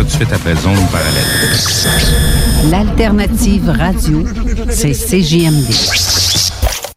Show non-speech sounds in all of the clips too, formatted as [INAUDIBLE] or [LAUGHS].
Tout de suite après Zone Parallèle. L'alternative radio, c'est CJMD.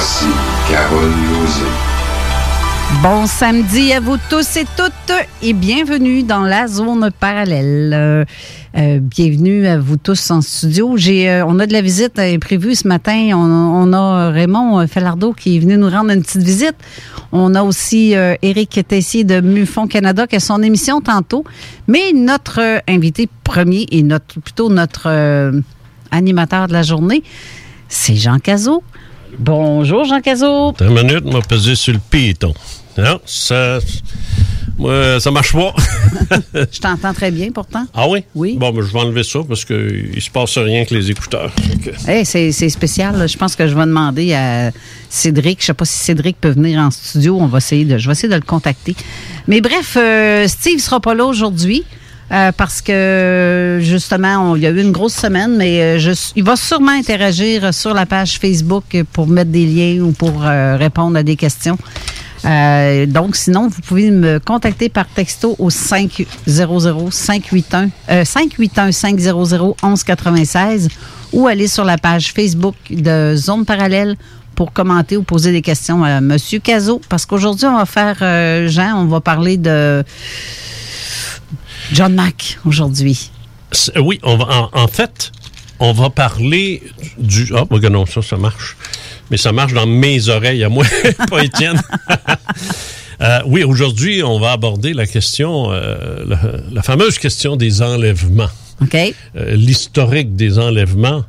Voici Carole. Bon samedi à vous tous et toutes et bienvenue dans la zone parallèle. Euh, euh, bienvenue à vous tous en studio. Euh, on a de la visite prévue ce matin. On, a Raymond Falardeau qui est venu nous rendre une petite visite. On a aussi Éric Tessier de MUFON Canada qui a son émission tantôt. Mais notre invité premier et notre, plutôt notre animateur de la journée, c'est Jean Cazot. Bonjour Jean Cazot. Une minute, m'a pesé sur le piton. Non, ça. Moi, ça marche pas. [LAUGHS] Je t'entends très bien pourtant. ah oui? Oui. Bon, ben, je vais enlever ça parce qu'il se passe rien avec les écouteurs. Que- Hey, c'est c'est spécial. là. Je pense que je vais demander à Cédric. Je sais pas si Cédric peut venir en studio. On va essayer de, je vais essayer de le contacter. Mais bref, euh, Steve sera pas là aujourd'hui. Euh, parce que justement, il y a eu une grosse semaine, mais euh, je, il va sûrement interagir sur la page Facebook pour mettre des liens ou pour euh, répondre à des questions. Euh, donc, sinon, vous pouvez me contacter par texto au 500 581 euh, 581 500 1196 ou aller sur la page Facebook de Zone Parallèle pour commenter ou poser des questions à Monsieur Cazot. Parce qu'aujourd'hui, on va faire, euh, Jean, on va parler de John Mack aujourd'hui. C'est- Oui, on va, en, en fait, on va parler du. Ah, ben, non, ça, ça marche. Mais ça marche dans mes oreilles à moi, [LAUGHS] pas Étienne. [LAUGHS] Euh, oui, aujourd'hui, on va aborder la question, euh, la, la fameuse question des enlèvements. OK? euh, l'historique des enlèvements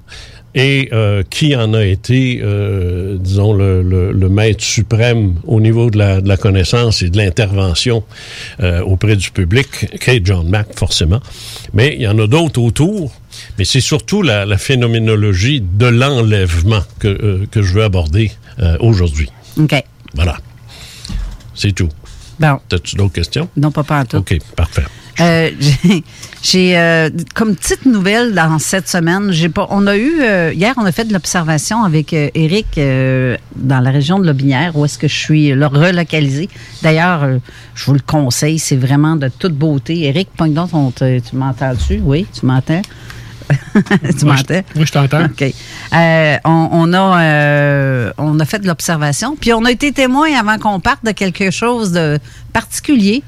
et euh, qui en a été, euh, disons, le, le- le maître suprême au niveau de la, de la connaissance et de l'intervention euh, auprès du public, qu'est John Mack, forcément. Mais il y en a d'autres autour. Mais c'est surtout la, la phénoménologie de l'enlèvement que, que je veux aborder aujourd'hui. OK. Voilà. C'est tout. Bon, As-tu d'autres questions? non, pas pas en tout. OK, parfait. Euh, j'ai- euh, comme petite nouvelle dans cette semaine, j'ai pas. On a eu euh, hier, on a fait de l'observation avec euh, Eric euh, dans la région de Lobinière, où est-ce que je suis là, relocalisé. D'ailleurs, euh, je vous le conseille, c'est vraiment de toute beauté. Eric, pogne donc te- tu m'entends-tu? Oui, tu m'entends? [LAUGHS] tu m'entends? Oui, je t'entends. OK. Euh, on, on a, euh, on a fait de l'observation, puis on a été témoin avant qu'on parte de quelque chose de particulier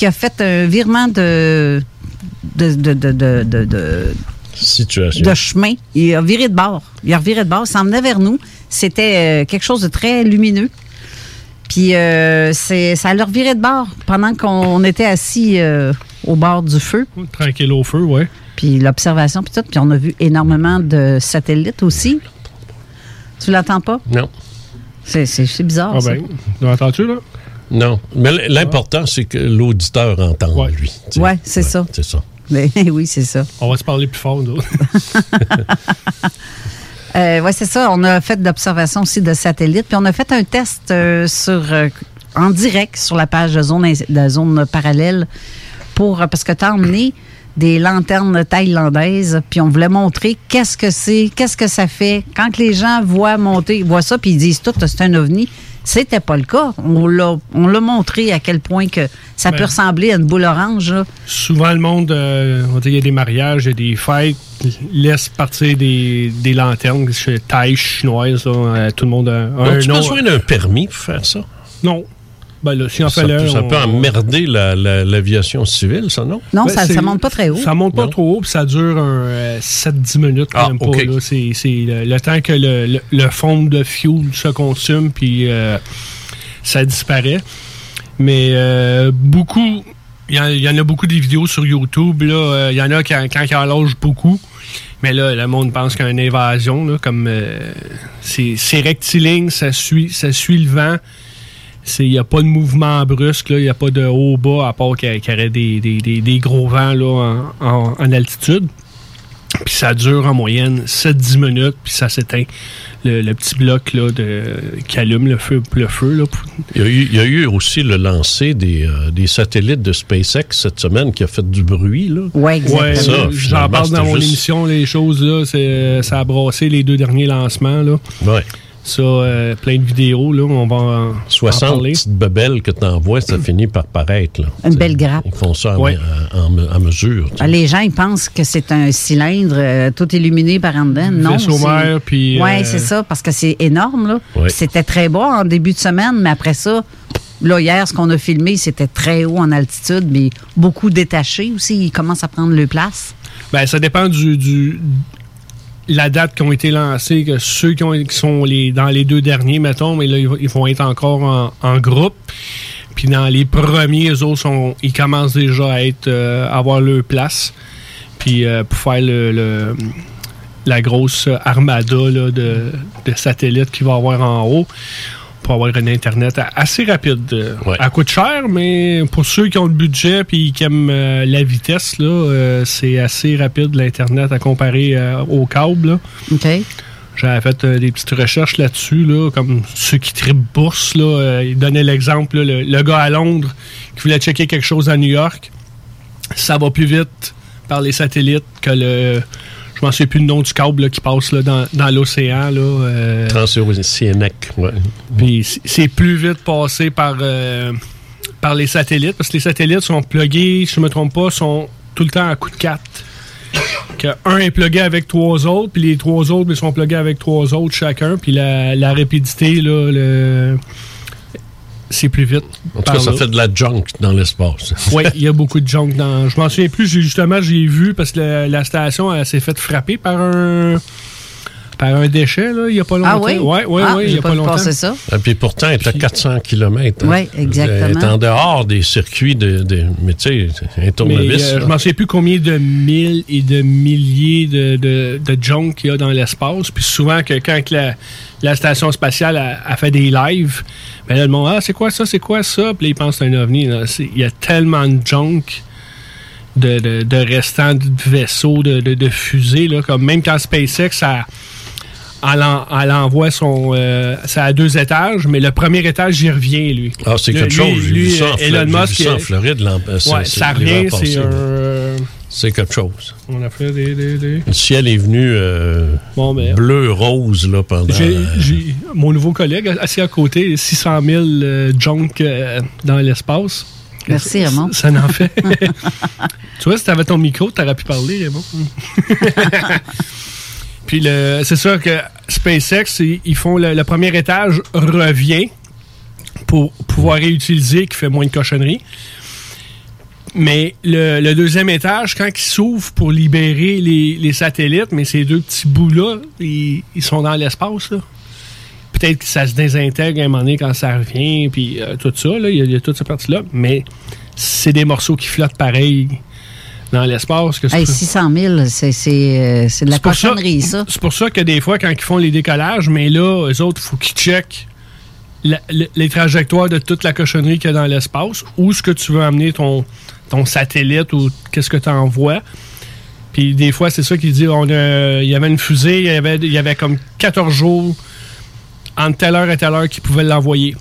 qui a fait un virement de de, de, de, de, de- de- Situation. de chemin. Il a viré de bord. Il a reviré de bord. Il s'en venait vers nous. C'était euh, quelque chose de très lumineux. Puis euh, c'est, ça l'a reviré de bord pendant qu'on était assis euh, au bord du feu. Tranquille au feu, ouais. Puis l'observation, puis tout. Puis on a vu énormément de satellites aussi. Tu l'entends pas? Non. C'est, c'est, c'est bizarre. Ah ben, tu entendu là? Non. Mais l'important, c'est que l'auditeur entende, lui. Ouais, c'est ça. C'est ça. Mais [LAUGHS] oui, c'est ça. On va se parler plus fort, nous. [LAUGHS] Euh, oui, c'est ça. On a fait d'observation aussi de satellites. Puis on a fait un test euh, sur, euh, en direct sur la page de zone, de zone parallèle pour, parce que tu as emmené des lanternes thaïlandaises, puis on voulait montrer qu'est-ce que c'est, qu'est-ce que ça fait. Quand que les gens voient monter, voient ça, puis ils disent tout, c'est un ovni. C'était pas le cas. On l'a, on l'a montré à quel point que ça peut Ben. ressembler à une boule orange. là. Souvent, le monde, euh, on va dire, il y a des mariages, il y a des fêtes, laisse partir des, des lanternes chez taille chinoise. là, euh, tout le monde a, Donc, un tu as besoin d'un permis pour faire ça? Non. Ben là, si on Ça, fait peut- l'heure, ça on- peut emmerder la- la- l'aviation civile, ça, non? Non, Ben, ça, ça monte pas très haut. Ça monte pas trop haut, puis ça dure un, euh, 7-10 minutes, Ah, même pas. ok. là. C'est c'est le, le temps que le, le, le fond de fuel se consume, puis euh, ça disparaît. Mais euh, beaucoup, il y, en- il y en a beaucoup des vidéos sur YouTube. là. Euh, Il y en a quand, quand ils en lâchent beaucoup. Mais là, le monde pense qu'il y a une invasion. Là, comme euh, c'est c'est rectiligne, ça suit, ça suit le vent. C'est- Il n'y a pas de mouvement brusque, là. il n'y a pas de haut-bas, à part qu'il y, aurait des, des- des- des gros vents là, en, en- en altitude. Puis ça dure en moyenne 7-10 minutes, puis ça s'éteint. Le, le petit bloc là, de, qui allume le feu. Le feu là. Il y, a eu, il y a eu aussi le lancer des, euh, des satellites de SpaceX cette semaine qui a fait du bruit. Là. Oui, Ouais, Ça, j'en parle dans mon juste- émission, les choses, là, c'est- ça a brassé les deux derniers lancements. Là. Ouais. Ça, euh, plein de vidéos, là, on va en, en 60 parler. petites bebelles que tu envoies, ça finit par paraître. Là. Une belle grappe. Ils font ça en, Ouais. en- en- en mesure. Ah, Les gens, ils pensent que c'est un cylindre euh, tout illuminé par en dedans. Non. Puis... Ouais, euh, c'est ça, parce que c'est énorme, là. Ouais. C'était très bas en début de semaine, mais après ça, là, hier, ce qu'on a filmé, c'était très haut en altitude, mais beaucoup détaché aussi. Ils commencent à prendre le place. Ben, ça dépend du, du- la date qui ont été lancées, que ceux qui, ont, qui sont les, dans les deux derniers, mettons, mais là, ils, vont- être encore en, groupe. Puis dans les premiers, eux autres, ils commencent déjà à être euh, avoir leur place. Puis euh, pour faire la grosse armada de, de satellites qu'il va avoir en haut, pour avoir un Internet assez rapide. Ouais. Elle coûte cher, mais pour ceux qui ont le budget et qui aiment euh, la vitesse, là, euh, c'est assez rapide l'Internet à comparer euh, au câble. là. OK? J'avais fait euh, des petites recherches là-dessus, là, comme ceux qui tripent bourse. Là, euh, il donnait l'exemple, le gars à Londres qui voulait checker quelque chose à New York. Ça va plus vite par les satellites que le. Je m'en souviens plus le nom du câble là, qui passe là, dans, dans l'océan. euh, ouais. puis c'est plus vite passé par, euh, par les satellites, parce que les satellites sont plugués, si je ne me trompe pas, sont tout le temps à coup de 4. Que un est plugué avec trois autres, puis les trois autres ils sont plugués avec trois autres chacun, puis la, la rapidité, là, le... c'est plus vite. En tout cas, ça fait de la junk dans l'espace. [LAUGHS] Oui, il y a beaucoup de junk dans. Je m'en souviens plus, justement, j'ai vu parce que la, la station elle, s'est faite frapper par un par un déchet là, il n'y a pas longtemps. Ah oui? Ouais, ouais, Ah, ouais, il j'ai y a pas pas longtemps. ça. Et puis pourtant, elle est à 400 km. Ouais, exactement. Elle est en dehors des circuits de. de- mais tu sais, un tournevis. euh, je m'en sais plus combien de mille et de milliers de, de, de junk qu'il y a dans l'espace. Puis souvent que quand que la, la station spatiale a, a fait des lives, ben là, le monde, ah, c'est quoi ça, c'est quoi ça? Puis là, ils pensent que c'est un ovni. Il y a tellement de junk. De, de, de restants de vaisseaux, de, de, de fusées, là, comme même quand SpaceX a, elle, en- elle envoie son. euh, ça a deux étages, mais le premier étage, il revient, lui. Ah, c'est quelque lui- chose. J'ai lui, vu ça en, euh, Flo- Elon Musk, ça en il- Floride. euh, c'est- Ouais, c'est ça revient, c'est un. euh, C'est quelque chose. On a fait des. des- des- Le ciel est venu euh, Bon, ben, bleu-rose là, pendant. J'ai, euh, j'ai- mon nouveau collègue assis à côté, 600 000 euh, junk euh, dans l'espace. Merci, Raymond. Ça, ça n'en fait. [LAUGHS] tu vois, si tu avais ton micro, tu aurais pu parler, Raymond. [LAUGHS] Puis c'est sûr que SpaceX, ils font le, le premier étage revient pour pouvoir réutiliser, qui fait moins de cochonneries. Mais le, deuxième étage, quand il s'ouvre pour libérer les, satellites, mais ces deux petits bouts-là, ils, sont dans l'espace. Peut-être que ça se désintègre à un moment donné quand ça revient, puis euh, tout ça, il y, y a toute cette partie-là. Mais c'est des morceaux qui flottent pareil dans l'espace. que Hey, c'est- 600 000, c'est c'est, euh, c'est de la ça- cochonnerie, ça. C'est pour ça que des fois, quand ils font les décollages, mais là, eux autres, il faut qu'ils checkent la- les trajectoires de toute la cochonnerie qu'il y a dans l'espace, où est-ce que tu veux amener ton, ton satellite ou qu'est-ce que tu envoies. Puis des fois, c'est ça qu'il dit, on a- il y avait une fusée, il y avait, il y avait comme 14 jours entre telle heure et telle heure qu'ils pouvaient l'envoyer.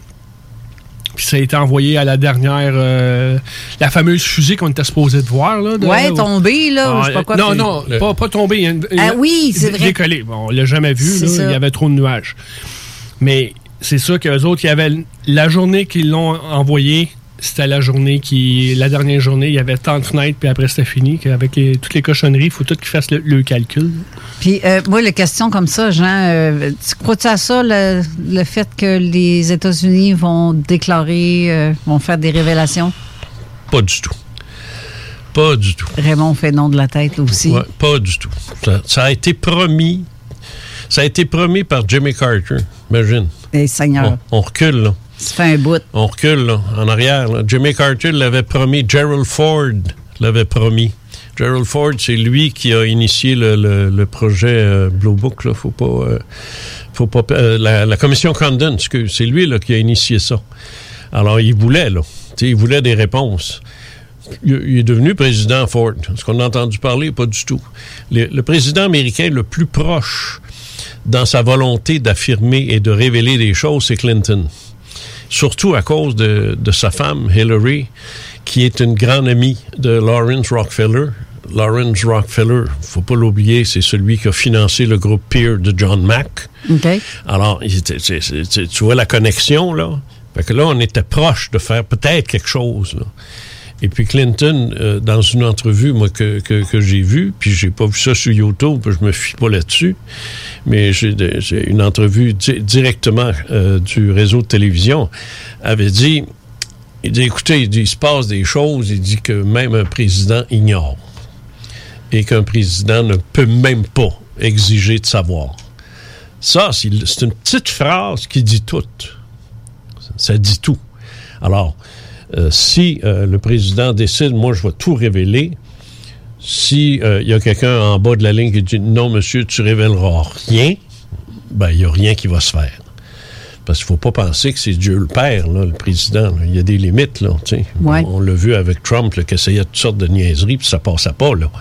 Puis ça a été envoyé à la dernière, euh, la fameuse fusée qu'on était supposé de voir. Là, de- Ouais, tombé, là, je sais pas quoi. Non, puis- non, pas, pas tombé. il y a une- Ah oui, c'est vrai. Décollé. Bon, on l'a jamais vu. Il y avait trop de nuages. Mais c'est ça qu'eux autres, il y avait la journée qu'ils l'ont envoyé, c'était la journée qui. La dernière journée, il y avait tant de fenêtres, puis après c'était fini. Qu'avec les- toutes les cochonneries, il faut tout qu'ils fassent le, le calcul. Puis, euh, moi, les questions comme ça, Jean, euh, tu crois-tu à ça, le, le fait que les États-Unis vont déclarer, euh, vont faire des révélations? Pas du tout. Pas du tout. Raymond fait non de la tête aussi. Ouais, pas du tout. Ça, ça a été promis. Ça a été promis par Jimmy Carter. Imagine. Et Seigneur, On, on recule, là. On recule, là, en arrière. Jimmy Carter l'avait promis. Gerald Ford l'avait promis. Gerald Ford, c'est lui qui a initié le, projet euh, Blue Book. Là. Faut pas, euh, faut pas, euh, la, commission Condon, c'est lui là, qui a initié ça. Alors, il voulait, là. Il voulait des réponses. Il, est devenu président Ford. Est-ce qu'on a entendu parler? Pas du tout. Le président américain le plus proche dans sa volonté d'affirmer et de révéler des choses, c'est Clinton. Surtout à cause de, de sa femme, Hillary, qui est une grande amie de Lawrence Rockefeller. Lawrence Rockefeller, faut pas l'oublier, c'est celui qui a financé le groupe Peer de John Mack. OK? Alors, tu vois la connexion, là? Fait que là, on était proche de faire peut-être quelque chose, là. Et puis Clinton, euh, dans une entrevue, moi, que, que, j'ai vue, puis j'ai pas vu ça sur YouTube, je me fie pas là-dessus, mais j'ai une entrevue di- directement euh, du réseau de télévision, avait dit, il dit, écoutez, il, il se passe des choses, il dit que même un président ignore et qu'un président ne peut même pas exiger de savoir. Ça, c'est une petite phrase qui dit tout. Ça dit tout. Alors, si euh, le président décide, moi, je vais tout révéler, si euh, il y a quelqu'un en bas de la ligne qui dit non, monsieur, tu révéleras rien, ben, il n'y a rien qui va se faire. Parce qu'il ne faut pas penser que c'est Dieu le Père, là, le président. Il y a des limites, là. Ouais. On l'a vu avec Trump, qui essayait toutes sortes de niaiseries, puis ça passait pas, là.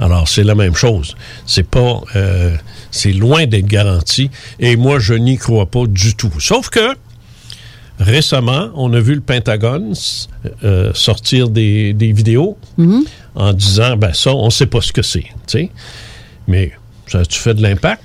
Alors, c'est la même chose. C'est pas... euh, c'est loin d'être garanti. Et moi, je n'y crois pas du tout. Sauf que, récemment, on a vu le Pentagone euh, sortir des, des vidéos en disant, ben ça, on sait pas ce que c'est, tu sais. Mais ça a-tu fait de l'impact?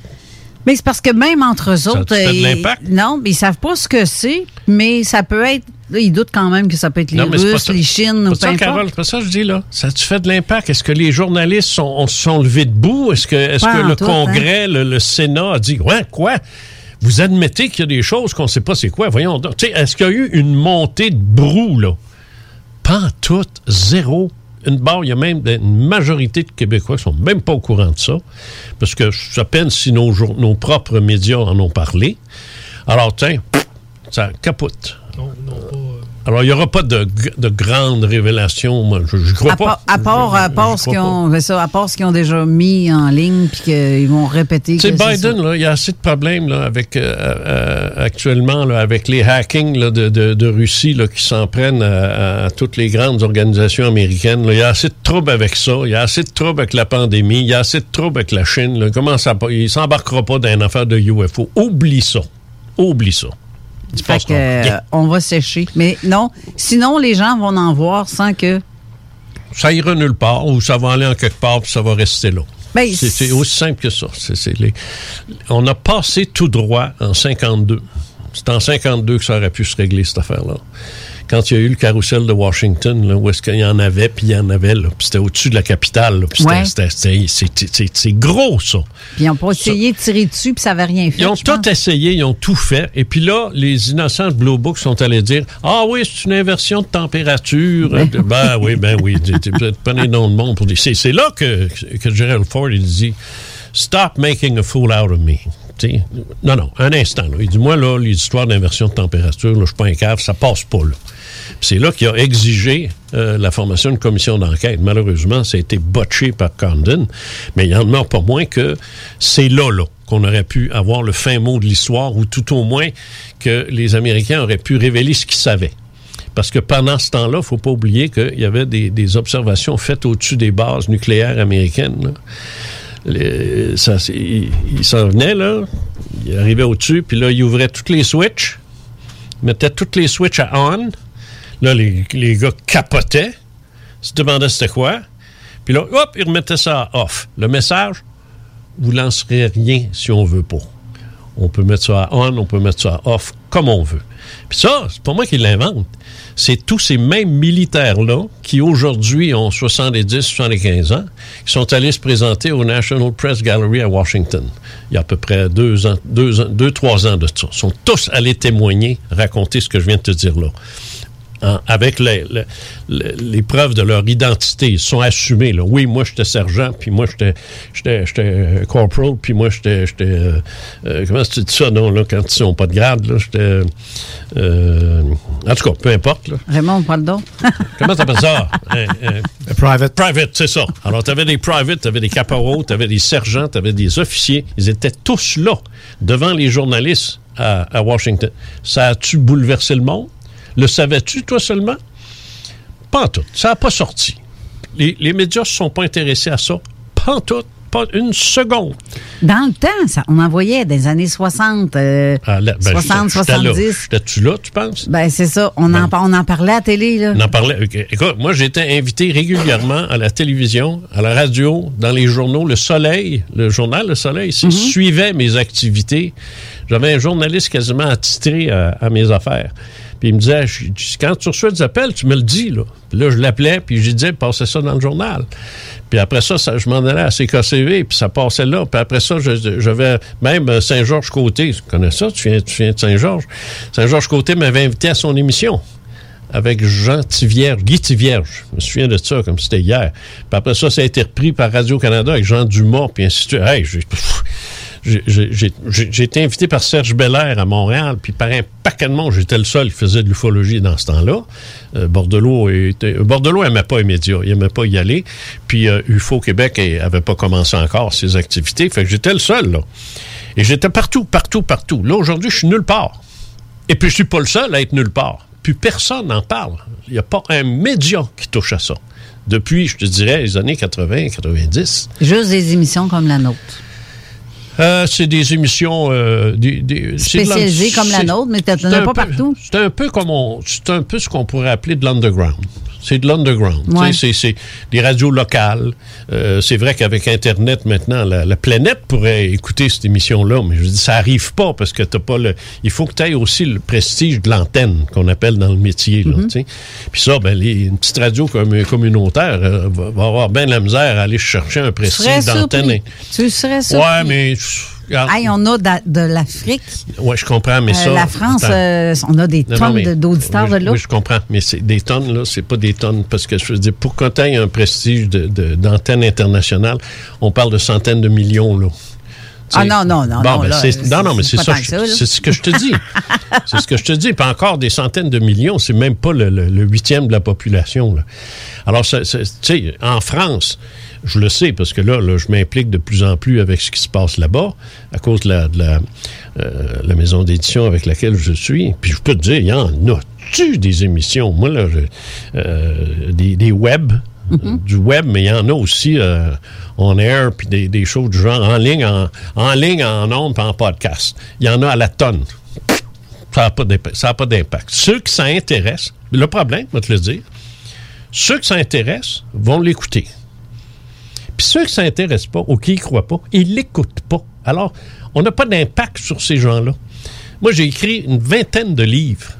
Mais c'est parce que même entre eux autres. a-tu fait de l'impact? Non, mais ils savent pas ce que c'est, mais ça peut être. Ils doutent quand même que ça peut être les Non, Russes, ça. les Chines, ou peu ça, importe. c'est pas ça que je dis là. Ça a-tu fait de l'impact? Est-ce que les journalistes sont, sont levés debout? Est-ce que, est-ce Pas que le tout, Congrès, le, le Sénat a dit, ouais, quoi? Vous admettez qu'il y a des choses qu'on ne sait pas c'est quoi? Voyons donc. Est-ce qu'il y a eu une montée de brou, là? Pas en tout, zéro. Une barre, il y a même une majorité de Québécois qui sont même pas au courant de ça, parce que à peine si nos, propres médias en ont parlé. Alors, tiens, ça capote. Alors, il n'y aura pas de, de grandes révélations. Moi, je ne crois À pas. part, à part, à Je- part ce qu'ils ont, ça, à part ce qu'ils ont déjà mis en ligne puis qu'ils vont répéter. C'est Biden, là, il y a assez de problèmes là, avec, euh, euh, actuellement là, avec les hackings là, de, de, de Russie là, qui s'en prennent à, à toutes les grandes organisations américaines. là. Il y a assez de troubles avec ça. Il y a assez de troubles avec la pandémie. Il y a assez de troubles avec la Chine. Là. Comment ça, il s'embarquera pas dans une affaire de UFO. Oublie ça. Oublie ça. Fait que, rien. euh, on va sécher. Mais non, sinon, les gens vont en voir sans que. Ça ira nulle part ou ça va aller en quelque part puis ça va rester là. Ben, C'est- aussi simple que ça. Les- On a passé tout droit en 52. C'est en 52 que ça aurait pu se régler, cette affaire-là. Quand il y a eu le carrousel de Washington, là, où est-ce qu'il y en avait, puis il y en avait, là, puis c'était au-dessus de la capitale. là, puis c'était- Ouais. c'est- gros, ça. Puis ils ont pas essayé de tirer dessus, puis ça n'avait rien fait. Ils ont tout pense. essayé, ils ont tout fait. Et puis là, les innocents de Blue Book sont allés dire Ah oui, c'est une inversion de température. [LAUGHS] ben oui, ben oui. Tu- tu- Prenez donc le monde pour dire. C'est là que, que Gerald Ford il dit Stop making a fool out of me. Non, non, un instant. là. Il dit Moi, là, les histoires d'inversion de température, là, je suis pas un cave, ça passe pas là. C'est là qu'il a exigé euh, la formation d'une commission d'enquête. Malheureusement, ça a été botché par Condon, mais il en demeure pas moins que c'est là, là qu'on aurait pu avoir le fin mot de l'histoire, ou tout au moins que les Américains auraient pu révéler ce qu'ils savaient. Parce que pendant ce temps-là, il ne faut pas oublier qu'il y avait des, observations faites au-dessus des bases nucléaires américaines. il s'en venait, là, il arrivait au-dessus, puis là, il ouvrait toutes les switches, mettait toutes les switches à on. Là, les, gars capotaient, se demandaient c'était quoi. Puis là, hop, ils remettaient ça à off. Le message, vous lancerez rien si on veut pas. On peut mettre ça à on, on peut mettre ça à off, comme on veut. Puis ça, c'est pas moi qui l'invente. C'est tous ces mêmes militaires-là qui aujourd'hui ont 70, 75 ans, qui sont allés se présenter au National Press Gallery à Washington. Il y a à peu près deux ans, deux, deux trois ans de ça. Ils sont tous allés témoigner, raconter ce que je viens de te dire là. Hein, avec les, les- preuves de leur identité. Ils sont assumés. Là. Oui, moi, j'étais sergent, puis moi, j'étais j'étais- j'étais, euh, corporal, puis moi, j'étais... j'étais, euh, euh, comment tu dis ça, non, là, quand ils n'ont pas de grade? là, J'étais... euh, en tout cas, peu importe. Là. Raymond, pardon. [LAUGHS] Comment t'appelles ça? Un- [LAUGHS] un- private. Private, c'est ça. Alors, tu avais des privates, tu avais des caporaux, tu avais des sergents, tu avais des officiers. Ils étaient tous là, devant les journalistes à, à Washington. Ça a-tu bouleversé le monde? Le savais-tu, toi seulement? Pas en tout. Ça n'a pas sorti. Les, les médias ne se sont pas intéressés à ça. Pas en tout. Pas une seconde. Dans le temps, ça, on en voyait des années 60, euh, Ah, là, ben, 60, j'étais- j'étais là. 70. J'étais-tu là, tu penses? Ben, c'est ça. On, en, on en parlait à la télé, là. On en parlait. Écoute, moi, j'étais invité régulièrement à la télévision, à la radio, dans les journaux. Le Soleil, le journal Le Soleil, Mhm. suivait mes activités. J'avais un journaliste quasiment attitré à, à mes affaires. Puis il me disait, je- je- quand tu reçois des appels, tu me le dis, là. Puis là, je l'appelais, puis je disais, passez ça dans le journal. Puis après ça, ça- je m'en allais à CKCV, puis ça passait là. Puis après ça, je- j'avais même euh, Saint-Georges-Côté. Tu connais ça? Tu viens, de Saint-Georges? Saint-Georges-Côté m'avait invité à son émission avec Jean Tivierge, Guy Tivierge. Je me souviens de ça comme c'était hier. Puis après ça, ça a été repris par Radio-Canada avec Jean Dumas, puis ainsi de suite. Hey, j'ai- été invité par Serge Belair à Montréal, puis par un paquet de monde, j'étais le seul qui faisait de l'ufologie dans ce temps-là. Euh, Bordelot était, aimait pas les médias, il aimait pas y aller. Puis euh, UFO Québec avait pas commencé encore ses activités, fait que j'étais le seul, là. Et j'étais partout, partout, partout. Là, aujourd'hui, je suis nulle part. Et puis, je suis pas le seul à être nulle part. Puis, personne n'en parle. Il n'y a pas un média qui touche à ça. Depuis, je te dirais, les années 80, 90. Juste des émissions comme la nôtre. Euh, c'est des émissions euh, des, de Spécialisées comme la nôtre, mais un pas peu- partout. C'est un peu comme on, c'est un peu ce qu'on pourrait appeler de l'underground. C'est de l'underground. Ouais. C'est, c'est des radios locales. Euh, c'est vrai qu'avec Internet maintenant, la, la planète pourrait écouter cette émission-là, mais je dis ça arrive pas parce que t'as pas le. Il faut que tu aies aussi le prestige de l'antenne qu'on appelle dans le métier. Là, Mm-hmm. Puis ça, ben, les, une petite radio comme, communautaire euh, va, va avoir bien de la misère à aller chercher un prestige d'antenne. Tu serais surpris. Ouais, mais. Hey, on a de, de l'Afrique. Ouais, je comprends, mais Euh, ça. la France, euh, on a des Non, tonnes mais- de- d'auditeurs oui, de là. Oui, je comprends, mais c'est des tonnes, là, c'est pas des tonnes, parce que je veux dire, pour qu'on ait un prestige de- de- d'antenne internationale, on parle de centaines de millions, là. Ah non, non, non, Bon, non, ben, c'est- non, non, mais c'est pas ça, ça, c'est ce que je te dis. [LAUGHS] c'est ce que je te dis. Puis encore des centaines de millions, c'est même pas le, le- le huitième de la population. là. Alors, tu sais, en France, je le sais parce que là, là, je m'implique de plus en plus avec ce qui se passe là-bas à cause de la, de la, euh, la maison d'édition avec laquelle je suis. Puis je peux te dire, il y en a-tu des émissions? Moi, là, je- euh, des, des web, euh, du web, mais il y en a aussi euh, on air, puis des, des choses du genre en ligne, en, en ligne, en ondes, puis en podcast. Il y en a à la tonne. Ça n'a pas d'impact. Ceux qui s'intéressent, le problème, je vais te le dire, ceux qui s'intéressent vont l'écouter. Puis ceux qui ne s'intéressent pas ou qui n'y croient pas, ils ne l'écoutent pas. Alors, on n'a pas d'impact sur ces gens-là. Moi, j'ai écrit une vingtaine de livres.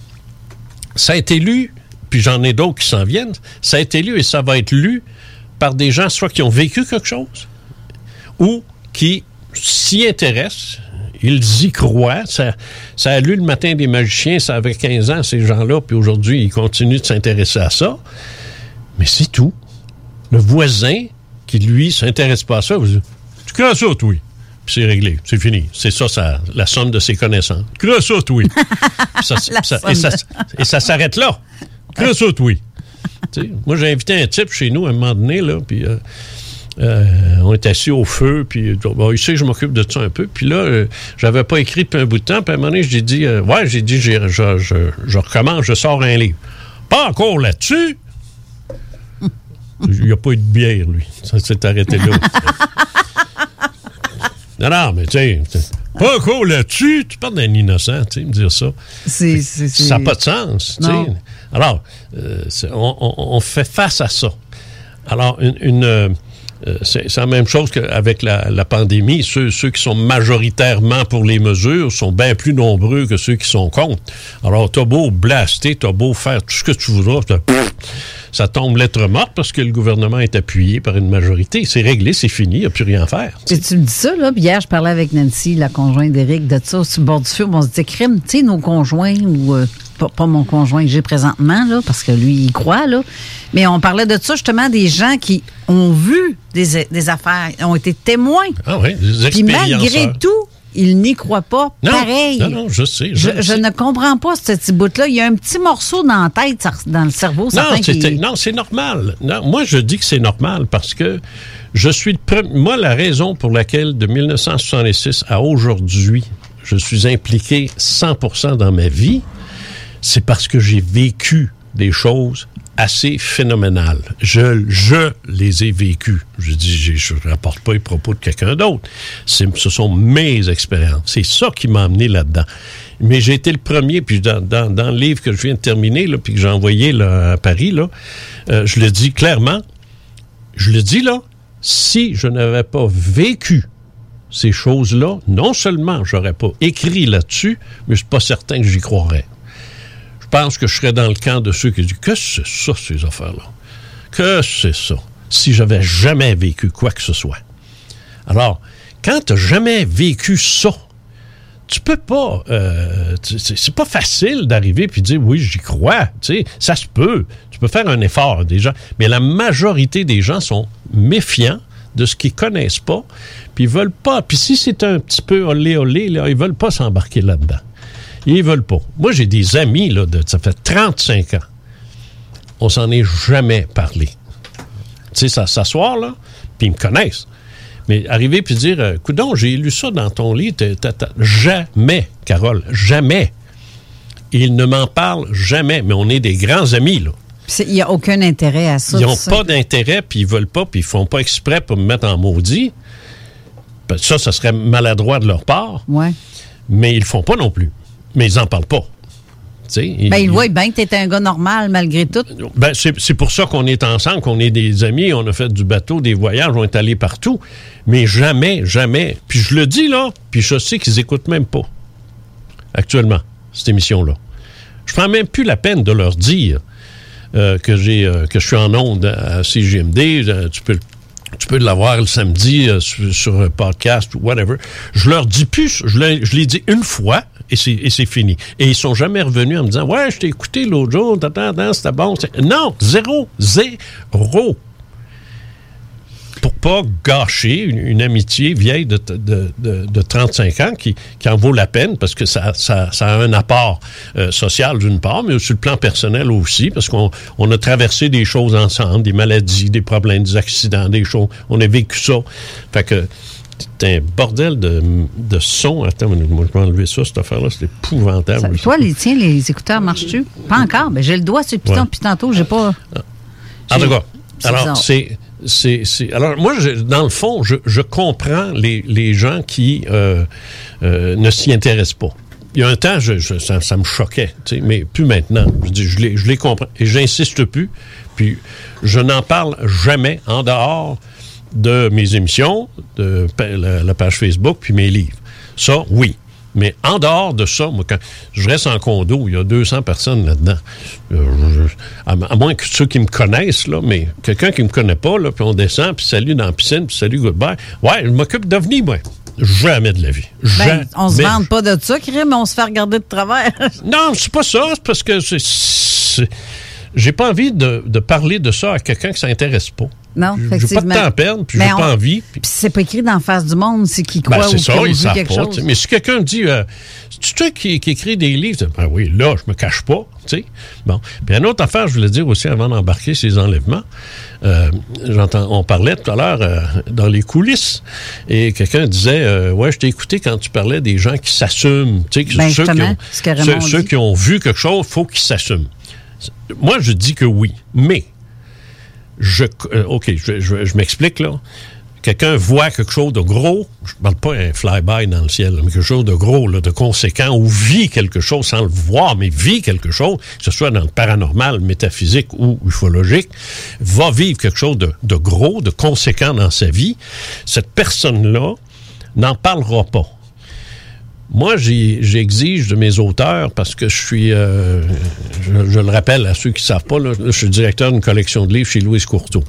Ça a été lu puis j'en ai d'autres qui s'en viennent, ça a été lu et ça va être lu par des gens soit qui ont vécu quelque chose ou qui s'y intéressent, ils y croient. Ça, ça a lu le matin des magiciens, ça avait 15 ans, ces gens-là, puis aujourd'hui, ils continuent de s'intéresser à ça. Mais c'est tout. Le voisin qui, lui, s'intéresse pas à ça, vous dit, tu crois ça, toi? Puis c'est réglé, c'est fini. C'est ça, ça, la somme de ses connaissances. Tu crois ça? [LAUGHS] Ça- et ça, de- et ça s'arrête là. Tu sais, moi, j'ai invité un type chez nous à un moment donné, là, puis euh, euh, on est assis au feu, puis euh, bon, il sait que je m'occupe de ça un peu. Puis là, euh, j'avais pas écrit depuis un bout de temps, puis à un moment donné, j'ai dit, ouais, j'ai dit, j'ai- je, je- je recommence, je sors un livre. Pas encore là-dessus. Il n'y a pas eu de bière, lui. Ça s'est arrêté là. [LAUGHS] non, non, mais tu sais, pas encore là-dessus. Tu parles d'un innocent, tu sais, me dire ça. C'est- c'est- c'est- Ça n'a pas de sens. tu sais. Non. Alors, euh, on, on- on fait face à ça. Alors, une, une, euh, c'est c'est la même chose qu'avec la, la pandémie. Ceux, ceux qui sont majoritairement pour les mesures sont bien plus nombreux que ceux qui sont contre. Alors, t'as beau blaster, t'as beau faire tout ce que tu voudras, t'as- ça tombe lettre morte parce que le gouvernement est appuyé par une majorité. C'est réglé, c'est fini, il n'y a plus rien à faire. Puis tu me dis ça, là. Hier, je parlais avec Nancy, la conjointe d'Éric, de ça, sur le bord du feu. On se disait, crime, tu sais, nos conjoints, ou euh, pas, pas mon conjoint que j'ai présentement, là, parce que lui, il croit, là. Mais on parlait de ça, justement, des gens qui ont vu des, des affaires, ont été témoins. Ah oui, des Puis malgré tout, ils n'y croient pas. Non, pareil. non, non, je sais, je Je, le je sais. ne comprends pas ce petit bout-là. Il y a un petit morceau dans la tête, dans le cerveau, qui- non, c'est normal. Non, moi, je dis que c'est normal parce que je suis le premier. Moi, la raison pour laquelle de 1966 à aujourd'hui, je suis impliqué 100% dans ma vie, c'est parce que j'ai vécu des choses assez phénoménales. Je, je les ai vécues. Je dis, je ne rapporte pas les propos de quelqu'un d'autre. Ce sont mes expériences. C'est ça qui m'a amené là-dedans. Mais j'ai été le premier, puis dans, dans- le livre que je viens de terminer, puis que j'ai envoyé là, à Paris, là, euh, je le dis clairement, je le dis là, si je n'avais pas vécu ces choses-là, non seulement j'aurais pas écrit là-dessus, mais je suis pas certain que j'y croirais. Pense que je serais dans le camp de ceux qui disent que c'est ça ces affaires-là, que c'est ça. Si j'avais jamais vécu quoi que ce soit? Alors, quand tu jamais vécu ça, tu peux pas. euh, c'est pas facile d'arriver puis dire oui, j'y crois. Tu sais, ça se peut. Tu peux faire un effort déjà, mais la majorité des gens sont méfiants de ce qu'ils connaissent pas, puis ils veulent pas. Puis si c'est un petit peu olé olé, là, ils veulent pas s'embarquer là-dedans. Ils veulent pas. Moi, j'ai des amis là, de, ça fait 35 ans. On s'en est jamais parlé. Tu sais, ça s'asseoir là, puis ils me connaissent. Mais arriver puis dire, euh, coudon, j'ai lu ça dans ton t'as- jamais, Carole, jamais. Ils ne m'en parlent jamais, mais on est des grands amis, là. Il n'y a aucun intérêt à ça. Ils n'ont pas d'intérêt, puis ils veulent pas, puis ils font pas exprès pour me mettre en maudit. Ben, Ça, ça serait maladroit de leur part, Ouais. mais ils le font pas non plus. Mais ils en parlent pas. Ils- Ben, il voit bien que tu es un gars normal malgré tout. Ben, c'est pour ça qu'on est ensemble, qu'on est des amis, on a fait du bateau, des voyages, on est allé partout. Mais jamais, jamais. Puis je le dis là, puis je sais qu'ils écoutent même pas actuellement cette émission-là. Je prends même plus la peine de leur dire euh, que j'ai euh, que je suis en onde à CGMD. Euh, tu peux tu peux l'avoir le samedi sur, sur un podcast ou whatever. Je leur dis plus, je l'ai dit une fois et c'est, fini. Et ils sont jamais revenus en me disant Ouais, je t'ai écouté l'autre jour, attends, attends, c'était bon. Non, zéro, zéro. Pour pas gâcher une, amitié vieille de, de, de, de 35 ans qui, en vaut la peine parce que ça, a un apport euh, social d'une part, mais sur le plan personnel aussi, parce qu'on on a traversé des choses ensemble, des maladies, des problèmes, des accidents, des choses. On a vécu ça. Fait que c'est un bordel de, de son. Attends, moi, je vais enlever ça, cette affaire-là. C'est épouvantable. Ça- toi, les tiens, les écouteurs marchent-tu? Pas encore. Ben, j'ai le doigt sur le piton depuis tantôt. J'ai pas. En tout cas, C'est alors, c'est. c'est- c'est- alors, moi, je- dans le fond, je, je comprends les, les gens qui euh, euh, ne s'y intéressent pas. Il y a un temps, je, ça, ça me choquait, mais plus maintenant. Je, dis, je, les, je les comprends et j'insiste plus. Puis, je n'en parle jamais en dehors de mes émissions, de la, page Facebook, puis mes livres. Ça, oui. Mais en dehors de ça, moi, quand je reste en condo, il y a 200 personnes là-dedans. Euh, à, à moins que ceux qui me connaissent, là, mais quelqu'un qui me connaît pas, là, puis on descend, puis salut dans la piscine, puis salut, goodbye. Ouais, je m'occupe d'OVNI, moi. Jamais de la vie. Ben, on se vante pas de ça, crime, on se fait regarder de travers. Non, c'est pas ça. C'est parce que c'est- c'est- j'ai pas envie de, de parler de ça à quelqu'un qui s'intéresse pas. Non, J'ai pas de effectivement. temps à perdre, puis j'ai pas envie. Puis c'est pas écrit dans la face du monde, c'est qui Ben, croit ou qui quelque pas. chose. Mais si quelqu'un me dit, euh, c'est toi qui, qui écrit des livres, ben oui, là, je me cache pas. tu sais. Bon. Puis une autre affaire, je voulais dire aussi avant d'embarquer ces enlèvements. Euh, j'entends, on parlait tout à l'heure euh, dans les coulisses et quelqu'un disait, euh, ouais, je t'ai écouté quand tu parlais des gens qui s'assument. Tu sais, Ben, ceux, qui ont, ceux qui ont vu quelque chose, faut qu'ils s'assument. Moi, je dis que oui, mais je, euh, OK, je, m'explique là. Quelqu'un voit quelque chose de gros, je ne parle pas un fly-by dans le ciel, mais quelque chose de gros, de conséquent, ou vit quelque chose sans le voir, mais vit quelque chose, que ce soit dans le paranormal, métaphysique ou ufologique, va vivre quelque chose de gros, de conséquent dans sa vie. Cette personne-là n'en parlera pas. Moi, j'exige de mes auteurs, parce que je suis, euh, je, je le rappelle à ceux qui ne savent pas, là, je suis directeur d'une collection de livres chez Louise Courteau.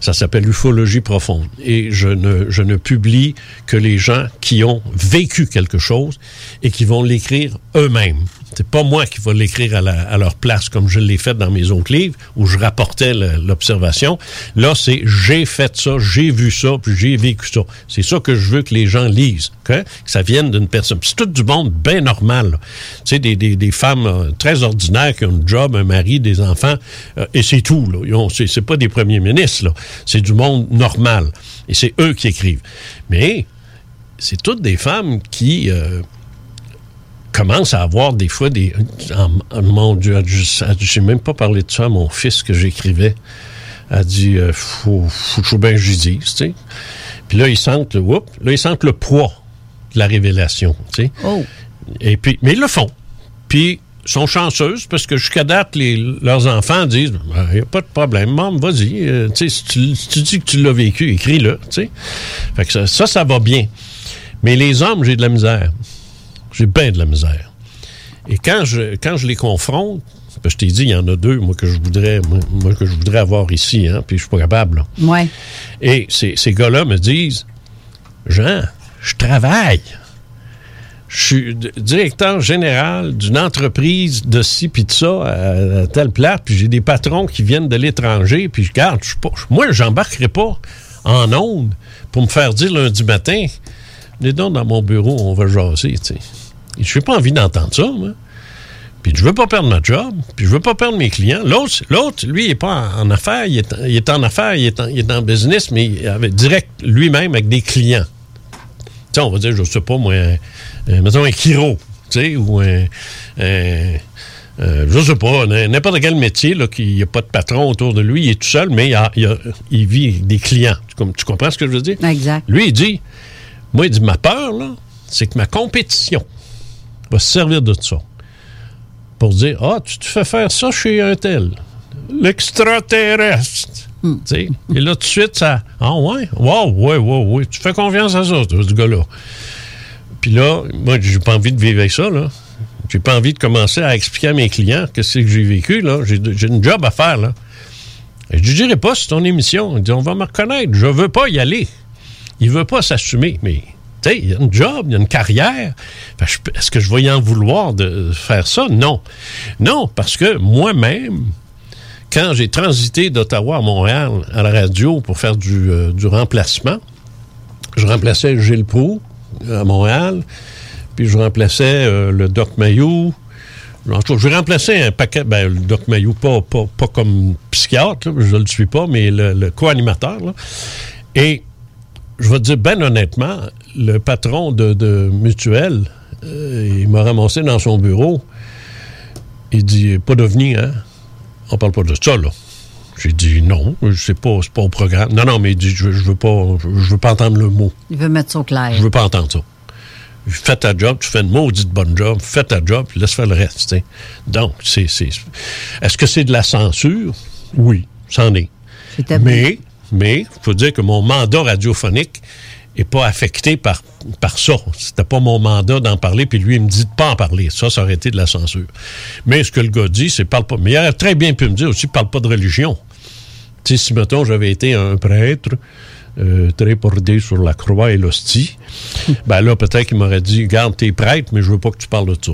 Ça s'appelle Ufologie profonde. Et je ne, je ne publie que les gens qui ont vécu quelque chose et qui vont l'écrire eux-mêmes. C'est pas moi qui vais l'écrire à, leur place comme je l'ai fait dans mes autres livres où je rapportais l'observation. Là, c'est j'ai fait ça, j'ai vu ça, puis j'ai vécu ça. C'est ça que je veux que les gens lisent, ok? que ça vienne d'une personne. C'est tout du monde bien normal. Tu des, des, femmes euh, très ordinaires qui ont un job, un mari, des enfants, euh, et c'est tout. Là. C'est pas des premiers ministres. C'est du monde normal. Et c'est eux qui écrivent. Mais c'est toutes des femmes qui... euh, commence à avoir des fois des. Mon Dieu, j'ai même pas parlé de ça à mon fils que j'écrivais. Elle dit, euh, faut, faut que bien j'y dise, tu sais. Puis là, ils sentent, le- whoop, là, ils sentent le poids de la révélation, tu sais. Oh. Et puis, mais ils le font. Puis, ils sont chanceuses parce que jusqu'à date, les, leurs enfants disent il n'y a pas de problème, maman, vas-y. euh, si, tu, si tu dis que tu l'as vécu, écris-le. ça, ça, ça va bien. Mais les hommes, j'ai de la misère. J'ai bien de la misère. Et quand je, quand je les confronte, parce que je t'ai dit, il y en a deux, moi, que je voudrais, moi, moi, que je voudrais avoir ici, hein, puis je suis pas capable. là. Ouais. Et ces, ces gars-là me disent Jean, je travaille. Je suis directeur général d'une entreprise de ci puis de ça à, à telle place, puis j'ai des patrons qui viennent de l'étranger, puis je garde, je suis pas, moi, j'embarquerai pas en onde pour me faire dire lundi matin Venez donc dans mon bureau, on va jaser, tu sais. Je n'ai pas envie d'entendre ça, moi. Puis je veux pas perdre ma job, puis je veux pas perdre mes clients. L'autre, l'autre lui, il est pas en, en affaires, il est, il est en affaires, il est en, il est en business, mais il avait direct lui-même avec des clients. Tu sais, on va dire, je sais pas, moi, un, un- mettons un chiro, tu sais, ou un, un- euh, je sais pas, n'importe quel métier, là, qu'il n'y a pas de patron autour de lui, il est tout seul, mais il, a- il a- il vit avec des clients. Tu, tu comprends ce que je veux dire? Exact. Lui, il dit, moi, il dit, ma peur, là, c'est que ma compétition va se servir de ça pour dire, ah, tu te fais faire ça chez un tel, l'extraterrestre. Sais, Et là, tout de suite, ça, ah ouais, wow, ouais, ouais, ouais, tu fais confiance à ça, ce gars-là. Puis là, moi, j'ai pas envie de vivre avec ça, là. J'ai pas envie de commencer à expliquer à mes clients que c'est que j'ai vécu, là. J'ai j'ai une job à faire, là. Et je dirais pas, c'est ton émission. Il dit, on va me reconnaître. Je veux pas y aller. Il veut pas s'assumer. Mais, il y a une job, il y a une carrière. Est-ce que je vais y en vouloir de faire ça? Non. Non, parce que moi-même, quand j'ai transité d'Ottawa à Montréal à la radio pour faire du, euh, remplacement, je remplaçais Gilles Proux à Montréal, puis je remplaçais euh, le Doc Mayou. Je remplaçais un paquet, ben, le Doc Mayou, pas, pas, comme psychiatre, je ne le suis pas, mais le, le co-animateur. Et je vais te dire, ben honnêtement, le patron de, de Mutuelle, euh, il m'a ramassé dans son bureau. Il dit, pas d'OVNI, hein? On parle pas de ça, là. J'ai dit, non, c'est pas, pas au programme. Non, non, mais il dit, je, je veux pas, je veux pas entendre le mot. Il veut mettre ça au clair. Je veux pas entendre ça. Fais ta job, tu fais une maudite bonne job, fais ta job, puis laisse faire le reste. Donc, c'est. c'est- Est-ce que c'est de la censure? Oui, c'en est. Mais, mais, il faut dire que mon mandat radiophonique est pas affecté par, par ça. C'était pas mon mandat d'en parler, puis lui, il me dit de pas en parler. Ça, ça aurait été de la censure. Mais ce que le gars dit, c'est parle pas. Mais il aurait très bien pu me dire aussi, parle pas de religion. Tu sais, si, mettons, j'avais été un prêtre, euh, très bordé sur la croix et l'hostie, [LAUGHS] ben là, peut-être qu'il m'aurait dit, garde, t'es prêtre, mais je veux pas que tu parles de ça.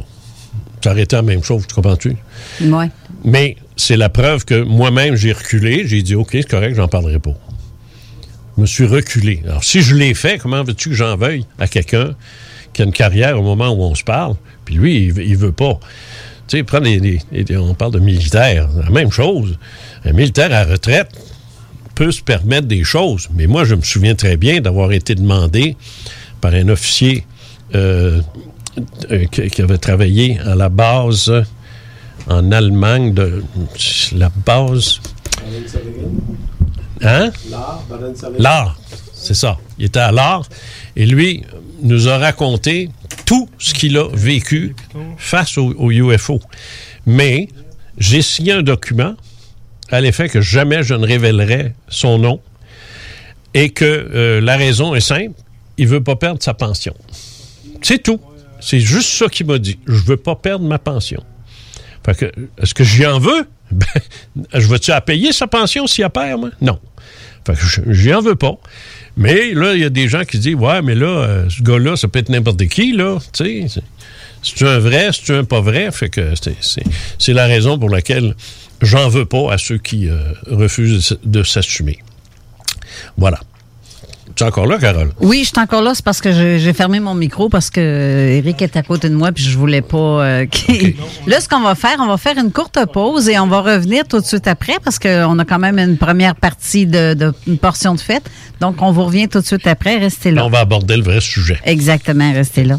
Ça aurait été la même chose, tu comprends-tu? Ouais. Mais c'est la preuve que moi-même, j'ai reculé. J'ai dit, OK, c'est correct, j'en parlerai pas. Je me suis reculé. Alors, si je l'ai fait, comment veux-tu que j'en veuille à quelqu'un qui a une carrière au moment où on se parle? Puis lui, il, veut- il veut pas. Tu sais, prends des- on parle de militaire. La même chose. Un militaire à retraite peut se permettre des choses. Mais moi, je me souviens très bien d'avoir été demandé par un officier euh, euh, qui avait travaillé à la base en Allemagne de la base. Hein? L'art, c'est ça. Il était à l'art et lui nous a raconté tout ce qu'il a vécu face au, au UFO. Mais j'ai signé un document à l'effet que jamais je ne révélerai son nom et que euh, la raison est simple, il veut pas perdre sa pension. C'est tout. C'est juste ça qu'il m'a dit. Je veux pas perdre ma pension. Est-ce que j'y en veux? [LAUGHS] Ben, je veux-tu à payer sa pension s'il a perd, moi? Non. Fait que j'y en veux pas. Mais là, il y a des gens qui disent, ouais, mais là, euh, ce gars-là, ça peut être n'importe qui, là. Tu c'est- un vrai, c'est-tu un pas vrai? Fait que c'est- c'est c'est la raison pour laquelle j'en veux pas à ceux qui euh, refusent de s'assumer. Voilà. Tu es encore là, Carole? Oui, je suis encore là, c'est parce que j'ai fermé mon micro parce que euh, Eric est à côté de moi puis je voulais pas euh, [LAUGHS] qu'il- Là, ce qu'on va faire, on va faire une courte pause et on va revenir tout de suite après parce qu'on a quand même une première partie de, de- une portion de fête. Donc, on vous revient tout de suite après. Restez là. On va aborder le vrai sujet. Exactement, restez là.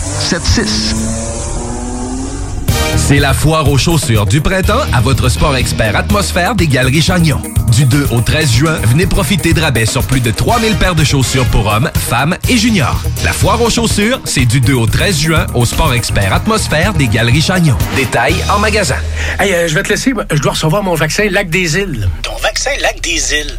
681 4476. C'est la foire aux chaussures du printemps à votre sport expert atmosphère des Galeries Chagnon. Du 2 au 13 juin, venez profiter de rabais sur plus de 3000 paires de chaussures pour hommes, femmes et juniors. La foire aux chaussures, c'est du 2 au 13 juin au sport expert atmosphère des Galeries Chagnon. Détails en magasin. Hey, euh, je vais te laisser. Je dois recevoir mon vaccin Lac des Îles. Ton vaccin Lac des Îles?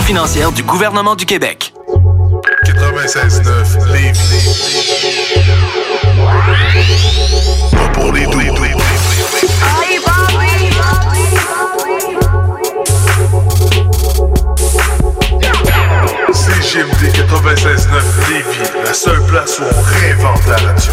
financière du gouvernement du Québec. 96.9 Lévis. Pas pour les. CGMD 96.9 Lévis, la seule place où on réinvente la radio.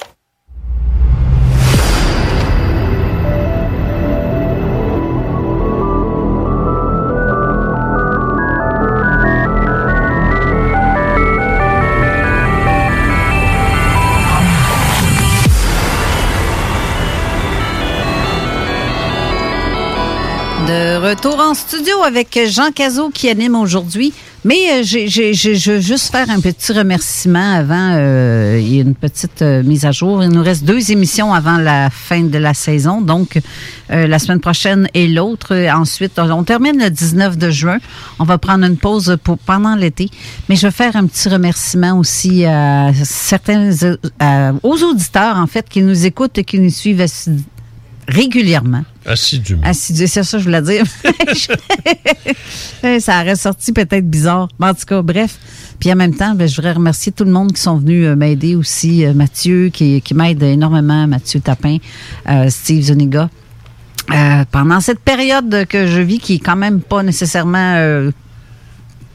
Retour en studio avec Jean Cazot qui anime aujourd'hui. Mais euh, je veux juste faire un petit remerciement avant. euh, une petite euh, mise à jour. Il nous reste deux émissions avant la fin de la saison. Donc, euh, la semaine prochaine et l'autre. Euh, Ensuite, on termine le 19 de juin. On va prendre une pause pour pendant l'été. Mais je veux faire un petit remerciement aussi à certains, euh, à- aux auditeurs, en fait, qui nous écoutent et qui nous suivent régulièrement. Assidûment. Assidu, c'est ça que je voulais dire. [LAUGHS] ça aurait sorti peut-être bizarre. Mais en tout cas, bref. Puis en même temps, ben, je voudrais remercier tout le monde qui sont venus euh, m'aider aussi. Euh, Mathieu, qui, qui m'aide énormément. Mathieu Tapin, euh, Steve Zuniga. Pendant cette période que je vis, qui est quand même pas nécessairement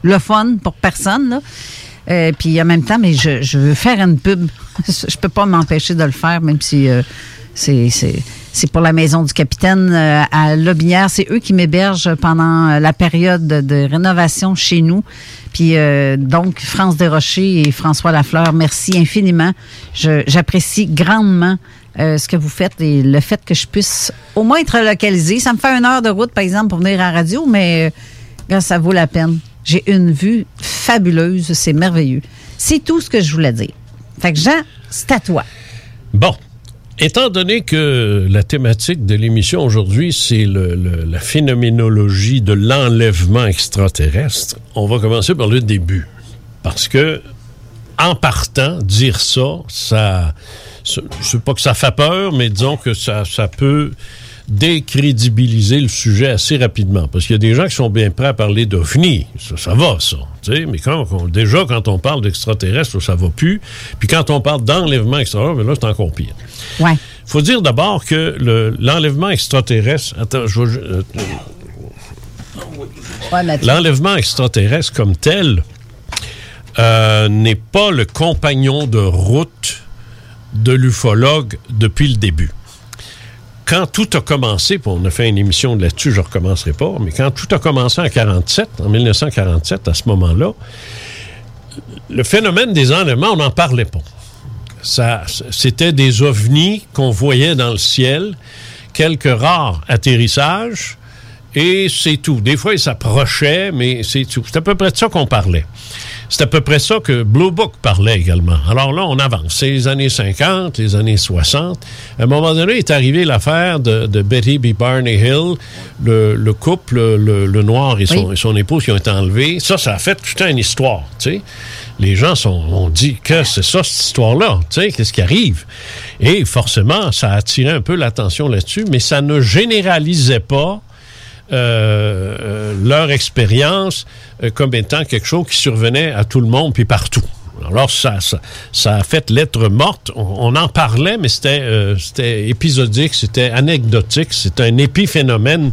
le fun pour personne, là. Euh, puis en même temps, mais je, je veux faire une pub. [LAUGHS] je peux pas m'empêcher de le faire, même si euh, c'est c'est- pour la maison du capitaine euh, à Lobinière. C'est eux qui m'hébergent pendant euh, la période de, rénovation chez nous. Puis euh, donc, France Desrochers et François Lafleur, merci infiniment. J'apprécie grandement ce que vous faites et le fait que je puisse au moins être localisé. Ça me fait une heure de route, par exemple, pour venir à radio, mais ça vaut la peine. J'ai une vue fabuleuse, c'est merveilleux. C'est tout ce que je voulais dire. Fait que Jean, c'est à toi. Bon. Étant donné que la thématique de l'émission aujourd'hui, c'est la phénoménologie de l'enlèvement extraterrestre, on va commencer par le début. Parce que, en partant, dire ça, ça, c'est pas que ça fait peur, mais disons que ça, ça peut décrédibiliser le sujet assez rapidement. Parce qu'il y a des gens qui sont bien prêts à parler d'OVNI. Ça, ça va, ça. Mais quand on- déjà, quand on parle d'extraterrestres, ça va plus. Puis quand on parle d'enlèvement extraterrestre, mais là, c'est encore pire. Ouais. faut dire d'abord que le- l'enlèvement extraterrestre... Attends, je vais- euh, Ouais. L'enlèvement extraterrestre comme tel euh, n'est pas le compagnon de route de l'ufologue depuis le début. Quand tout a commencé, on a fait une émission là-dessus, je ne recommencerai pas, mais quand tout a commencé en 47, en 1947, à ce moment-là, le phénomène des enlèvements, on n'en parlait pas. Ça, c'était des ovnis qu'on voyait dans le ciel, quelques rares atterrissages, Et c'est tout. Des fois, il s'approchait, mais c'est tout. C'est à peu près de ça qu'on parlait. C'est à peu près ça que Blue Book parlait également. Alors là, on avance. C'est les années 50, les années 60. À un moment donné, est arrivée l'affaire de, de Betty B. Barney Hill, le, le couple, le, le noir et son, Oui. et son épouse qui ont été enlevés. Ça, ça a fait toute une histoire, tu sais. Les gens sont, ont dit que c'est ça, cette histoire-là, tu sais, qu'est-ce qui arrive? Et forcément, ça a attiré un peu l'attention là-dessus, mais ça ne généralisait pas euh, leur expérience euh, comme étant quelque chose qui survenait à tout le monde puis partout. Alors, ça, ça, ça a fait lettre morte. On, on en parlait, mais c'était euh, c'était épisodique, c'était anecdotique, c'était un épiphénomène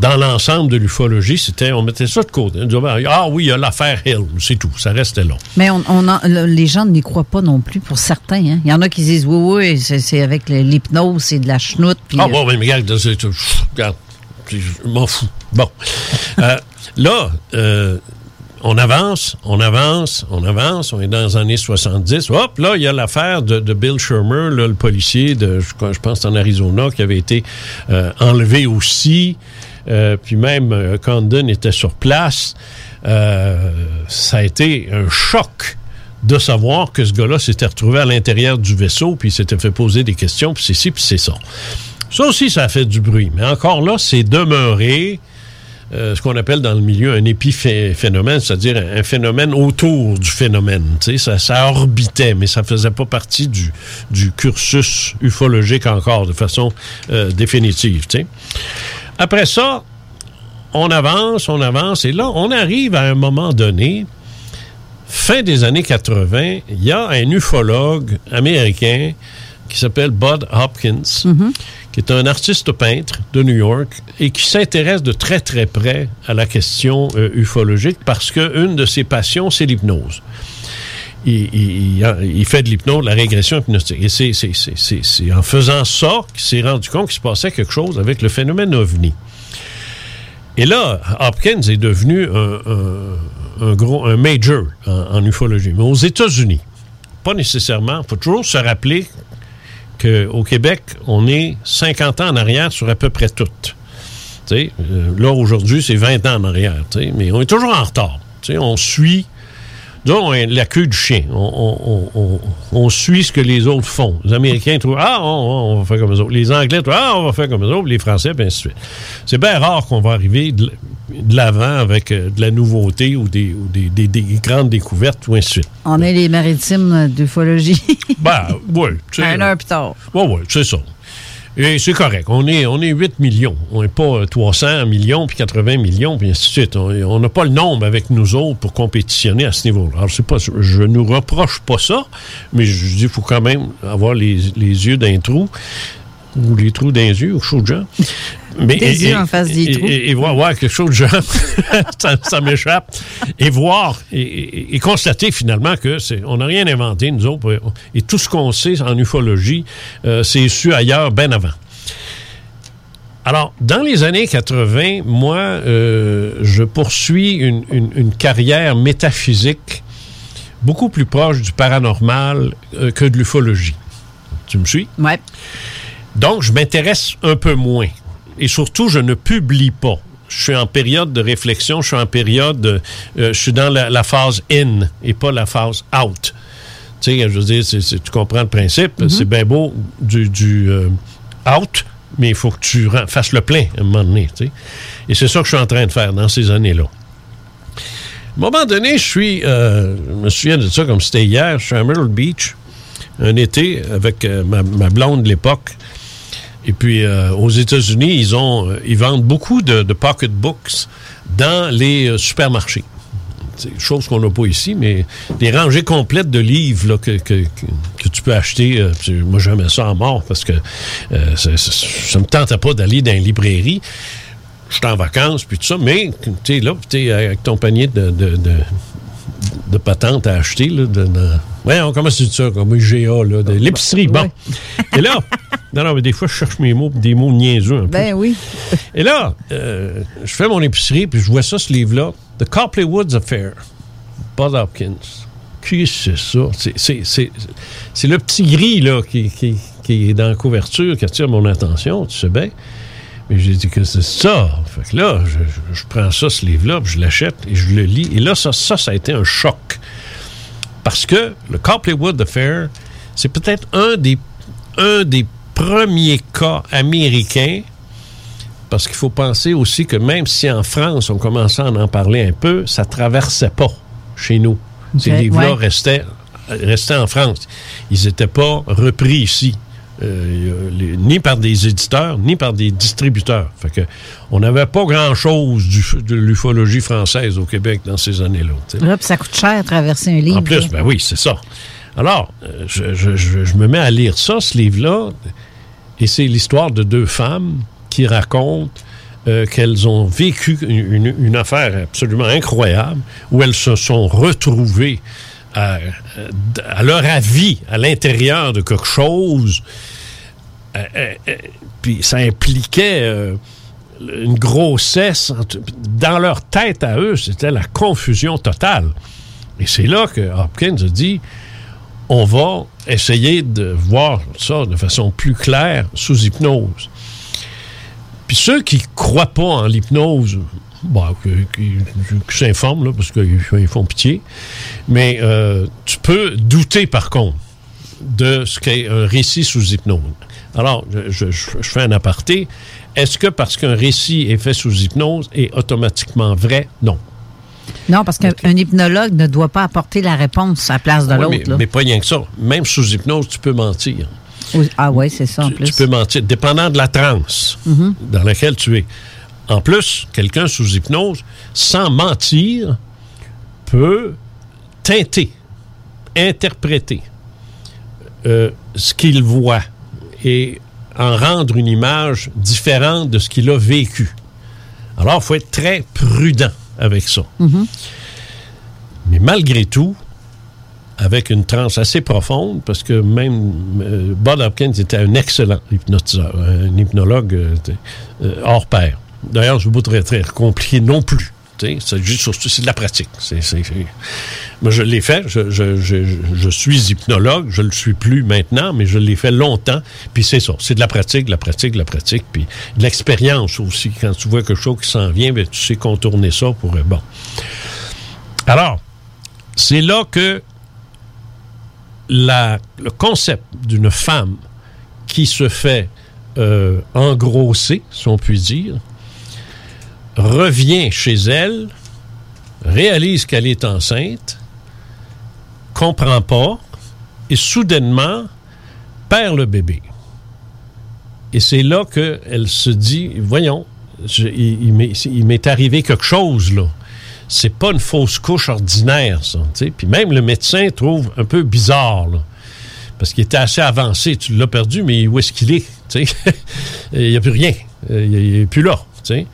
dans l'ensemble de l'ufologie. C'était, on mettait ça de côté. On disait, ah oui, il y a l'affaire Hill, c'est tout. Ça restait là. Mais on, on en- le- les gens n'y croient pas non plus pour certains. hein. Il y en a qui disent oui, oui, c'est c'est avec l'hypnose, c'est de la chenoute. puis, Ah, bon, mais regarde, c'est- regarde, je m'en fous. Bon. Euh, là, euh, on avance, on avance, on avance, on est dans les années 70. Hop, là, il y a l'affaire de, Bill Shermer, le policier je, pense, en Arizona, qui avait été euh, enlevé aussi. Puis même Condon était sur place. Ça a été un choc de savoir que ce gars-là s'était retrouvé à l'intérieur du vaisseau, puis il s'était fait poser des questions, puis c'est ci, puis c'est ça. Ça aussi, ça a fait du bruit. Mais encore là, c'est demeuré euh, ce qu'on appelle dans le milieu un épiphénomène, c'est-à-dire un, phénomène autour du phénomène. Ça, ça orbitait, mais ça faisait pas partie du, cursus ufologique encore de façon euh, définitive. Après ça, on avance, on avance, et là, on arrive à un moment donné, fin des années 80, il y a un ufologue américain qui s'appelle Bud Hopkins, qui est un artiste peintre de New York et qui s'intéresse de très très près à la question euh, ufologique parce qu'une de ses passions, c'est l'hypnose. Il, il fait de l'hypnose, la régression hypnotique. Et c'est- en faisant ça qu'il s'est rendu compte qu'il se passait quelque chose avec le phénomène ovni. Et là, Hopkins est devenu un gros, un major en, en ufologie. Mais aux États-Unis, pas nécessairement. Il faut toujours se rappeler qu'au Québec, on est 50 ans en arrière sur à peu près tout. Euh, là, aujourd'hui, c'est 20 ans en arrière. Mais on est toujours en retard. On suit disons, on est la queue du chien. On, on- on- on- on suit ce que les autres font. Les Américains trouvent Ah, on, va faire comme eux autres. Les Anglais trouvent Ah, on va faire comme eux autres. Les Français, puis ainsi de suite. C'est bien rare qu'on va arriver de, de l'avant avec euh, de la nouveauté ou des, ou des- des- des grandes découvertes ou ainsi de suite. On est les maritimes d'ufologie. Ben, oui. Un heure plus tard. Oui, oui, c'est ça. Et c'est correct. On est, on est 8 millions. On n'est pas euh, 300 millions, puis 80 millions, puis ainsi de suite. On n'a pas le nombre avec nous autres pour compétitionner à ce niveau-là. Alors, c'est pas, je ne nous reproche pas ça, mais je dis faut quand même avoir les, les yeux d'un trou, ou les trous d'un yeux, ou chose de genre. Mais, Des yeux en face des et- trous. Et, et voir, voir quelque chose de genre, [LAUGHS] ça, ça m'échappe. Et voir, et, et- et constater finalement que c'est, on n'a rien inventé, nous autres. Et tout ce qu'on sait en ufologie, euh, c'est su ailleurs, bien avant. Alors, dans les années 80, moi, euh, je poursuis une, une- une carrière métaphysique beaucoup plus proche du paranormal euh, que de l'ufologie. Tu me suis? Ouais. Donc, je m'intéresse un peu moins. Et surtout, je ne publie pas. Je suis en période de réflexion, je suis en période, de- euh, je suis dans la, la phase in et pas la phase out. Tu sais, je veux dire, tu comprends le principe. C'est bien beau du, du, euh, out, mais il faut que tu fasses le plein à un moment donné. tu sais. Et c'est ça que je suis en train de faire dans ces années-là. À un moment donné, je suis, euh, je me souviens de ça comme c'était hier, je suis à Myrtle Beach, un été, avec ma, ma blonde de l'époque. Et puis, euh, aux États-Unis, ils ont, euh, ils vendent beaucoup de, de pocketbooks dans les euh, supermarchés. C'est chose qu'on n'a pas ici, mais des rangées complètes de livres que, que, tu peux acheter. euh, moi, j'aimais ça en mort parce que ça, ça me tentait pas d'aller dans une librairie. Je suis en vacances, puis tout ça, mais tu sais, là, tu es avec ton panier de, de, de patentes à acheter. Là, de, de- Voyons, comment c'est ça, comme IGA, là, de l'épicerie. Bon. Et là, non, non, mais des fois, je cherche mes mots, des mots niaiseux un peu. Ben oui. Et là, euh, je fais mon épicerie, puis je vois ça, ce livre-là, The Copley Woods Affair, Bud Hopkins. Qui c'est ça? C'est- C'est c'est- c'est le petit gris là, qui, qui- qui est dans la couverture qui attire mon attention, tu sais bien. Mais j'ai dit que c'est ça. Fait que là, je, je- je prends ça, ce livre-là, puis je l'achète et je le lis. Et là, ça, ça, ça a été un choc. Parce que le Copleywood Affair, c'est peut-être un des, un des premiers cas américains. Parce qu'il faut penser aussi que même si en France, on commençait à en parler un peu, ça traversait pas chez nous. Ces livres-là ouais. restaient, restaient en France. Ils n'étaient pas repris ici. Euh, les- ni par des éditeurs, ni par des distributeurs. Fait que on n'avait pas grand-chose de l'ufologie française au Québec dans ces années-là. Là, puis ça coûte cher traverser un livre. En plus, ben oui, c'est ça. Alors, euh, je, je- je- je me mets à lire ça, ce livre-là, et c'est l'histoire de deux femmes qui racontent euh, qu'elles ont vécu une, une- une affaire absolument incroyable, où elles se sont retrouvées à, leur avis à l'intérieur de quelque chose. Euh, euh, euh, puis ça impliquait une grossesse. Dans leur tête à eux, c'était la confusion totale. Et c'est là que Hopkins a dit on va essayer de voir ça de façon plus claire sous hypnose. Puis ceux qui croient pas en l'hypnose, bon, qui- qui s'informent, là, parce qu'ils ils font pitié, mais euh, tu peux douter par contre de ce qu'est un récit sous hypnose. Alors, je, je- je- je fais un aparté. Est-ce que parce qu'un récit est fait sous hypnose est automatiquement vrai? Non. Non, parce qu'un un hypnologue ne doit pas apporter la réponse à la place de l'autre. mais, mais pas rien que ça. Même sous hypnose, tu peux mentir. Ah oui, c'est ça en plus. Tu peux mentir, dépendant de la transe Mhm. dans laquelle tu es. En plus, quelqu'un sous hypnose, sans mentir, peut teinter, interpréter euh, ce qu'il voit et en rendre une image différente de ce qu'il a vécu. Alors, il faut être très prudent avec ça. Mhm. Mais malgré tout, avec une transe assez profonde, parce que même euh, Bob Hopkins était un excellent hypnotiseur, un hypnologue euh, euh, hors pair. D'ailleurs, je ne veux pas très, très compliqué non plus. C'est juste c'est de la pratique. C'est- c'est- c'est- Moi, je l'ai fait. Je, je- je- suis hypnologue. Je ne le suis plus maintenant, mais je l'ai fait longtemps. Puis c'est ça. C'est de la pratique, de la pratique, de la pratique. Puis de l'expérience aussi. Quand tu vois quelque chose qui s'en vient, ben, tu sais contourner ça pour... euh, bon. Alors, c'est là que la- le concept d'une femme qui se fait euh, engrosser, si on peut dire, revient chez elle, réalise qu'elle est enceinte, comprend pas, et soudainement perd le bébé. Et c'est là qu'elle se dit, voyons, il, m'est- arrivé quelque chose là. C'est pas une fausse couche ordinaire, ça. tu sais. Puis même le médecin trouve un peu bizarre. Parce qu'il était assez avancé. Tu l'as perdu, mais où est-ce qu'il est? [LAUGHS] il n'y a plus rien. Il n'est plus là. tu sais.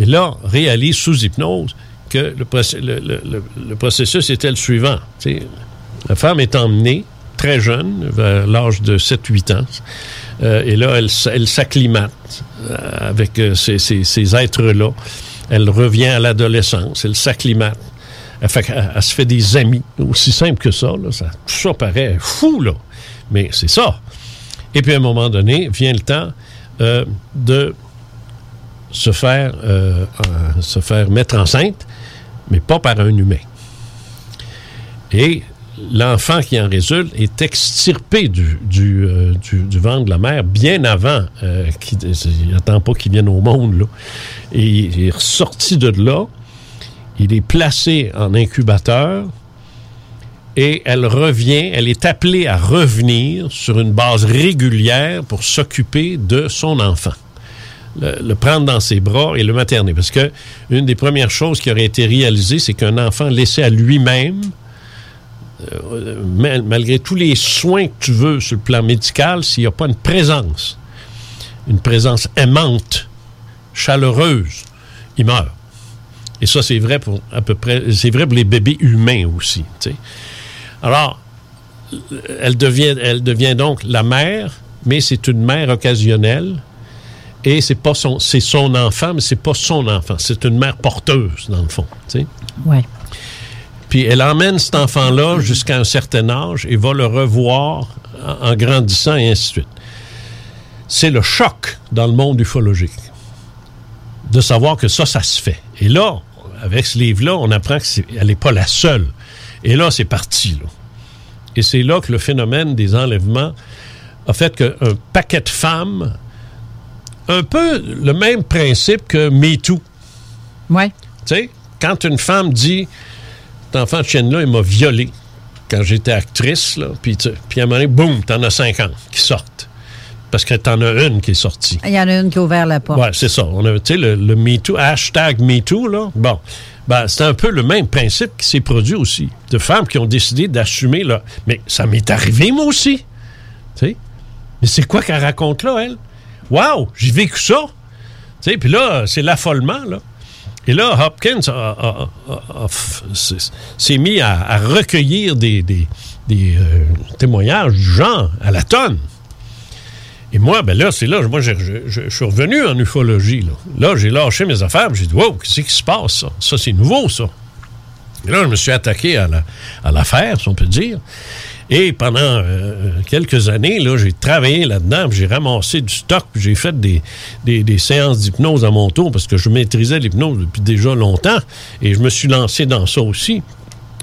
Et là, réalise sous hypnose que le, processus était le suivant. La femme est emmenée, très jeune, vers l'âge de 7-8 ans. Euh, et là, elle, s'acclimate euh, avec euh, ces, êtres-là. Elle revient à l'adolescence, elle s'acclimate. Elle, se fait des amis, aussi simple que ça, ça. Tout ça paraît fou, là. Mais c'est ça. Et puis, à un moment donné, vient le temps de se faire, euh, se faire mettre enceinte, mais pas par un humain. Et l'enfant qui en résulte est extirpé du, du, euh, du- ventre de la mère bien avant euh, qu'il il n'attend pas qu'il vienne au monde. Là. Et il est ressorti de là. Il est placé en incubateur et elle revient, elle est appelée à revenir sur une base régulière pour s'occuper de son enfant. Le, prendre dans ses bras et le materner. Parce que une des premières choses qui aurait été réalisée, c'est qu'un enfant laissé à lui-même, euh, mal- malgré tous les soins que tu veux sur le plan médical, s'il n'y a pas une présence, une présence aimante, chaleureuse, il meurt. Et ça, c'est vrai pour à peu près, c'est vrai pour les bébés humains aussi. Alors, elle devient, elle devient donc la mère, mais c'est une mère occasionnelle. Et c'est pas son, c'est son enfant, mais c'est pas son enfant. C'est une mère porteuse, dans le fond. Ouais. Puis elle emmène cet enfant-là jusqu'à un certain âge et va le revoir en, en grandissant et ainsi de suite. C'est le choc dans le monde ufologique. de savoir que ça, ça se fait. Et là, avec ce livre-là, on apprend qu'elle n'est pas la seule. Et là, c'est parti. Là. Et c'est là que le phénomène des enlèvements a fait qu'un paquet de femmes, un peu le même principe que MeToo. Ouais. Tu sais, quand une femme dit, cet enfant de chienne-là, il m'a violé quand j'étais actrice, là, puis, à un moment donné, boum, t'en as 50 qui sortent. Parce que t'en as une qui est sortie. Il y en a une qui a ouvert la porte. Ouais, c'est ça. On a, tu sais, le, le MeToo, hashtag MeToo, là. Bon. Ben, c'est un peu le même principe qui s'est produit aussi. De femmes qui ont décidé d'assumer, là. Mais ça m'est arrivé, moi aussi. Tu sais. Mais c'est quoi qu'elle raconte là, elle? Waouh, j'ai vécu ça. Puis là, c'est l'affolement, là. Et là, Hopkins s'est- mis à, recueillir des, des- des, euh, témoignages du genre à la tonne. Et moi, ben là, c'est là, moi, je, suis revenu en ufologie. Là, là j'ai lâché mes affaires, j'ai dit, wow, qu'est-ce qui se passe, ça? Ça, c'est nouveau, ça. Et là, je me suis attaqué à la- à l'affaire, si on peut dire. Et pendant euh, quelques années, là, j'ai travaillé là-dedans, j'ai ramassé du stock, puis j'ai fait des, des- des séances d'hypnose à mon tour, parce que je maîtrisais l'hypnose depuis déjà longtemps, et je me suis lancé dans ça aussi.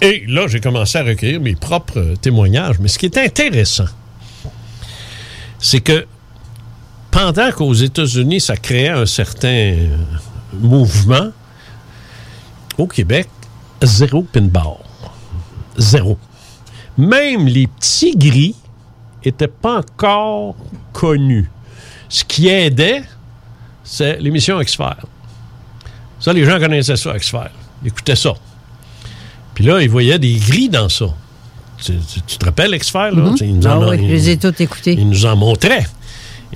Et là, j'ai commencé à recueillir mes propres euh, témoignages. Mais ce qui est intéressant, c'est que pendant qu'aux États-Unis, ça créait un certain euh, mouvement, au Québec, zéro pinball. Zéro. Même les petits gris n'étaient pas encore connus. Ce qui aidait, c'est l'émission X-Files. Ça, les gens connaissaient ça, X-Files. Ils écoutaient ça. Puis là, ils voyaient des gris dans ça. Tu, tu- tu te rappelles X-Files? Mhm. Ils nous Ah oui, je les ai nous en montrait.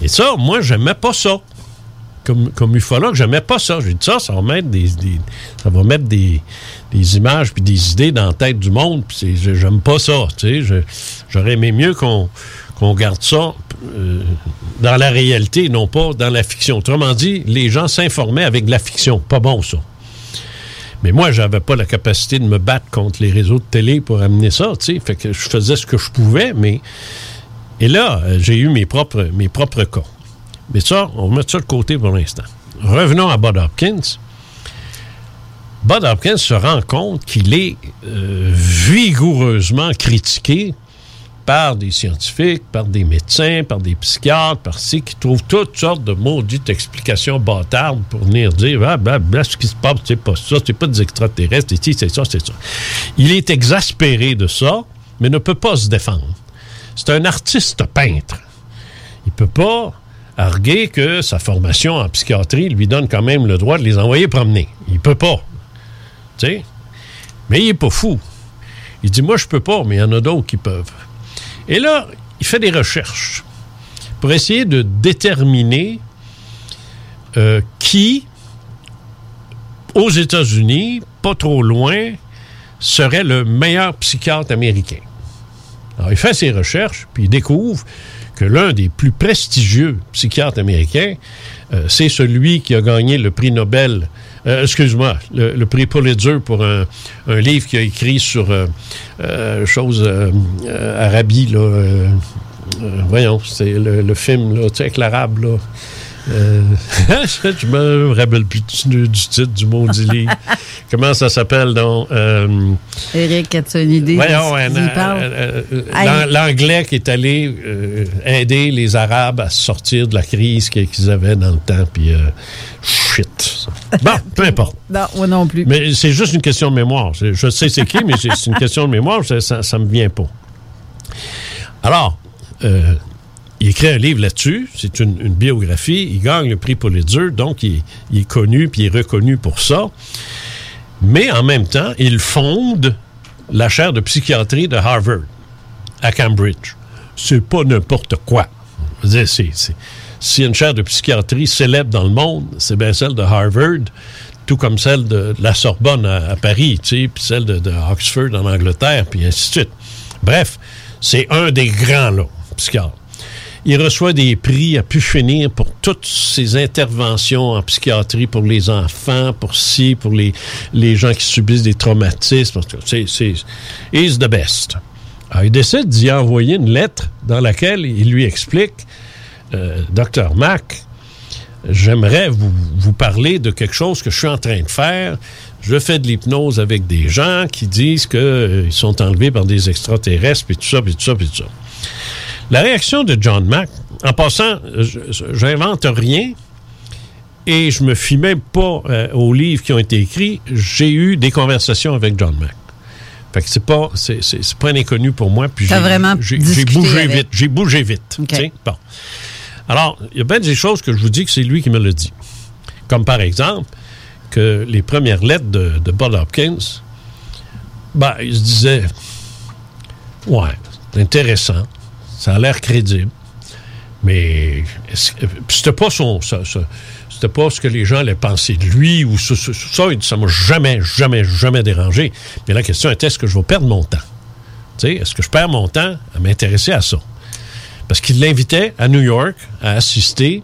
Et ça, moi, j'aimais pas ça. Comme, comme ufologue, j'aimais pas ça. J'ai dit ça, ça va mettre des, ça va mettre des, des images puis des idées dans la tête du monde. Puis j'aime pas ça. J'aurais aimé mieux qu'on garde ça euh, dans la réalité, non pas dans la fiction. Autrement dit, les gens s'informaient avec la fiction. Pas bon, ça. Mais moi, j'avais pas la capacité de me battre contre les réseaux de télé pour amener ça. Fait que je faisais ce que je pouvais, mais... Et là, euh, j'ai eu mes propres, mes propres cas. Mais ça, on va mettre ça de côté pour l'instant. Revenons à Bud Hopkins. Bud Hopkins se rend compte qu'il est euh, vigoureusement critiqué par des scientifiques, par des médecins, par des psychiatres, par ci, qui trouvent toutes sortes de maudites explications bâtardes pour venir dire Ah, ben, ce qui se passe, c'est pas ça, c'est pas des extraterrestres, c'est ci, c'est ça, c'est ça. Il est exaspéré de ça, mais ne peut pas se défendre. C'est un artiste peintre. Il peut pas arguer que sa formation en psychiatrie lui donne quand même le droit de les envoyer promener. Il peut pas. Tu? Mais il est pas fou. Il dit, moi, je peux pas, mais il y en a d'autres qui peuvent. Et là, il fait des recherches pour essayer de déterminer euh, qui, aux États-Unis, pas trop loin, serait le meilleur psychiatre américain. Alors, il fait ses recherches, puis il découvre que l'un des plus prestigieux psychiatres américains, euh, c'est celui qui a gagné le prix Nobel, euh, excuse-moi, le, le prix Pulitzer pour un, livre qu'il a écrit sur euh, euh, chose Arabie, là. voyons, c'est le, le film, là, tu sais, avec l'arabe, là. Euh, [LAUGHS] je me rappelle plus du, titre du maudit livre. [LAUGHS] Comment ça s'appelle, donc? Euh, Eric, as-tu une idée? Voyons, euh, l'anglais qui est allé euh, aider les Arabes à sortir de la crise qu'ils avaient dans le temps, puis euh, shit. [LAUGHS] Bon, peu importe. Non, moi non plus. Mais c'est juste une question de mémoire. Je sais c'est qui, mais c'est une question de mémoire, ça, ça, ça me vient pas. Alors, il écrit un livre là-dessus, c'est une, une biographie, il gagne le prix Pulitzer, donc il, il est connu puis il est reconnu pour ça. Mais en même temps, il fonde la chaire de psychiatrie de Harvard à Cambridge. C'est pas n'importe quoi. C'est- a une chaire de psychiatrie célèbre dans le monde, c'est bien celle de Harvard, tout comme celle de, la Sorbonne à, à Paris, tu sais, puis celle de, de Oxford en Angleterre, puis ainsi de suite. Bref, c'est un des grands, là, psychiatres. Il reçoit des prix à pu finir pour toutes ses interventions en psychiatrie pour les enfants, pour ci, pour les, gens qui subissent des traumatismes. C'est, c'est, he's the best. Alors, il décide d'y envoyer une lettre dans laquelle il lui explique, euh, Dr. Mac, j'aimerais vous, vous parler de quelque chose que je suis en train de faire. Je fais de l'hypnose avec des gens qui disent qu'ils sont enlevés par des extraterrestres, puis tout ça, puis tout ça, puis tout ça. La réaction de John Mack, en passant, j'invente rien et je me fie même pas euh, aux livres qui ont été écrits. J'ai eu des conversations avec John Mack. Fait que c'est pas, c'est, pas un inconnu pour moi. Puis j'ai- vraiment j'ai, bougé avec. vite. J'ai bougé vite. Bon. Alors, il y a bien des choses que je vous dis que c'est lui qui me l'a dit. Comme par exemple, que les premières lettres de, de Bud Hopkins, ben, il se disait, ouais, c'est intéressant, ça a l'air crédible, mais c'était pas son, c'était pas ce que les gens allaient penser de lui ou ça, ça, ça, ça m'a jamais, jamais, jamais dérangé. Mais la question était, est-ce que je vais perdre mon temps? Tu sais, est-ce que je perds mon temps à m'intéresser à ça? Parce qu'il l'invitait à New York à assister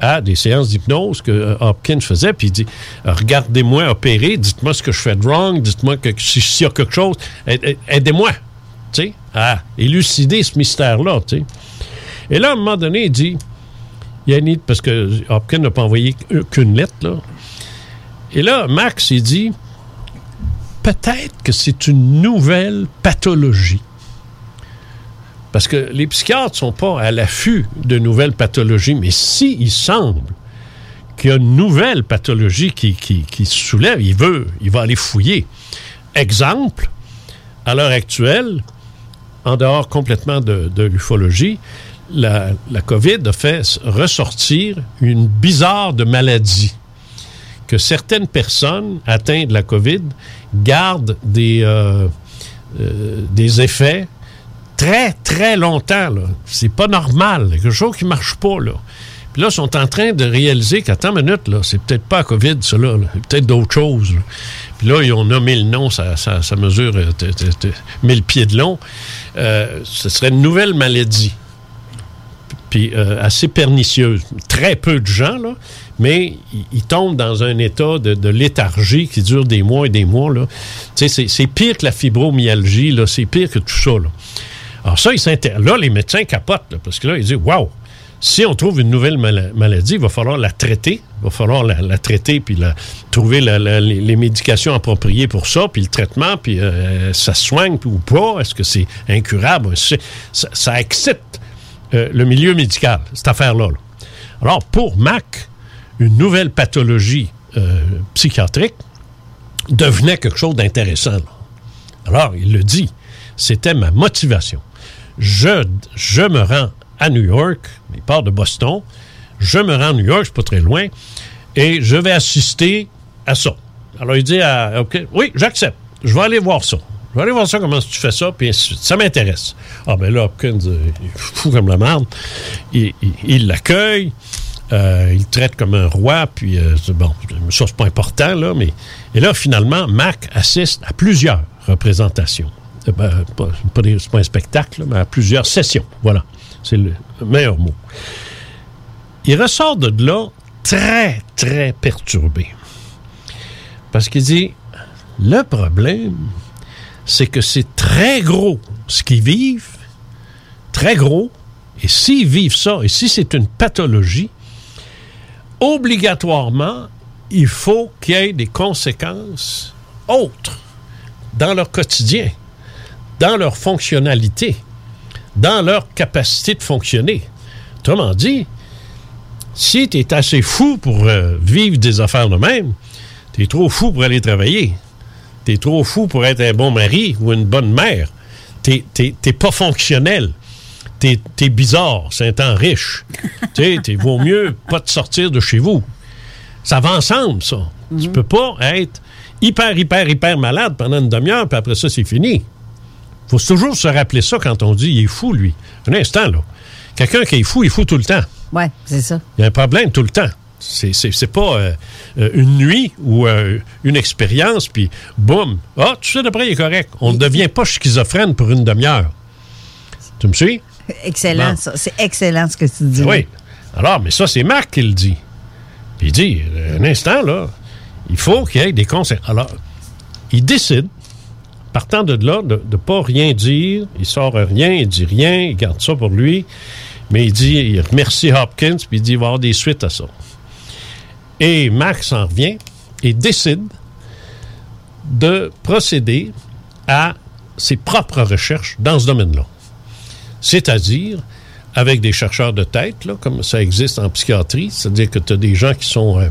à des séances d'hypnose que euh, Hopkins faisait, puis il dit Regardez-moi opérer, dites-moi ce que je fais de wrong, dites-moi que si- s'il y a quelque chose, aide- aidez-moi à élucider ce mystère-là. Et là, à un moment donné, il dit Yannick, parce que Hopkins n'a pas envoyé qu'une lettre. Et là, Max, il dit Peut-être que c'est une nouvelle pathologie. Parce que les psychiatres ne sont pas à l'affût de nouvelles pathologies, mais s'il il semble qu'il y a une nouvelle pathologie qui, qui, qui se soulève, il veut, il va aller fouiller. Exemple, à l'heure actuelle, en dehors complètement de, l'ufologie, la, COVID a fait ressortir une bizarre de maladie que certaines personnes atteintes de la COVID gardent des, euh, euh, des effets très, très longtemps. C'est pas normal. Quelque chose qui marche pas. Là. Puis là, ils sont en train de réaliser qu'attends une minute, c'est peut-être pas la COVID, cela. peut-être d'autres choses. Puis là, ils ont nommé le nom, ça, mesure euh, t- t- t- 1000 pieds de long. Euh, ce serait une nouvelle maladie. Puis euh, assez pernicieuse. Très peu de gens, là, mais ils, tombent dans un état de, léthargie qui dure des mois et des mois. C'est- pire que la fibromyalgie, c'est pire que tout ça. Alors ça, ils là, les médecins capotent, parce que là, ils disent, waouh, si on trouve une nouvelle mala- maladie, il va falloir la traiter, il va falloir la, traiter, puis trouver les, médications appropriées pour ça, puis le traitement, puis euh, ça se soigne ou pas, est-ce que c'est incurable? Ça, ça excite euh, le milieu médical, cette affaire-là. là? Alors, pour Mac, une nouvelle pathologie euh, psychiatrique devenait quelque chose d'intéressant. Alors, il le dit, c'était ma motivation. Je, je me rends à New York, il part de Boston, je me rends à New York, c'est pas très loin, et je vais assister à ça. Alors, il dit, à, oui, j'accepte, je vais aller voir ça. Je vais aller voir ça, comment tu fais ça, puis ainsi de suite. Ça m'intéresse. Ah, ben là, Hopkins, euh, il est fou comme la merde. Il il- il l'accueille, euh, il traite comme un roi, puis euh, bon, ça, c'est pas important, là, mais. Et là, finalement, Mac assiste à plusieurs représentations. Euh, ben, pas, un spectacle, mais à plusieurs sessions. Voilà. C'est le meilleur mot. Il ressort de là très, très perturbé. Parce qu'il dit le problème, c'est que c'est très gros ce qu'ils vivent, très gros, et s'ils vivent ça, et si c'est une pathologie, obligatoirement, il faut qu'il y ait des conséquences autres dans leur quotidien, dans leur fonctionnalité, dans leur capacité de fonctionner. Autrement dit, si tu es assez fou pour euh, vivre des affaires de même, tu es trop fou pour aller travailler. Tu es trop fou pour être un bon mari ou une bonne mère. Tu n'es pas fonctionnel. Tu es, bizarre, c'est un temps riche. [LAUGHS] tu sais, vaut mieux pas te sortir de chez vous. Ça va ensemble, ça. Tu peux pas être hyper, hyper, hyper malade pendant une demi-heure, puis après ça, c'est fini. Faut toujours se rappeler ça quand on dit il est fou, lui. Un instant, là. Quelqu'un qui est fou, il est fou tout le temps. Ouais, c'est ça. Il y a un problème tout le temps. C'est, c'est, c'est pas euh, euh, une nuit ou euh, une expérience, puis boum. Ah, tout ça d'après, il est correct. On ne devient pas schizophrène pour une demi-heure. Tu me suis? Excellent, Bon. ça. C'est excellent ce que tu dis. Oui. Alors, mais ça, c'est Marc qui le dit. Puis il dit, un instant, là, il faut qu'il y ait des conséquences. Alors, il décide, partant de là, de ne pas rien dire. Il sort rien, il dit rien, il garde ça pour lui. Mais il dit, il remercie Hopkins, puis il dit, il va y avoir des suites à ça. Et Max en revient et décide de procéder à ses propres recherches dans ce domaine-là. C'est-à-dire avec des chercheurs de tête, là, comme ça existe en psychiatrie, c'est-à-dire que tu as des gens qui sont, euh,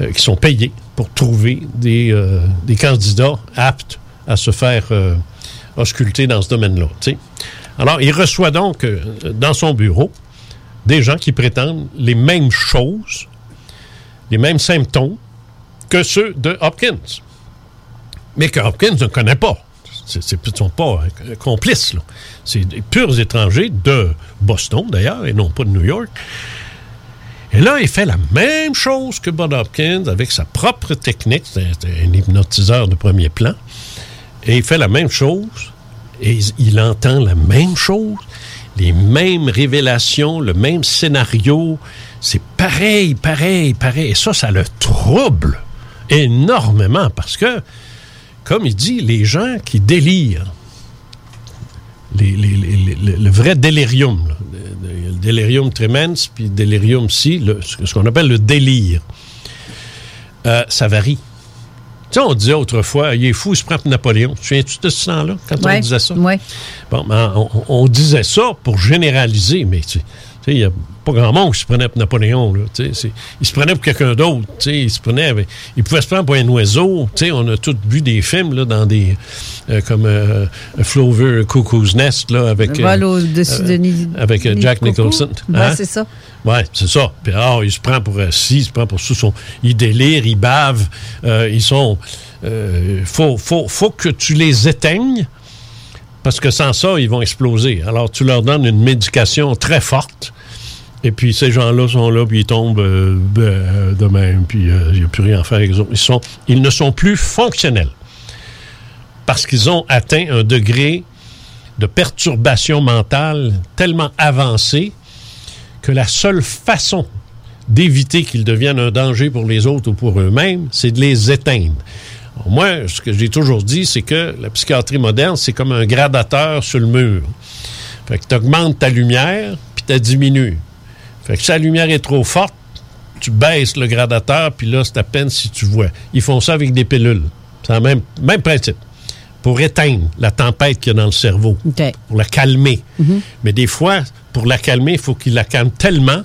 euh, qui sont payés pour trouver des, euh, des candidats aptes à se faire euh, ausculter dans ce domaine-là. Alors, il reçoit donc euh, dans son bureau des gens qui prétendent les mêmes choses, les mêmes symptômes que ceux de Hopkins. Mais que Hopkins ne connaît pas. Ils ne sont pas euh, complices. C'est des purs étrangers de Boston, d'ailleurs, et non pas de New York. Et là, il fait la même chose que Bob Hopkins avec sa propre technique. C'est un hypnotiseur de premier plan. Et il fait la même chose. Et il- entend la même chose. Les mêmes révélations, le même scénario. C'est pareil, pareil, pareil. Et ça, ça le trouble énormément parce que, comme il dit, les gens qui délirent, le vrai délirium, le- délirium tremens, puis délirium si, ce qu'on appelle le délire, euh, ça varie. Tu sais, on disait autrefois, il est fou, il se prend pour Napoléon. Tu te souviens-tu de ce temps-là, quand Ouais, on disait ça? ouais. Bon, ben, on, on disait ça pour généraliser, mais tu tu sais, il n'y a pas grand monde qui se prenait pour Napoléon. Là, il se prenait pour quelqu'un d'autre. tu sais, Il, se prenait avec- il pouvait se prendre pour un oiseau. tu sais, On a tous vu des films là, dans des. euh, comme euh, Flover Cuckoo's Nest là, avec. Avec euh, Ni- Jack. Nicholson. Hein? c'est ça. Ouais, c'est ça. Puis alors, il se prend pour euh, ci, il se prend pour ça. Son, il délire, il bave. euh, ils sont. Il faut, faut, faut que tu les éteignes parce que sans ça, ils vont exploser. Alors, tu leur donnes une médication très forte. Et puis, ces gens-là sont là, puis ils tombent euh, de, de même, puis euh, il n'y a plus rien à faire avec eux ils ne sont plus fonctionnels parce qu'ils ont atteint un degré de perturbation mentale tellement avancé que la seule façon d'éviter qu'ils deviennent un danger pour les autres ou pour eux-mêmes, c'est de les éteindre. Moi, ce que j'ai toujours dit, c'est que la psychiatrie moderne, c'est comme un gradateur sur le mur. Fait que tu augmentes ta lumière, puis tu diminues. Fait que si la lumière est trop forte, tu baisses le gradateur, puis là, c'est à peine si tu vois. Ils font ça avec des pilules. C'est le même, même principe. Pour éteindre la tempête qu'il y a dans le cerveau. Pour la calmer. Mais des fois, pour la calmer, il faut qu'il la calme tellement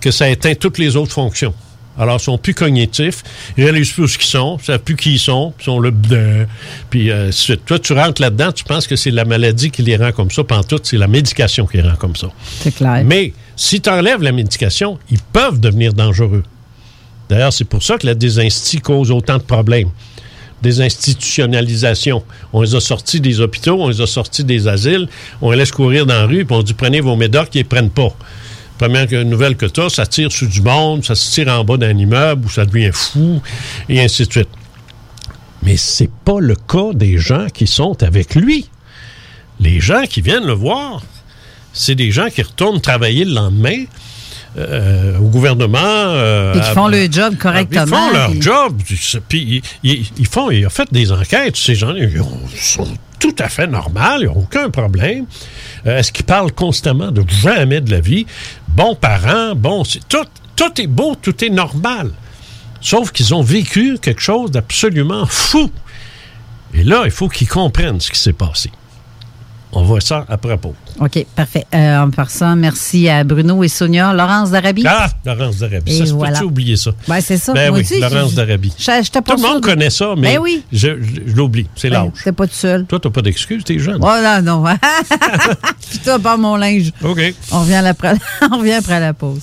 que ça éteint toutes les autres fonctions. Alors, ils sont plus cognitifs, ils réalisent plus où ils sont, ils savent plus qui ils sont, ils sont là, bleu. puis euh, toi, tu rentres là-dedans, tu penses que c'est la maladie qui les rend comme ça, tout, c'est la médication qui les rend comme ça. C'est clair. Mais si tu enlèves la médication, ils peuvent devenir dangereux. D'ailleurs, c'est pour ça que la désinsti cause autant de problèmes. Désinstitutionnalisation. On les a sortis des hôpitaux, on les a sortis des asiles, on les laisse courir dans la rue, puis on dit prenez vos médocs, ils les prennent pas. Première nouvelle que tu as, ça tire sur du monde, ça se tire en bas d'un immeuble où ça devient fou, et ainsi de suite. Mais c'est pas le cas des gens qui sont avec lui. Les gens qui viennent le voir, c'est des gens qui retournent travailler le lendemain euh, au gouvernement. euh, Et qui à- font leur job correctement. Ils font leur puis- job. Puis ils, ils- ils font, ils ont fait des enquêtes. Ces gens ils ont- sont tout à fait normaux. Ils n'ont aucun problème. Euh, Est-ce qu'ils parlent constamment de jamais de la vie? Bons parents, bon, tout, tout est beau, tout est normal. Sauf qu'ils ont vécu quelque chose d'absolument fou. Et là, il faut qu'ils comprennent ce qui s'est passé. On voit ça la pause. OK, parfait. Euh, en passant, merci à Bruno et Sonia. Laurence d'Arabie. Ah, Laurence d'Arabie. Ça voilà. peut-tu oublier ça? Ben, c'est ça. Ben Moi oui, aussi, Laurence d'Arabie. Tout le monde connaît ça, mais Ben oui. je, je- je l'oublie. C'est Ben, l'âge. T'es pas tout seul. Toi, t'as pas d'excuses, t'es jeune. Oh non, non. [LAUGHS] Puis toi, pas mon linge. OK. On revient, après, [LAUGHS] on revient après la pause.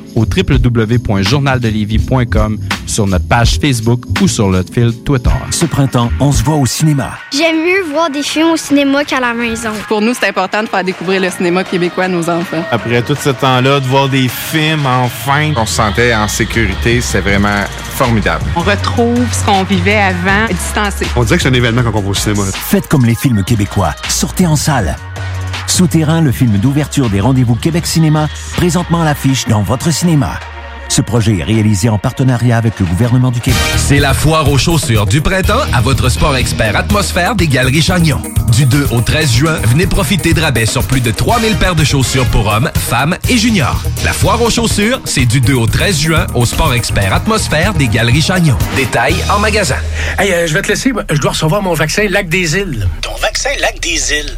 au www.journaldelévis.com, sur notre page Facebook ou sur notre fil Twitter. Ce printemps, on se voit au cinéma. J'aime mieux voir des films au cinéma qu'à la maison. Pour nous, c'est important de faire découvrir le cinéma québécois à nos enfants. Après tout ce temps-là, de voir des films, enfin, on se sentait en sécurité, c'est vraiment formidable. On retrouve ce qu'on vivait avant, distancé. On dirait que c'est un événement quand on va au cinéma. Faites comme les films québécois. Sortez en salle. Souterrain, le film d'ouverture des rendez-vous Québec Cinéma, présentement à l'affiche dans votre cinéma. Ce projet est réalisé en partenariat avec le gouvernement du Québec. C'est la foire aux chaussures du printemps à votre sport expert atmosphère des Galeries Chagnon. Du 2 au 13 juin, venez profiter de rabais sur plus de 3000 paires de chaussures pour hommes, femmes et juniors. La foire aux chaussures, c'est du 2 au 13 juin au sport expert atmosphère des Galeries Chagnon. Détails en magasin. Hey, euh, je vais te laisser. Je dois recevoir mon vaccin Lac des Îles. Ton vaccin Lac des Îles?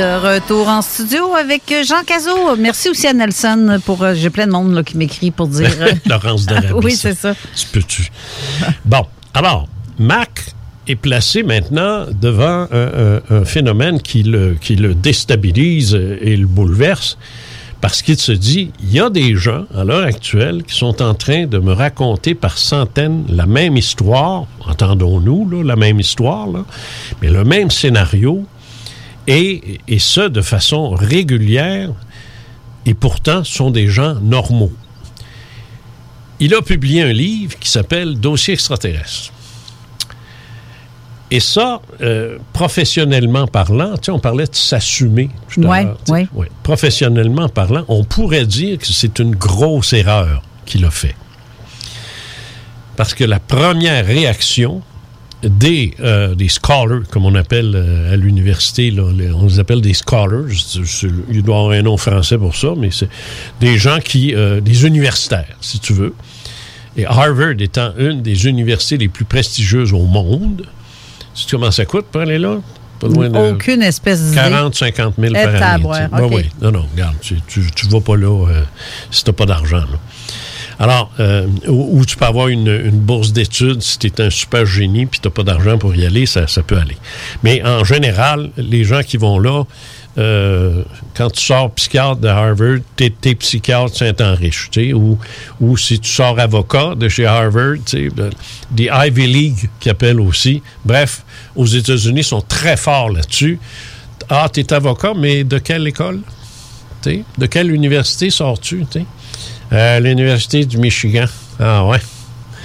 De retour en studio avec Jean Cazot. Merci aussi à Nelson pour. euh, J'ai plein de monde là, qui m'écrit pour dire. [LAUGHS] euh, Laurence de [LAUGHS] oui, c'est ça. Tu peux-tu? Bon, alors, Mac est placé maintenant devant un, un- un phénomène qui le, qui le déstabilise et le bouleverse parce qu'il se dit, il y a des gens à l'heure actuelle qui sont en train de me raconter par centaines la même histoire, entendons-nous, la même histoire, là, mais le même scénario, et, et ce, de façon régulière, et pourtant sont des gens normaux. Il a publié un livre qui s'appelle Dossier extraterrestre. Et ça, euh, professionnellement parlant, tu sais, on parlait de s'assumer Ouais, ouais. Ouais. Professionnellement parlant, on pourrait dire que c'est une grosse erreur qu'il a fait. Parce que la première réaction des, euh, des scholars, comme on appelle euh, à l'université, on les appelle des scholars, il doit y avoir un nom français pour ça, mais c'est des gens qui, euh, des universitaires, si tu veux. Et Harvard étant une des universités les plus prestigieuses au monde, tu sais comment ça coûte pour aller là? Pas loin de Aucune espèce d'idée. 40, 50 000 Eh, par année. tu. Ben OK. oui. Non, non, regarde, tu, tu, tu vas pas là si tu n'as pas d'argent. Alors, euh, ou, tu peux avoir une, bourse d'études si tu es un super génie puis tu n'as pas d'argent pour y aller, ça, peut aller. Mais en général, les gens qui vont là, euh, quand tu sors psychiatre de Harvard, tu es, psychiatre Saint-Henriche, ou, ou si tu sors avocat de chez Harvard, ben, des Ivy League qui appellent aussi. Bref, aux États-Unis, sont très forts là-dessus. Ah, tu es avocat, mais de quelle école? De quelle université sors-tu? Euh, L'Université du Michigan. Ah ouais.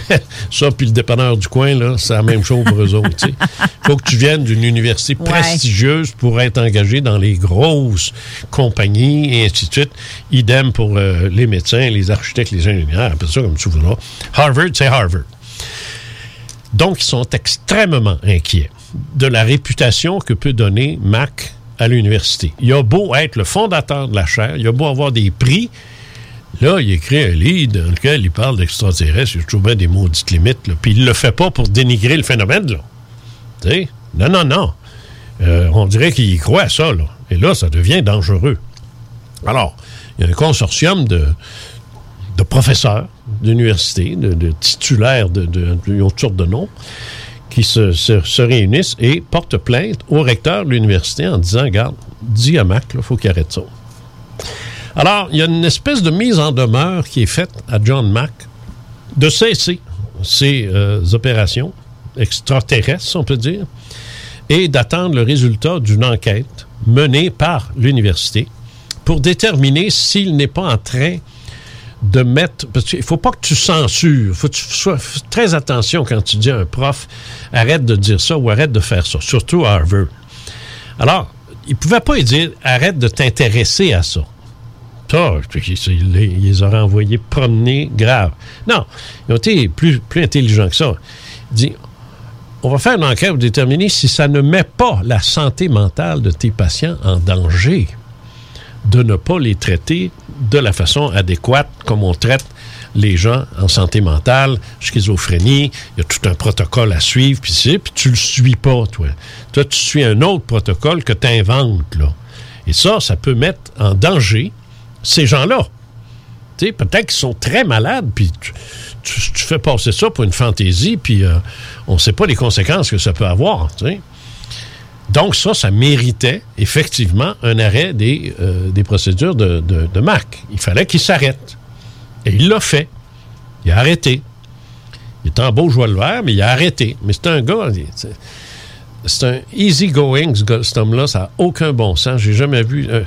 [LAUGHS] Ça, puis le dépanneur du coin, là, c'est la même chose pour eux autres. Il [LAUGHS] faut que tu viennes d'une université Ouais. prestigieuse pour être engagé dans les grosses compagnies et ainsi de suite. Idem pour euh, les médecins, les architectes, les ingénieurs, appelle ça comme tu voudras. Harvard, c'est Harvard. Donc, ils sont extrêmement inquiets de la réputation que peut donner Mac à l'université. Il a beau être le fondateur de la chaire, il a beau avoir des prix, Là, il écrit un livre dans lequel il parle d'extraterrestres. Il y des maudites limites. Puis il le fait pas pour dénigrer le phénomène. Là. Non, non, non. Euh, on dirait qu'il y croit à ça. Et là, ça devient dangereux. Alors, il y a un consortium de, professeurs d'université, de, titulaires de, de, de- toutes sortes de noms, qui se, se- se réunissent et portent plainte au recteur de l'université en disant, regarde, dis à Mac, il faut qu'il arrête ça. Alors, il y a une espèce de mise en demeure qui est faite à John Mack de cesser ces euh, opérations extraterrestres, on peut dire, et d'attendre le résultat d'une enquête menée par l'université pour déterminer s'il n'est pas en train de mettre. Parce qu'il ne faut pas que tu censures. Il faut que tu sois très attention quand tu dis à un prof arrête de dire ça ou arrête de faire ça, surtout à Harvard. Alors, il ne pouvait pas lui dire arrête de t'intéresser à ça. Ça, il les, aurait envoyés promener grave. Non, ils ont plus, plus que ça. Il dit on va faire une enquête pour déterminer si ça ne met pas la santé mentale de tes patients en danger de ne pas les traiter de la façon adéquate comme on traite les gens en santé mentale, schizophrénie, il y a tout un protocole à suivre, puis tu le suis pas, toi. Toi, tu suis un autre protocole que tu inventes, là. Et ça, ça peut mettre en danger ces gens-là. Peut-être qu'ils sont très malades, puis tu, fais passer ça pour une fantaisie, puis euh, on ne sait pas les conséquences que ça peut avoir. Donc ça, ça méritait effectivement un arrêt des, euh, des procédures de, de, de Mac. Il fallait qu'il s'arrête. Et il l'a fait. Il a arrêté. Il est en beau joie le vert, mais il a arrêté. Mais c'est un gars, c'est- un easy going, ce, gars- cet homme-là. Ça n'a aucun bon sens. J'ai jamais vu. euh,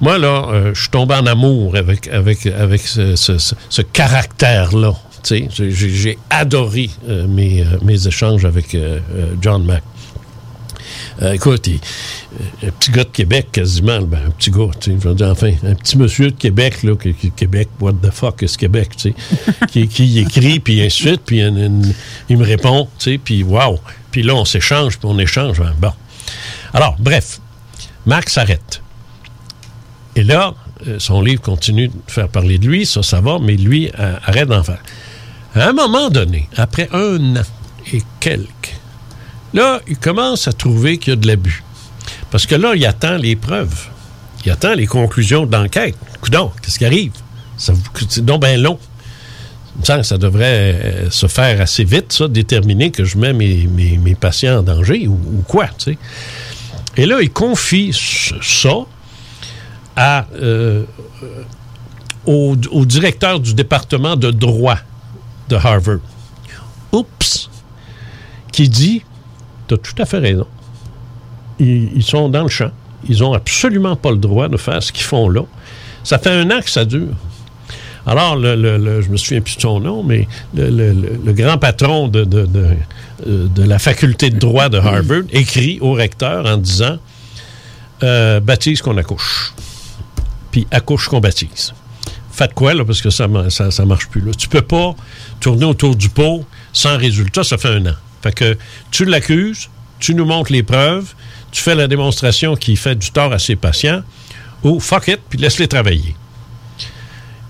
moi, là, euh, je suis tombé en amour avec, avec, avec ce, caractère-là. J'ai adoré euh, mes, mes échanges avec John Mack. Euh, écoute, il- euh, un petit gars de Québec, quasiment, ben, un petit gars, tu sais, je veux dire, enfin, un petit monsieur de Québec, là, Québec, what the fuck is Québec, tu sais, [LAUGHS] qui, qui écrit, puis ainsi de suite, puis une- une- il me répond, tu sais, puis wow. Puis là, on s'échange, puis on échange, ben, bon. Alors, bref, Marc s'arrête. Et là, euh, son livre continue de faire parler de lui, ça, ça va, mais lui euh, arrête d'en faire. À un moment donné, après un an et quelques, là, il commence à trouver qu'il y a de l'abus. Parce que là, il attend les preuves. Il attend les conclusions de l'enquête. Coudon, qu'est-ce qui arrive? Ça C'est donc bien long. Que ça devrait euh, se faire assez vite, ça, déterminer que je mets mes, patients en danger ou, quoi. Et là, il confie ça euh, au, au directeur du département de droit de Harvard. Oups! Qui dit Tu as tout à fait raison. Ils, sont dans le champ. Ils n'ont absolument pas le droit de faire ce qu'ils font là. Ça fait un an que ça dure. Alors, je me souviens plus de son nom, mais le, grand patron euh, de la faculté de droit de Harvard écrit au recteur en disant euh, baptise qu'on accouche. Puis accouche qu'on baptise. faites quoi, là, parce que ça, ma- ça, ça marche plus. Là. Tu peux pas tourner autour du pot sans résultat, ça fait un an. Fait que tu l'accuses, tu nous montres les preuves, tu fais la démonstration qui fait du tort à ses patients, ou fuck it, puis laisse-les travailler.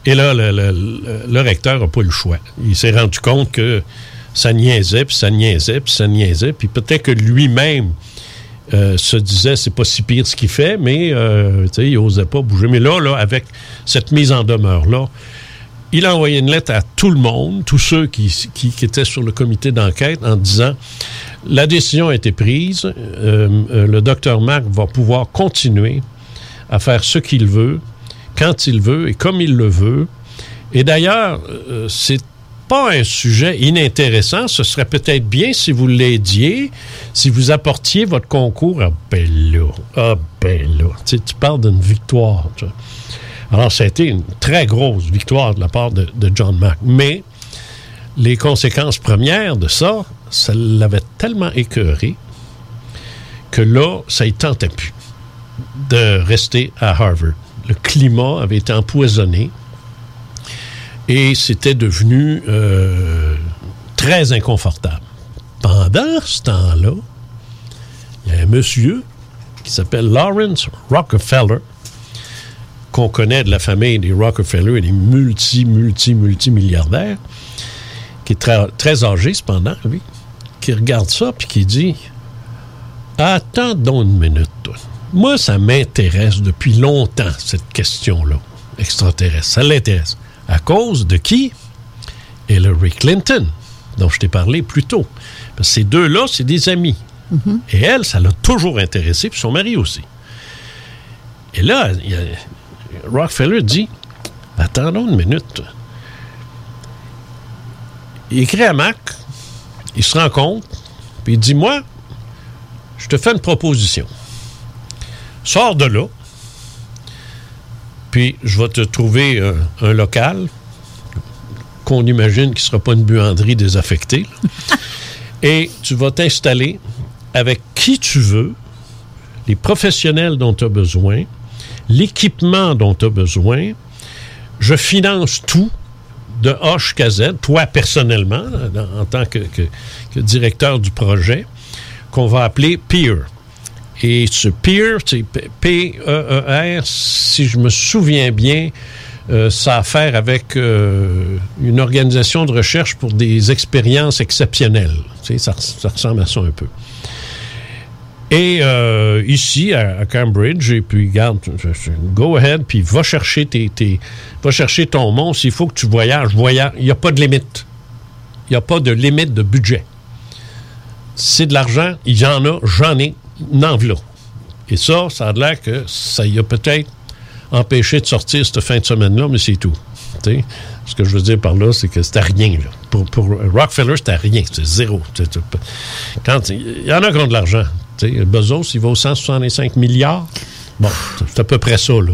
Et là, le, recteur n'a pas le choix. Il s'est rendu compte que ça niaisait, puis ça niaisait, puis ça niaisait, puis peut-être que lui-même euh, se disait c'est pas si pire ce qu'il fait, mais euh, il osait pas bouger. Mais là, là, avec cette mise en demeure-là, il a envoyé une lettre à tout le monde, tous ceux qui, qui- étaient sur le comité d'enquête, en disant la décision a été prise, euh, euh, le docteur Marc va pouvoir continuer à faire ce qu'il veut, quand il veut et comme il le veut. Et d'ailleurs, euh, c'est pas un sujet inintéressant. Ce serait peut-être bien si vous l'aidiez, si vous apportiez votre concours. Ah ben là, ah là. Tu, sais, tu parles d'une victoire. tu. Alors, ça a été une très grosse victoire de la part de, John Mack. Mais les conséquences premières de ça, ça l'avait tellement écœuré que là, ça ne tentait plus de rester à Harvard. Le climat avait été empoisonné et c'était devenu euh, très inconfortable. Pendant ce temps-là, il y a un monsieur qui s'appelle Lawrence Rockefeller, qu'on connaît de la famille des Rockefeller et des multi, multi, multimilliardaires, qui est très, très âgé cependant, lui, qui regarde ça puis qui dit Attends donc une minute, toi. Moi, ça m'intéresse depuis longtemps, cette question-là, extraterrestre. Ça l'intéresse. À cause de qui? Hillary Clinton, dont je t'ai parlé plus tôt. Parce que ces deux-là, c'est des amis. Et elle, ça l'a toujours intéressé, puis son mari aussi. Et là, il y a- Rockefeller dit Attendons une minute. Il écrit à Mac, il se rend compte, puis il dit Moi, je te fais une proposition. Sors de là, puis je vais te trouver un local qu'on imagine qui ne sera pas une buanderie désaffectée. [LAUGHS] Et tu vas t'installer avec qui tu veux, les professionnels dont tu as besoin, l'équipement dont tu as besoin. Je finance tout de A toi personnellement, en tant que, directeur du projet, qu'on va appeler PEER. Et ce PEER, c'est P- P-E-E-R, si je me souviens bien, euh, ça a à faire avec euh, une organisation de recherche pour des expériences exceptionnelles. Tu sais, ça, ça ressemble à ça un peu. Et euh, ici, à, Cambridge, et puis, garde, go ahead, puis va chercher, tes, va chercher ton monstre. S'il faut que tu voyages, voyage. Il n'y a pas de limite. Il n'y a pas de limite de budget. C'est de l'argent, il y en a, j'en ai, n'en v'là. Et ça, ça a l'air que ça y a peut-être empêché de sortir cette fin de semaine-là, mais c'est tout. Ce que je veux dire par là, c'est que c'était rien. Là. Pour, pour Rockefeller, c'était rien. C'est zéro. Quand, il y en a qui ont de l'argent. Tu sais, Bezos, il vaut 165 milliards. Bon, c'est à peu près ça. Là.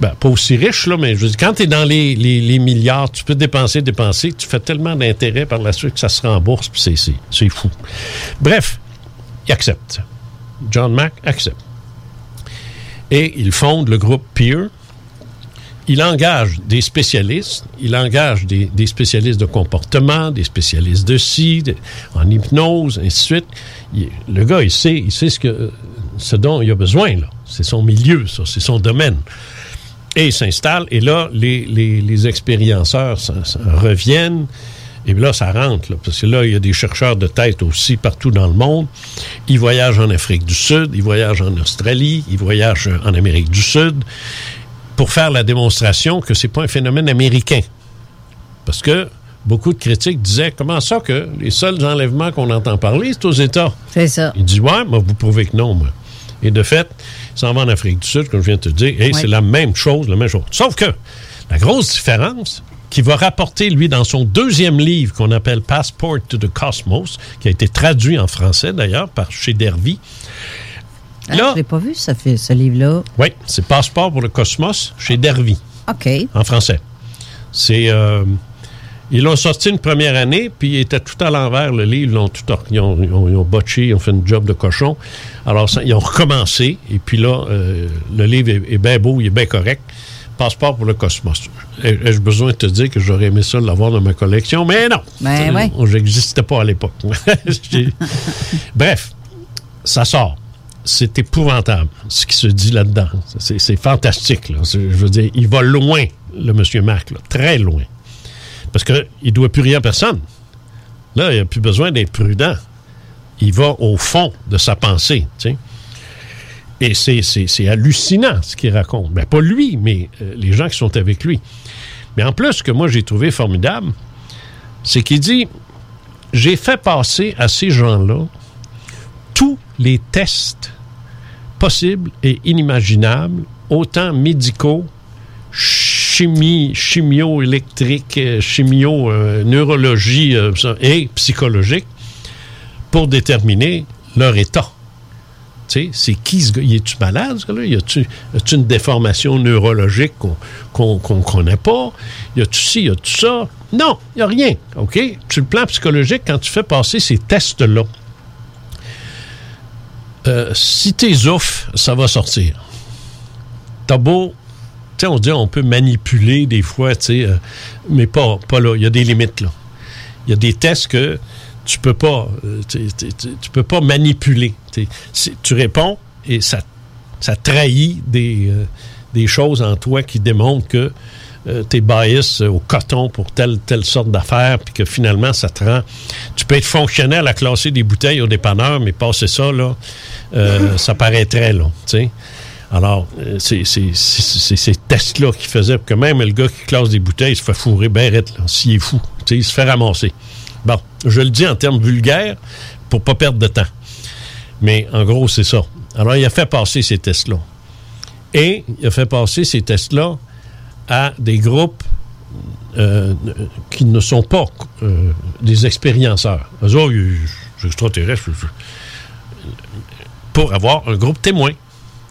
Ben, pas aussi riche, mais je veux dire, quand tu es dans les, les- milliards, tu peux dépenser, dépenser, tu fais tellement d'intérêts par la suite que ça se rembourse, puis c'est fou. Bref, il accepte. John Mack accepte. Et il fonde le groupe Peer. Il engage des spécialistes, il engage des, spécialistes de comportement, des spécialistes de ci, en hypnose, ainsi de suite. Le gars, il sait, il sait ce, que, ce dont il a besoin. C'est son milieu, ça, c'est son domaine. Et il s'installe, et là, les, les, expérienceurs reviennent, et là, ça rentre, là, parce que là, il y a des chercheurs de tête aussi partout dans le monde. Ils voyagent en Afrique du Sud, ils voyagent en Australie, ils voyagent en Amérique du Sud pour faire la démonstration que c'est pas un phénomène américain. Parce que beaucoup de critiques disaient comment ça que les seuls enlèvements qu'on entend parler, c'est aux États? C'est ça. Il dit Ouais, mais vous prouvez que non, moi. Et de fait, il s'en va en Afrique du Sud, comme je viens de te dire, et Ouais. c'est la même chose, la même chose. Sauf que la grosse différence qu'il va rapporter, lui, dans son deuxième livre qu'on appelle Passport to the Cosmos, qui a été traduit en français d'ailleurs par chez Dervy. Ah, je l'ai pas vu, ça fait, ce livre-là. Oui, c'est Passeport pour le Cosmos chez Dervy. OK. En français. C'est. euh, ils l'ont sorti une première année, puis il était tout à l'envers, le livre. Ils, l'ont tout, ils, ont, ils ont- ils ont botché, ils ont fait une job de cochon. Alors, ça, ils ont recommencé, et puis là, euh, le livre est, est bien beau, il est bien correct. passeport pour le cosmos. Ai- Ai-je besoin de te dire que j'aurais aimé ça l'avoir dans ma collection? Mais non! Ben ouais. J'existais pas à l'époque. [LAUGHS] [LAUGHS] Bref, ça sort. C'est épouvantable ce qui se dit là-dedans. C'est fantastique. là. Je veux dire, il va loin, le monsieur Marc, très loin. Parce qu'il ne doit plus rien à personne. Là, il n'a plus besoin d'être prudent. Il va au fond de sa pensée. tu sais. Et c'est- hallucinant ce qu'il raconte. Ben, pas lui, mais euh, les gens qui sont avec lui. Mais en plus, ce que moi j'ai trouvé formidable, c'est qu'il dit J'ai fait passer à ces gens-là tous les tests possibles et inimaginables, autant médicaux, chimie, chimio-électrique, euh, chimio, euh, euh, et psychologique, pour déterminer leur état. Tu sais, c'est qui ce gars? Est-tu malade, ce gars-là? Y a-tu une déformation neurologique qu'on qu'on ne connaît pas? Y a-tu ci, y a-tu ça? Non, il n'y a rien. OK? Sur le plan psychologique, quand tu fais passer ces tests-là, euh, si t'es ouf, ça va sortir. T'as beau. Tu sais, on dit on peut manipuler des fois, euh, mais pas, pas là. Il y a des limites, là. Il y a des tests que tu peux pas, euh, tu, peux pas manipuler. Tu réponds et ça, ça trahit des, euh, des choses en toi qui démontrent que euh, t'es bias au coton pour telle, telle sorte d'affaires, puis que finalement, ça te rend... Tu peux être fonctionnel à classer des bouteilles au dépanneur, mais passer ça, là, euh, [LAUGHS] ça paraîtrait, là, tu sais. Alors, euh, c'est ces tests-là qui faisaient que même le gars qui classe des bouteilles, il se fait fourrer ben là, s'il est fou. Il se fait ramasser. Bon, je le dis en termes vulgaires pour pas perdre de temps. Mais en gros, c'est ça. Alors, il a fait passer ces tests-là. Et il a fait passer ces tests-là à des groupes euh, qui ne sont pas euh, des expérienceurs. Eux autres, ils- c'est extraterrestre. Pour avoir un groupe témoin. Tu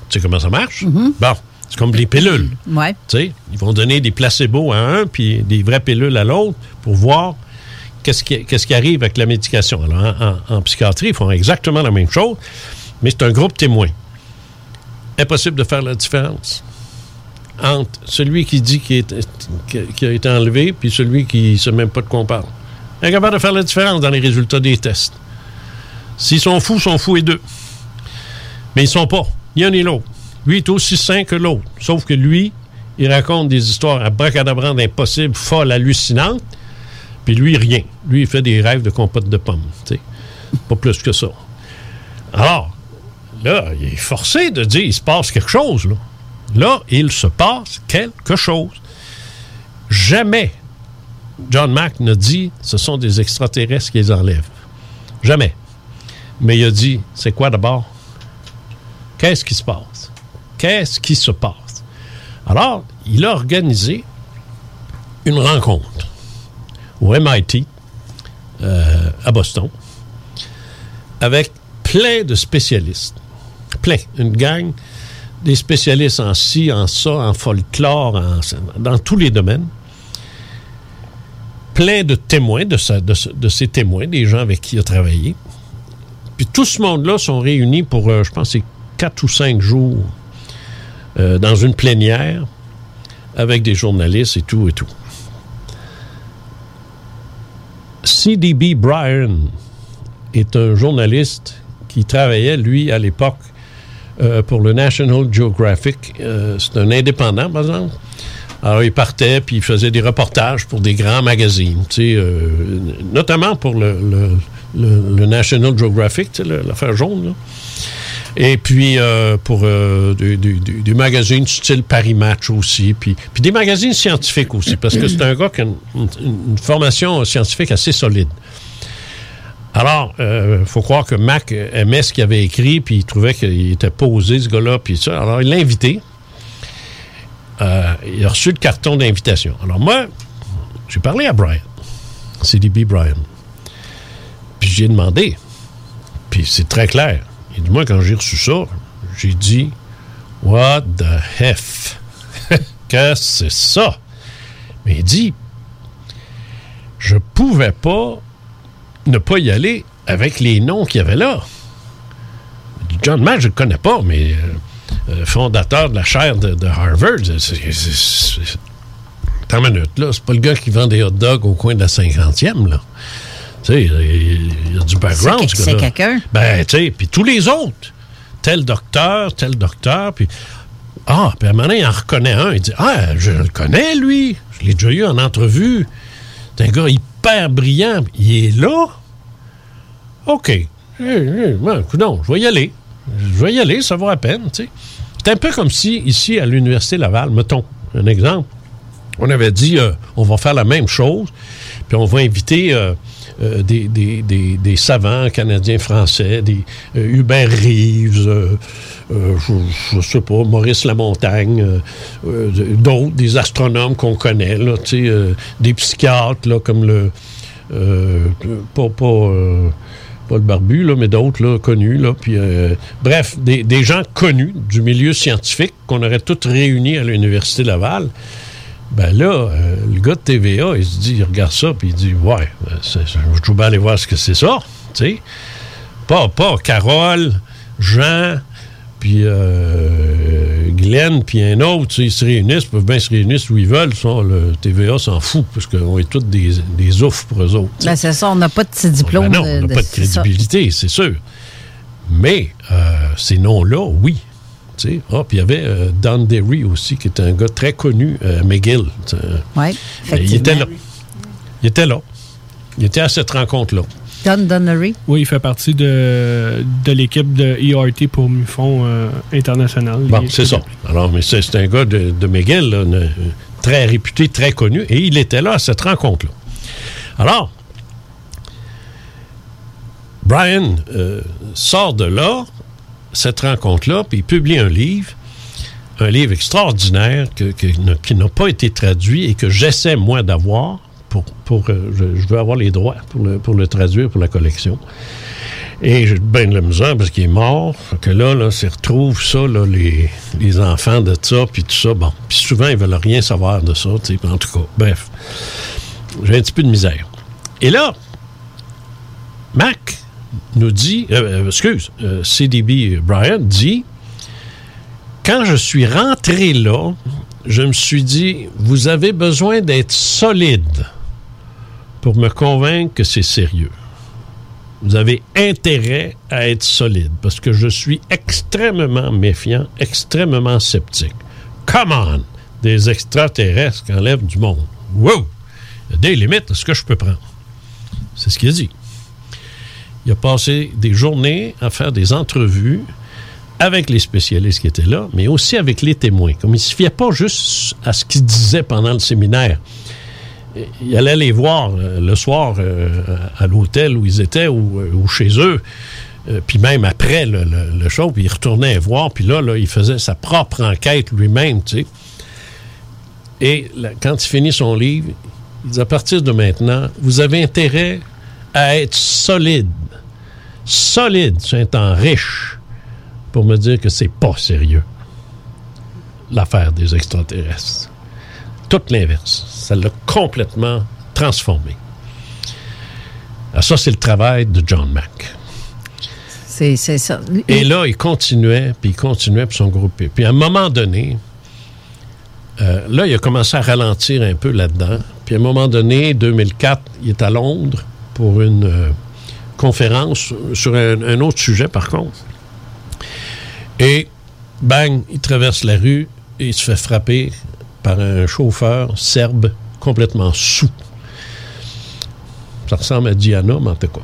sais comment ça marche? Bon, c'est comme les pilules. Ouais. Tu sais, ils vont donner des placebos à un, puis des vraies pilules à l'autre pour voir qu'est-ce qui, qu'est-ce qui arrive avec la médication. Alors, en, en- en psychiatrie, ils font exactement la même chose, mais c'est un groupe témoin. Impossible de faire la différence entre celui qui dit qu'il a été enlevé puis celui qui ne sait même pas de quoi on parle. Incapable de faire la différence dans les résultats des tests. S'ils sont fous, sont fous et deux. Mais ils sont pas. Ni un ni l'autre. Lui est aussi sain que l'autre. Sauf que lui, il raconte des histoires à bracadabrande impossibles, folles, hallucinantes. Puis lui, rien. Lui, il fait des rêves de compote de pommes. Pas plus que ça. Alors, là, il est forcé de dire il se passe quelque chose. Là, là il se passe quelque chose. Jamais John Mack ne dit ce sont des extraterrestres qui les enlèvent. Jamais. Mais il a dit c'est quoi d'abord? Qu'est-ce qui se passe? Qu'est-ce qui se passe? Alors, il a organisé une rencontre au MIT euh, à Boston avec plein de spécialistes. Plein. Une gang des spécialistes en ci, en ça, en folklore, en- dans tous les domaines. Plein de témoins, de, sa- témoins, des gens avec qui il a travaillé. Puis tout ce monde-là sont réunis pour, euh, je pense, c'est quatre ou cinq jours euh, dans une plénière avec des journalistes et tout et tout. C.D.B. Bryan est un journaliste qui travaillait, lui, à l'époque, euh, pour le National Geographic. Euh, c'est un indépendant, par exemple. Alors, il partait, puis il faisait des reportages pour des grands magazines, tu sais, euh, notamment pour le, National Geographic, tu sais, l'affaire jaune. Et puis, pour des, magazines style Paris Match aussi, puis, des magazines scientifiques aussi, parce que c'est un gars qui a une formation scientifique assez solide. Alors, il faut croire que Mac aimait ce qu'il avait écrit, puis il trouvait qu'il était posé, ce gars-là, puis ça. Alors, il l'a invité. Euh, il a reçu le carton d'invitation. Alors, moi, j'ai parlé à Brian, CDB Brian. Puis, j'ai demandé, puis c'est très clair. Et du moins, quand j'ai reçu ça, j'ai dit What the F? [LAUGHS] que c'est ça? Mais il dit Je pouvais pas ne pas y aller avec les noms qu'il y avait là. John Mack, je ne le connais pas, mais euh, euh, fondateur de la chaire de, de Harvard. C'est- une minute, là. C'est pas le gars qui vend des hot dogs au coin de la 50e, là. Tu sais, il y a du background, C'est ce quelqu'un. Ben, tu sais, puis tous les autres. Tel docteur, tel docteur, puis... Ah, puis à un moment donné, il en reconnaît un. Il dit, ah, je le connais, lui. Je l'ai déjà eu en entrevue. C'est un gars hyper brillant. Il est là. OK. Eh, ben, coudonc, je vais y aller. Je vais y aller, ça vaut la peine. C'est un peu comme si, ici, à l'Université Laval, mettons, un exemple, on avait dit, euh, on va faire la même chose, puis on va inviter euh, euh, des, savants canadiens, français, euh, Hubert Reeves, euh, je, sais pas, Maurice Lamontagne, d'autres, des astronomes qu'on connaît, là, des psychiatres, comme le... pas... pas pas le barbu, mais d'autres connus. Là, bref, des gens connus du milieu scientifique qu'on aurait tous réunis à l'Université Laval. Ben là, euh, le gars de TVA, il se dit, il regarde ça, puis il dit, ouais, c'est- je veux bien aller voir ce que c'est ça, tu sais. Pas, pas Carole, Jean, puis euh, Glenn, puis un autre, ils se réunissent, ils peuvent bien se réunir où ils veulent. Ça, le TVA s'en fout, parce qu'on est tous des, des oufs pour eux autres. Ben, c'est ça, on n'a pas de petit diplôme. Ben non, on n'a pas de crédibilité, c'est sûr. Mais euh, ces noms-là, oui. Ah, puis il y avait euh, Don Derry aussi, qui était un gars très connu à McGill. Oui, il était là. Il était là. Il était à cette rencontre-là. Don Donnery? Oui, il fait partie de, de l'équipe de ERT pour MUFON euh, international. Bon, c'est ça. Alors, mais c'est c'est un gars de, de McGill, là, très réputé, très connu, et il était là à cette rencontre-là. Alors, Brian euh, sort de là, cette rencontre-là, puis il publie un livre, un livre extraordinaire que- qui n'a pas été traduit et que j'essaie, moi, d'avoir. Pour, pour, euh, je, veux avoir les droits pour le, pour le traduire pour la collection. Et j'ai bien de la misère parce qu'il est mort. Que là, là, c'est retrouve ça, là, les, les enfants de ça, puis tout ça. Bon. Puis souvent, ils veulent rien savoir de ça, tu. En tout cas, bref. J'ai un petit peu de misère. Et là, Mac nous dit, euh, euh, excuse, euh, CDB Brian dit, quand je suis rentré là, je me suis dit, vous avez besoin d'être solide pour me convaincre que c'est sérieux. Vous avez intérêt à être solide parce que je suis extrêmement méfiant, extrêmement sceptique. Come on! Des extraterrestres qui enlèvent du monde. Wow! Il y a des limites à ce que je peux prendre. C'est ce qu'il dit. Il a passé des journées à faire des entrevues avec les spécialistes qui étaient là, mais aussi avec les témoins. Comme il ne se fiait pas juste à ce qu'ils disaient pendant le séminaire. Il allait les voir euh, le soir euh, à l'hôtel où ils étaient ou, euh, chez eux. Puis même après le, show, puis il retournait voir, puis là, là, il faisait sa propre enquête lui-même, tu sais. Et quand il finit son livre, il dit à partir de maintenant, vous avez intérêt à être solide. Solide sur un temps riche pour me dire que c'est pas sérieux. L'affaire des extraterrestres. Tout l'inverse. Ça l'a complètement transformé. Alors ça, c'est le travail de John Mack. C'est c'est ça. Et là, il continuait, puis il continuait, puis son groupe. Puis à un moment donné, euh, là, il a commencé à ralentir un peu là-dedans. Puis à un moment donné, 2004, il est à Londres pour une euh, conférence sur un, un autre sujet, par contre. Et, bang, il traverse la rue et il se fait frapper par un chauffeur serbe complètement sous. Ça ressemble à Diana, mais en tout cas.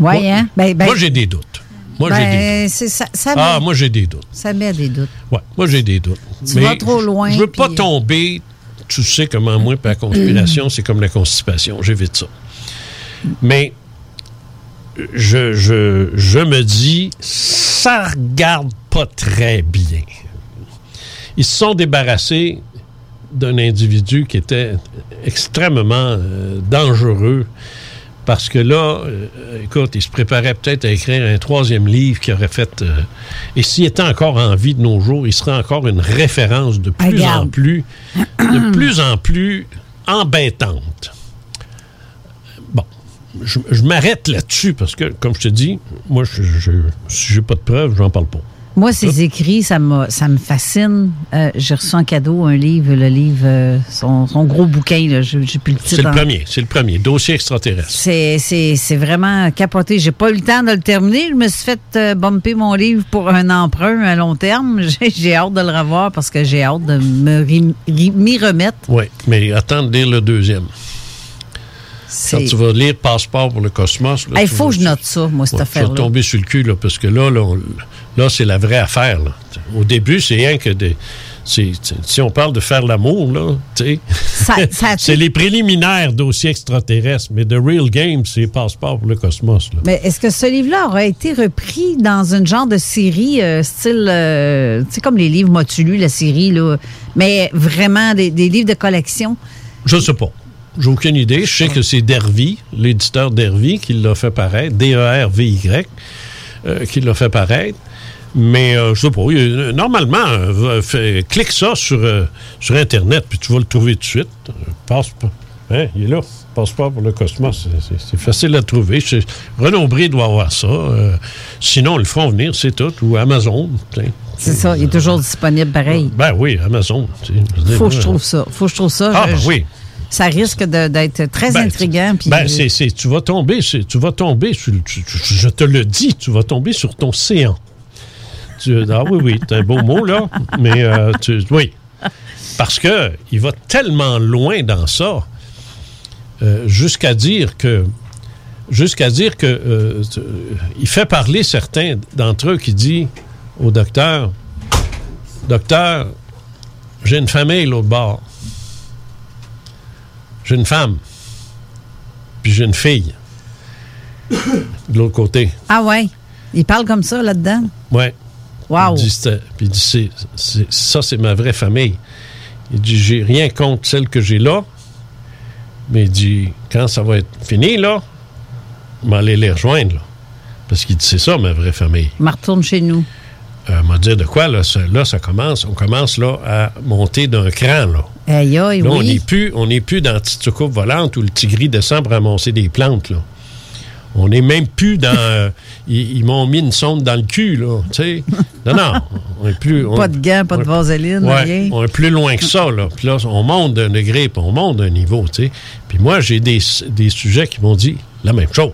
Oui, hein? Ben, ben, moi, j'ai des doutes. Moi, j'ai des ben, c'est ça, Ah, met- moi, j'ai des doutes. Ça met des doutes. Ouais, moi, j'ai des doutes. Tu vas trop loin, Je veux pas puis- tomber. Tu sais comment moi, la conspiration, c'est comme la constipation. J'évite ça. Mais je, je, je me dis, ça regarde pas très bien. Ils se sont débarrassés d'un individu qui était extrêmement euh, dangereux parce que là, euh, écoute, il se préparait peut-être à écrire un troisième livre qui aurait fait... euh, et s'il était encore en vie de nos jours, il serait encore une référence de plus en plus, de plus en plus embêtante. Je, je m'arrête là-dessus parce que, comme je te dis, moi, je, je, si j'ai pas de preuves, j'en parle pas. Moi, ces écrits, ça, m'a- ça me fascine. Euh, J'ai reçu en cadeau un livre, le livre, euh, son, son gros bouquin, là, j'ai plus le titre. C'est le premier, c'est le premier. Dossier extraterrestre. C'est, c'est, c'est vraiment capoté. J'ai pas eu le temps de le terminer. Je me suis fait euh, bumper mon livre pour un emprunt à long terme. [LAUGHS] J'ai, j'ai hâte de le revoir parce que j'ai hâte de me m'y remettre. Oui, mais attends de lire le deuxième. Quand tu vas lire Passeport pour le cosmos, Il faut vas- que je note ça, moi, cette Ouais, tu vas affaire-là. tomber sur le cul, là, parce que là, là, là, c'est la vraie affaire. là. Au début, c'est rien que des. si on parle de faire l'amour, là, tu sais, [LAUGHS] c'est les préliminaires dossiers extraterrestres, mais The Real Game, c'est Passeport pour le cosmos. là. Mais est-ce que ce livre-là aurait été repris dans une genre de série euh, style, euh, tu sais, comme les livres Motulu, la série, là, mais vraiment des, des livres de collection? Je ne sais pas. J'ai aucune idée. Je sais que c'est Dervy, l'éditeur Dervy, qui l'a fait paraître, D-E-R-V-Y, euh, qui l'a fait paraître. Mais euh, je sais pas. a- normalement, euh, fais- clique ça sur, euh, sur Internet, puis tu vas le trouver tout de suite. Euh, Passe pas. Hein, il est là. Passeport pour le cosmos. C'est- facile à trouver. Renaud Bré doit avoir ça. Euh, sinon, ils le feront venir, c'est tout. Ou Amazon. C'est ça, il est toujours disponible pareil. Ben oui, Amazon. Faut que je trouve ça. Faut que je trouve ça. Ah, Je- ben oui. Ça risque d'être très Ben, intriguant. puis- Ben, tu vas tomber, tu vas tomber sur, tu- je te le dis, tu vas tomber sur ton séant. Tu- ah oui, oui, c'est un beau mot, là, mais euh, tu- oui. Parce que il va tellement loin dans ça, euh, jusqu'à dire que, jusqu'à dire que, euh, tu- il fait parler certains d'entre eux qui dit au docteur, docteur, j'ai une famille l'autre bord. J'ai une femme. Puis j'ai une fille. De l'autre côté. Ah ouais, il parle comme ça là-dedans? Ouais. Wow. Il dit, c'était- puis il dit, ça, c'est ma vraie famille. Il dit, j'ai rien contre celle que j'ai là. Mais il dit, quand ça va être fini, là, je vais aller les rejoindre. là. Parce qu'il dit, c'est ça, ma vraie famille. Je me retourne chez nous. Euh, m'a dit de quoi, là, ça, là, ça commence. On commence, là, à monter d'un cran, là. Aïe, aïe, Là, on n'est plus, on plus dans la petite soucoupe volante où le tigri descend pour ramasser des plantes, là. On n'est même plus dans... euh, [LAUGHS] ils ils m'ont mis une sonde dans le cul, là, tu sais. Non, non, on est plus... on- [LAUGHS] Pas de gants, pas de vaseline, Ouais, rien. on est plus loin que ça, là. Puis là, on monte d'un degré, puis on monte d'un niveau, tu sais. Puis moi, j'ai des, des sujets qui m'ont dit la même chose.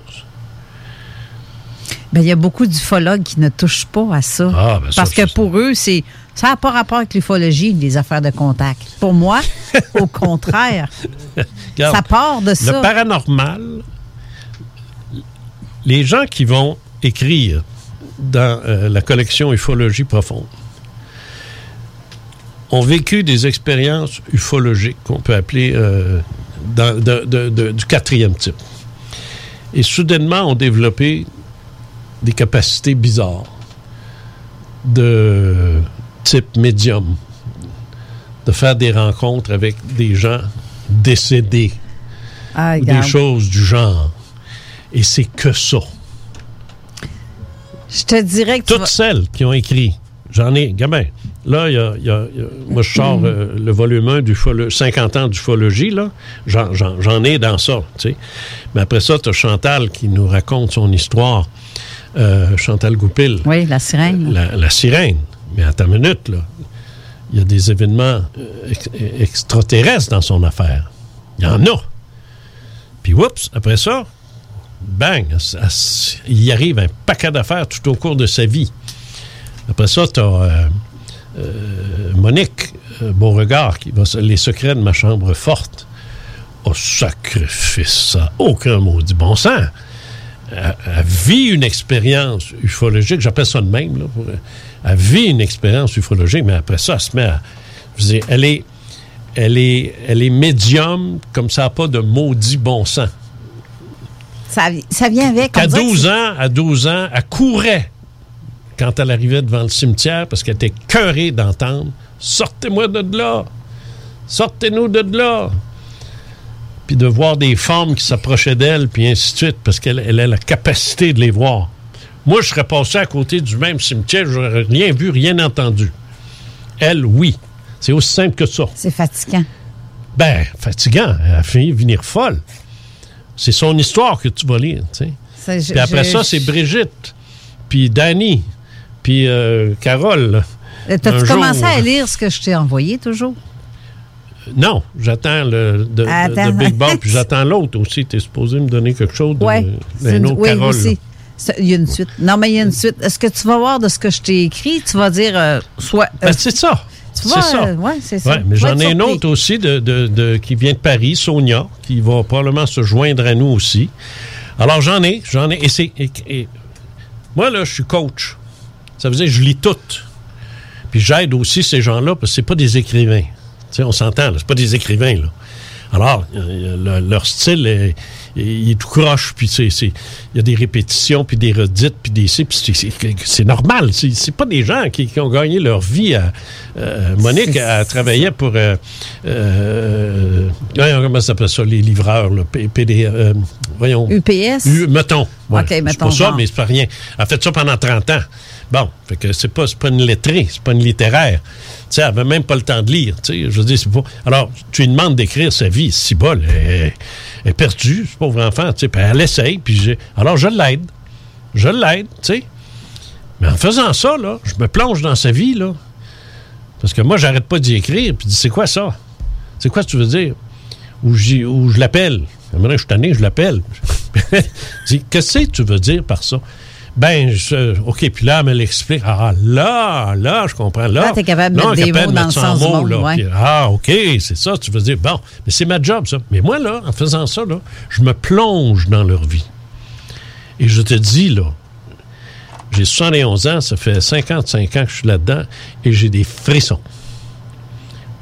Ben, il y a beaucoup d'ufologues qui ne touchent pas à ça. Ah, ben ça, Parce que pour eux, c'est ça n'a pas rapport avec l'ufologie, les affaires de contact. Pour moi, [LAUGHS] au contraire, Regarde, ça part de ça. Le paranormal, les gens qui vont écrire dans euh, la collection Ufologie profonde ont vécu des expériences ufologiques qu'on peut appeler euh, dans- de- de- de- du quatrième type. Et soudainement ont développé des capacités bizarres de type médium, de faire des rencontres avec des gens décédés, Ah, ou des choses du genre. Et c'est que ça. Je te dirais que Toutes vas- celles qui ont écrit, j'en ai, gamin. Là, il y a, il y a- il y a- moi, je sors euh, le volume 1 du 50 ans d'ufologie, là. J'en ai dans ça, tu sais. Mais après ça, tu as Chantal qui nous raconte son histoire. Euh, Chantal Goupil. Oui, la sirène. La, la sirène. Mais à ta minute, là, il y a des événements euh, ex- extraterrestres dans son affaire. Il y en a. Puis, oups, après ça, bang, il y arrive un paquet d'affaires tout au cours de sa vie. Après ça, tu as Monique euh, Beauregard qui va Les secrets de ma chambre forte. Oh, sacrifice, ça. Aucun maudit bon sens. Elle, elle vit une expérience ufologique, j'appelle ça de même. Là, pour- elle vit une expérience ufologique, mais après ça, elle se met à. dire, elle est, elle est, elle est médium comme ça n'a pas de maudit bon sens. Ça, ça vient avec. À dirait que 12 c'est- ans, à 12 ans, elle courait quand elle arrivait devant le cimetière parce qu'elle était cœurée d'entendre Sortez-moi de là! Sortez-nous de là! Puis de voir des formes qui s'approchaient d'elle, puis ainsi de suite, parce qu'elle elle a la capacité de les voir. Moi, je serais passé à côté du même cimetière, j'aurais rien vu, rien entendu. Elle, oui. C'est aussi simple que ça. C'est fatigant. Ben, fatigant. Elle a fini de venir folle. C'est son histoire que tu vas lire, tu sais. Puis après je- ça, c'est Brigitte, puis Danny, Puis euh, Carole. Euh, T'as-tu commencé jour- à lire ce que je t'ai envoyé toujours? Non, j'attends le de, de- Big Bob, puis j'attends [LAUGHS] l'autre aussi. Tu es supposé me donner quelque chose de- Oui. d'un autre Carole. aussi. Il y a une suite. Non, mais il y a une suite. Est-ce que tu vas voir de ce que je t'ai écrit? Tu vas dire euh, soit. Ben, c'est ça. Tu C'est vois, ça. euh, ouais, c'est ça. Ouais, mais j'en ai une autre aussi de, de- de- qui vient de Paris, Sonia, qui va probablement se joindre à nous aussi. Alors j'en ai, j'en ai. Et c'est. et- et- moi, là, je suis coach. Ça veut dire que je lis tout. Puis j'aide aussi ces gens-là parce que c'est pas des écrivains. On s'entend, là, c'est pas des écrivains, là. Alors, euh, le- leur style est, il est tout croche, puis c'est, il y a des répétitions, puis des redites, puis des c'est, normal. C'est, pas des gens qui, qui ont gagné leur vie. À, euh, Monique, elle travaillait pour, euh, euh, comment ça s'appelle ça, les livreurs, là, P- PD, voyons. UPS? U- mettons. Ouais, OK, c'est pas ça, mais c'est pas rien. Elle a fait ça pendant 30 ans. Bon, fait que c'est pas, c'est pas une lettrée, c'est pas une littéraire. Elle avait même pas le temps de lire. Je veux dire, pas. Alors, tu lui demandes d'écrire sa vie, si bol, elle, est- perdue, ce pauvre enfant. Puis elle essaye, puis. Alors, je l'aide. Je l'aide, tu sais. Mais en faisant ça, là, je me plonge dans sa vie, là. Parce que moi, j'arrête pas d'y écrire, puis dis, c'est quoi ça? C'est quoi tu veux dire? Ou, je l'appelle. Je suis tanné, je l'appelle. [LAUGHS] qu'est-ce que tu veux dire par ça? Ben, je, OK, puis là, elle me l'explique. Ah, là, là, je comprends. Là, Là, t'es capable de mettre des capable mots de dans le sens mots, monde, là. ouais. Ah, OK, c'est ça, tu veux dire. Bon, mais c'est ma job, ça. Mais moi, là, en faisant ça, là, je me plonge dans leur vie. Et je te dis, là, j'ai 71 ans, ça fait 55 ans que je suis là-dedans, et j'ai des frissons.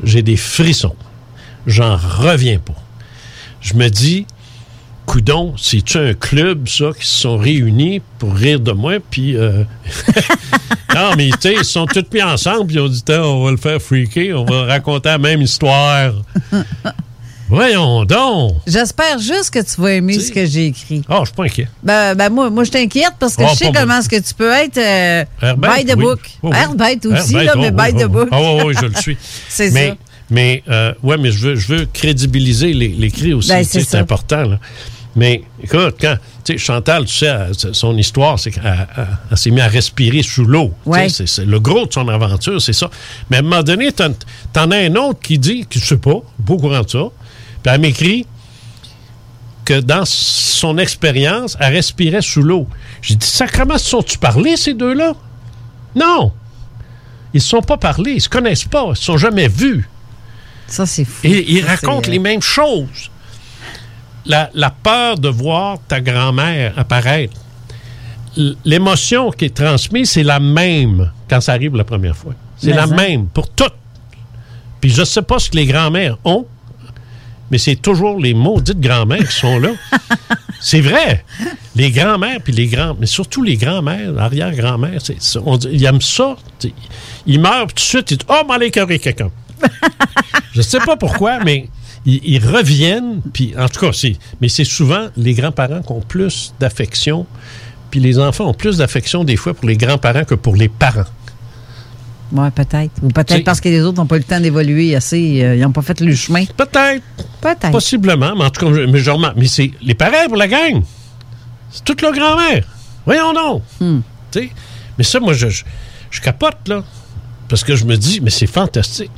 J'ai des frissons. J'en reviens pas. Je me dis, coudon, c'est-tu un club, ça, qui se sont réunis pour rire de moi, puis... euh, [LAUGHS] non, mais tu sais, ils sont tous mis ensemble, puis ils ont dit, on va le faire freaker, on va raconter la même histoire. [LAUGHS] Voyons donc! J'espère juste que tu vas aimer ce que j'ai écrit. Ah, je suis pas inquiet. Ben, ben moi, moi je t'inquiète parce que Oh, je sais comment est-ce que tu peux être euh, by the oui. book. Oh, oui. Airbait aussi, là, oh, mais oui, by the oh, book. Ah oui, oui, je le suis. [LAUGHS] C'est mais, ça. Mais, euh, ouais, mais je veux, je veux crédibiliser l'écrit aussi. Ben, c'est important. Là. Mais écoute, quand, tu sais, Chantal, tu sais, elle- son histoire, c'est qu'elle elle- elle s'est mise à respirer sous l'eau. Ouais. C'est le gros de son aventure, c'est ça. Mais à un moment donné, t'en t'en as un autre qui dit, que je sais pas, pas au courant de ça, puis elle m'écrit que dans son expérience, elle respirait sous l'eau. J'ai dit, sacrement, se sont-tu parlé, ces deux-là? Non! Ils ne se sont pas parlé, ils se connaissent pas, ils ne se sont jamais vus. Ça, c'est fou. Et ils Ça, racontent euh, les mêmes choses. La, la peur de voir ta grand-mère apparaître. L'émotion qui est transmise, c'est la même quand ça arrive la première fois. C'est la ça. même pour toutes. Puis je ne sais pas ce que les grands-mères ont, mais c'est toujours les maudites grand-mères qui sont là. [LAUGHS] c'est vrai. Les grands-mères, puis les grands... Mais surtout les grands-mères, l'arrière-grand-mère, c'est- c'est- on dit- ils aiment ça. Ils meurent, tout de suite, ils disent « Oh, m'en quelqu'un. [LAUGHS] » Je ne sais pas pourquoi, mais ils, ils reviennent, puis en tout cas, c'est... Mais c'est souvent les grands-parents qui ont plus d'affection, puis les enfants ont plus d'affection des fois pour les grands-parents que pour les parents. Ouais, peut-être. Ou peut-être parce que les autres n'ont pas eu le temps d'évoluer assez. euh, ils n'ont pas fait le chemin. Peut-être. Peut-être. Possiblement, mais en tout cas, mais, je remarque- mais c'est les parents pour la gang. C'est toute leur grand-mère. Voyons donc. Hmm. Mais ça, moi, je, je, je capote, là. Parce que je me dis, mais c'est fantastique.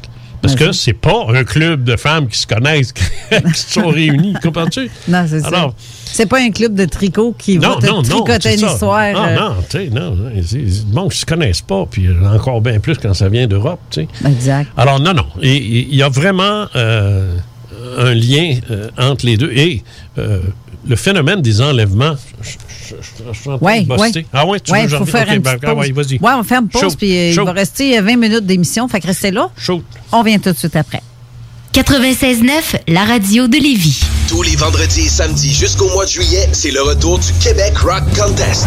Parce que c'est pas un club de femmes qui se connaissent, [LAUGHS] qui se sont réunies. Comprends-tu? Non, c'est ça. C'est pas un club de tricot qui va non, te non, non. tricoter c'est une histoire. Non, euh, non, tu sais, non. non, Bon, ils se connaissent pas, puis encore bien plus quand ça vient d'Europe, tu sais. Exact. Alors, non, non. Il y a vraiment euh, un lien euh, entre les deux. Et euh, le phénomène des enlèvements, je, je- je- je suis en train Oui, de buster. oui. Ah ouais, tu Ouais, veux faut faire Ok, une ben, ah ouais, vas-y. Ouais, on fait une pause, puis euh, il va rester euh, 20 minutes d'émission. Fait que restez là. Chaud. On vient tout de suite après. 96.9, la radio de Lévis. Tous les vendredis et samedis jusqu'au mois de juillet, c'est le retour du Québec Rock Contest.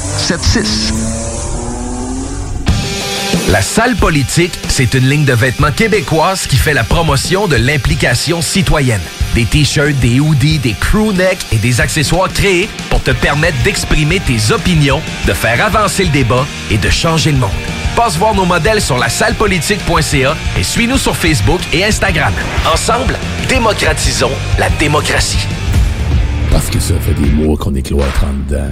681 4476. La salle politique, c'est une ligne de vêtements québécoise qui fait la promotion de l'implication citoyenne. Des t-shirts, des hoodies, des crewnecks et des accessoires créés pour te permettre d'exprimer tes opinions, de faire avancer le débat et de changer le monde. Passe voir nos modèles sur la sallepolitique.ca et suis-nous sur Facebook et Instagram. Ensemble, démocratisons la démocratie. Parce que ça fait des mois qu'on est cloître en dedans.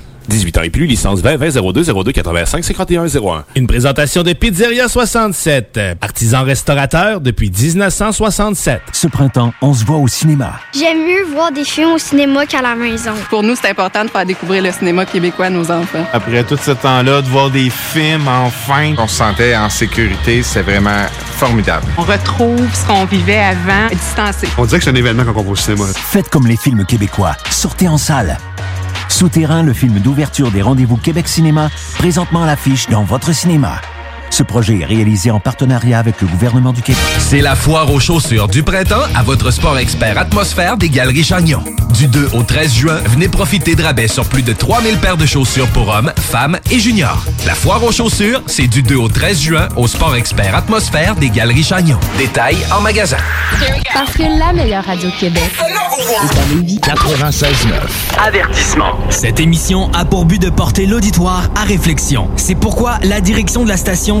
18 ans et plus, licence 20 20 02 02 85 51 01. Une présentation de Pizzeria 67, artisan restaurateur depuis 1967. Ce printemps, on se voit au cinéma. J'aime mieux voir des films au cinéma qu'à la maison. Pour nous, c'est important de faire découvrir le cinéma québécois à nos enfants. Après tout ce temps-là, de voir des films, enfin, on se sentait en sécurité, c'est vraiment formidable. On retrouve ce qu'on vivait avant, distancé. On dirait que c'est un événement quand on va au cinéma. Faites comme les films québécois. Sortez en salle. Souterrain, le film d'ouverture des rendez-vous Québec Cinéma, présentement à l'affiche dans votre cinéma. Ce projet est réalisé en partenariat avec le gouvernement du Québec. C'est la foire aux chaussures du printemps à votre sport expert atmosphère des Galeries Chagnon. Du 2 au 13 juin, venez profiter de rabais sur plus de 3000 paires de chaussures pour hommes, femmes et juniors. La foire aux chaussures, c'est du 2 au 13 juin au sport expert atmosphère des Galeries Chagnon. Détails en magasin. Parce que la meilleure radio de Québec est à Lévis. 96.9. Avertissement. Cette émission a pour but de porter l'auditoire à réflexion. C'est pourquoi la direction de la station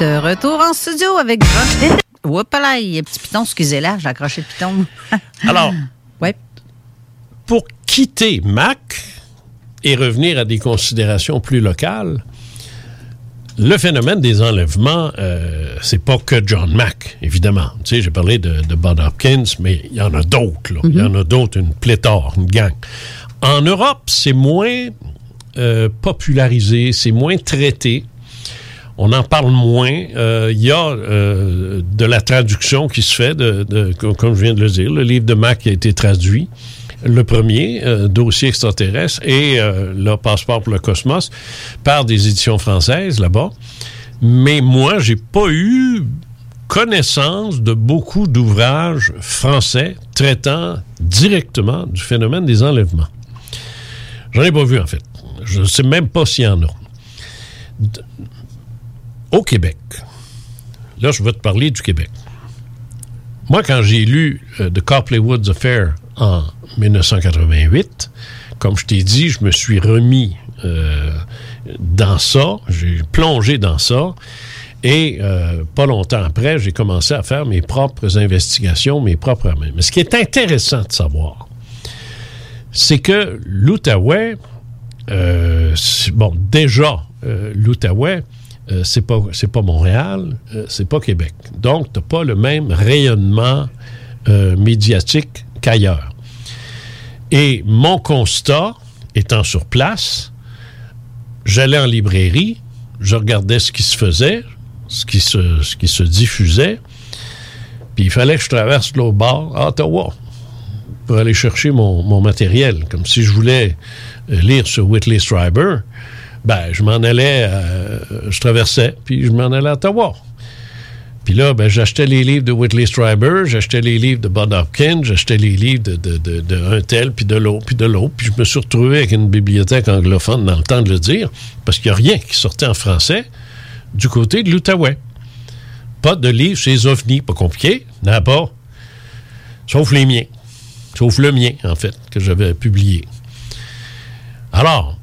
De retour en studio avec. Oups là, il y a un petit piton, excusez-la, j'ai accroché le piton. [LAUGHS] Alors, ouais. pour quitter Mac et revenir à des considérations plus locales, le phénomène des enlèvements, euh, c'est pas que John Mack, évidemment. Tu sais, j'ai parlé de, de Bud Hopkins, mais il y en a d'autres. là. Il y en a d'autres, une pléthore, une gang. En Europe, c'est moins euh, popularisé, c'est moins traité. On en parle moins. Euh, Il y a euh, de la traduction qui se fait, de, comme je viens de le dire. Le livre de Mac a été traduit. Le premier, euh, Dossier extraterrestre, et le Passeport pour le cosmos, par des éditions françaises là-bas. Mais moi, j'ai pas eu connaissance de beaucoup d'ouvrages français traitant directement du phénomène des enlèvements. J'en ai pas vu, en fait. Je ne sais même pas s'il y en a. Au Québec, là, je vais te parler du Québec. Moi, quand j'ai lu euh, The Copley Woods Affair en 1988, comme je t'ai dit, je me suis remis euh, dans ça, j'ai plongé dans ça, et euh, pas longtemps après, j'ai commencé à faire mes propres investigations, mes propres... Mais ce qui est intéressant de savoir, c'est que l'Outaouais, bon, déjà, l'Outaouais, euh, c'est pas pas Montréal, euh, c'est pas Québec. Donc, pas le même rayonnement euh, médiatique qu'ailleurs. Et mon constat, étant sur place, j'allais en librairie, je regardais ce qui se faisait, ce qui se, diffusait, puis il fallait que je traverse l'autre bord à Ottawa pour aller chercher mon, mon matériel. Comme si je voulais lire sur Whitley Strieber, ben, je m'en allais, euh, je traversais, puis je m'en allais à Ottawa. Puis là, ben, j'achetais les livres de Whitley Strieber, j'achetais les livres de Bud Hopkins, j'achetais les livres de, de, de- tel, puis de l'autre, puis de l'autre. Puis je me suis retrouvé avec une bibliothèque anglophone dans le temps de le dire, parce qu'il n'y a rien qui sortait en français du côté de l'Outaouais. Pas de livres chez les OVNI, pas compliqué, n'a pas. Sauf les miens. Sauf le mien, en fait, que j'avais publié. Alors,